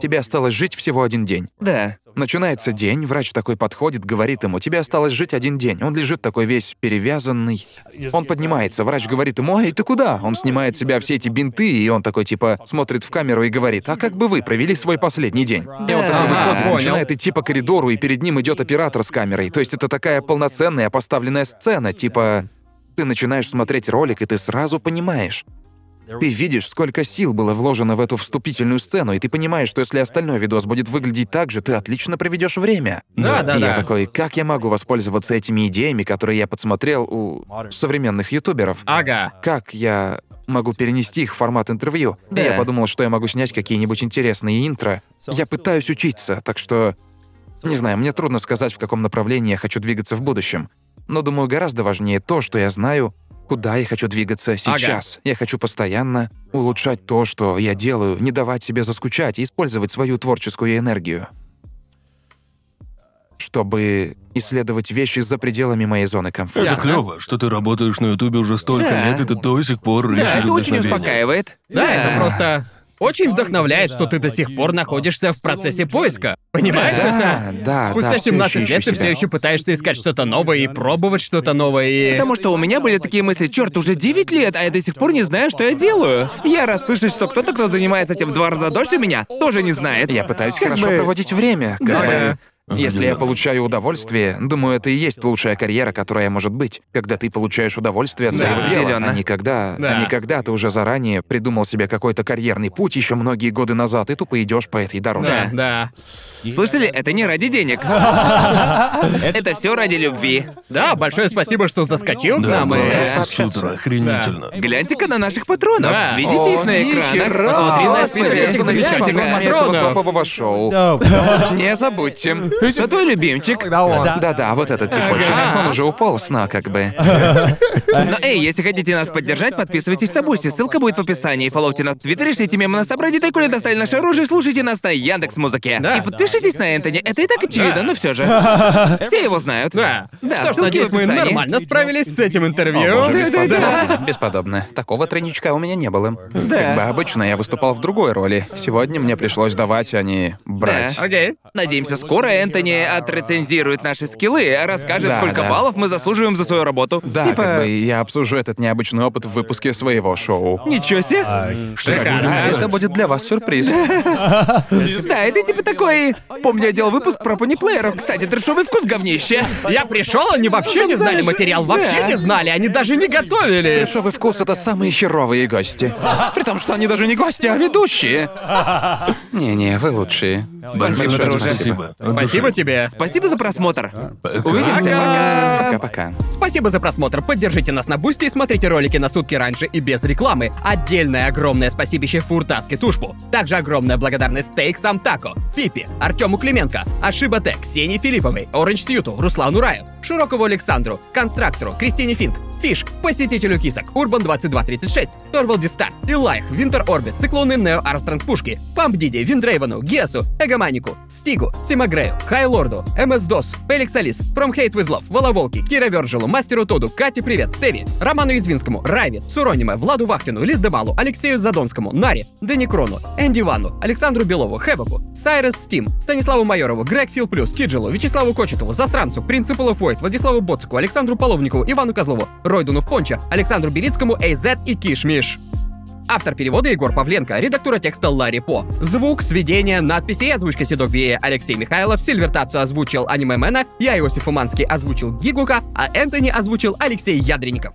«Тебе осталось жить всего один день». Да. Начинается день, врач такой подходит, говорит ему, тебе осталось жить один день. Он лежит такой весь перевязанный. Он поднимается, врач говорит ему, эй, ты куда? Он снимает с себя все эти бинты, и он такой типа смотрит в камеру и говорит, а как бы вы провели свой последний день? И он такой Ага, выходит, понял. начинает идти по коридору, и перед ним идет оператор с камерой. То есть это такая полноценная поставленная сцена, типа... Ты начинаешь смотреть ролик, и ты сразу понимаешь. Ты видишь, сколько сил было вложено в эту вступительную сцену, и ты понимаешь, что если остальной видос будет выглядеть так же, ты отлично проведешь время. Да, да, да. Я такой, как я могу воспользоваться этими идеями, которые я подсмотрел у современных ютуберов? Ага. Как я могу перенести их в формат интервью? Да. я подумал, что я могу снять какие-нибудь интересные интро. Я пытаюсь учиться, так что... Не знаю, мне трудно сказать, в каком направлении я хочу двигаться в будущем. Но думаю, гораздо важнее то, что я знаю, куда я хочу двигаться сейчас. Я хочу постоянно улучшать то, что я делаю, не давать себе заскучать и использовать свою творческую энергию. Чтобы исследовать вещи за пределами моей зоны комфорта. Это клево, что ты работаешь на Ютубе уже столько Да. лет, и ты до сих пор Да, ищешь это очень вдохновение. успокаивает. Да, это просто очень вдохновляет, что ты до сих пор находишься в процессе поиска. Понимаешь Да, это? да, Спустя да, всё 17 ещё лет ты все еще пытаешься искать что-то новое и пробовать что-то новое и. Потому что у меня были такие мысли, черт, уже 9 лет, а я до сих пор не знаю, что я делаю. Я раз слышу, что кто-то, кто занимается этим в два раза дольше меня, тоже не знает. Я пытаюсь Как хорошо бы- проводить время. Как Да. бы, Если я получаю удовольствие, думаю, это и есть лучшая карьера, которая может быть. Когда ты получаешь удовольствие от Да, своего дела, определенно. а не когда, Да. а не когда ты уже заранее придумал себе какой-то карьерный путь еще многие годы назад, и тупо идешь по этой дороге. Да, да. Слышали, это не ради денег. *laughs* Это все ради любви. Да, большое спасибо, что заскочил к Да, нам супер, охренительно. Гляньте-ка на наших патронов. Да. Видите их на экранах? Посмотри на список этих замечательных патронов. Топового шоу. Не забудьте. Кто твой любимчик? Да-да, вот этот типочек. Он уже упал сна, как бы. *laughs* Но эй, если хотите нас поддержать, подписывайтесь на Бусти, ссылка будет в описании. Фолловьте нас в Твиттере, шлите мемы на subreddit, коли достали наше оружие, слушайте нас на Яндекс Музыке. Да. И подпишитесь на Энтони, это и так очевидно, Да. но все же. *laughs* Все его знают. Да. Да, Что ж, ссылки надеюсь, в мы описании. нормально справились с этим интервью. О, боже, бесподобно. Бесподобно. Такого тройничка у меня не было. Как бы обычно я выступал в другой роли. Сегодня мне пришлось давать, а не брать. Да. Окей. Надеемся, скоро Энтони отрецензирует наши скиллы, расскажет, Да, сколько да. баллов мы заслуживаем за свою работу. Да, типа... как бы я обсужу этот необычный опыт в выпуске своего шоу. Ничего себе! Шикарно. А это будет для вас сюрприз. *laughs* Да, это типа такой... Помню, я делал выпуск про пониплееров. Кстати, трешовый вкус говнище. Я пришел, они вообще не знали материал, вообще Да. не знали, они даже не готовились. Дешевый вкус — это самые херовые гости. При том, что они даже не гости, а ведущие. *laughs* Не-не, вы лучшие. Спасибо, Большое друже. Спасибо. От души. Спасибо тебе. Спасибо за просмотр. Увидимся. Пока. Пока-пока. Спасибо за просмотр. Поддержите нас на Бусти и смотрите ролики на сутки раньше и без рекламы. Отдельное огромное спасибище Фуртаске Тушпу. Также огромная благодарность Take Some Taco, Пипи, Артему Клименко, Ашиба Тек, Ксении Филипповой, Orange Suit'у, Руслану Раю, Широкову Александру, Constructor'у, Кристине Финк, Fish, Посетителю Кисок, Urban 2236, Торвалди Стар, Илайх, Winter Orbit, Циклоны Нео Армстронг Пушки, Памп Диди, Виндрейвену, Гесу, Эгоманику, Стигу, Симагрею, Хайлорду, МС Дос, Феликс Алис, From Hate With Love, Воловолки, Кира Вержелу, Мастеру Тоду, Кате Привет, Теви, Роману Извинскому, Райве, Сурониме, Владу Вахтину, Лиздемалу, Алексею Задонскому, Наре, Дени Крону, Энди Ванну, Александру Белову, Хэвоку, Сайрес Стим, Станиславу Майорову, Грег Фил Плюс, Тиджилу, Вячеславу Кочетову, Засранцу, Принципалу Фойт, Владиславу Боцику, Александру Половникову, Ивану Козлову, Ройдуну в Понча, Александру Белицкому, AZ и Кишмиш. Автор перевода Егор Павленко, редактура текста Ларри По. Звук, сведения, надписи и озвучка Седок Вея Алексей Михайлов, Сильвертацию озвучил Аниме Мэна, я Иосиф Уманский озвучил Гигука, а Энтони озвучил Алексей Ядренников.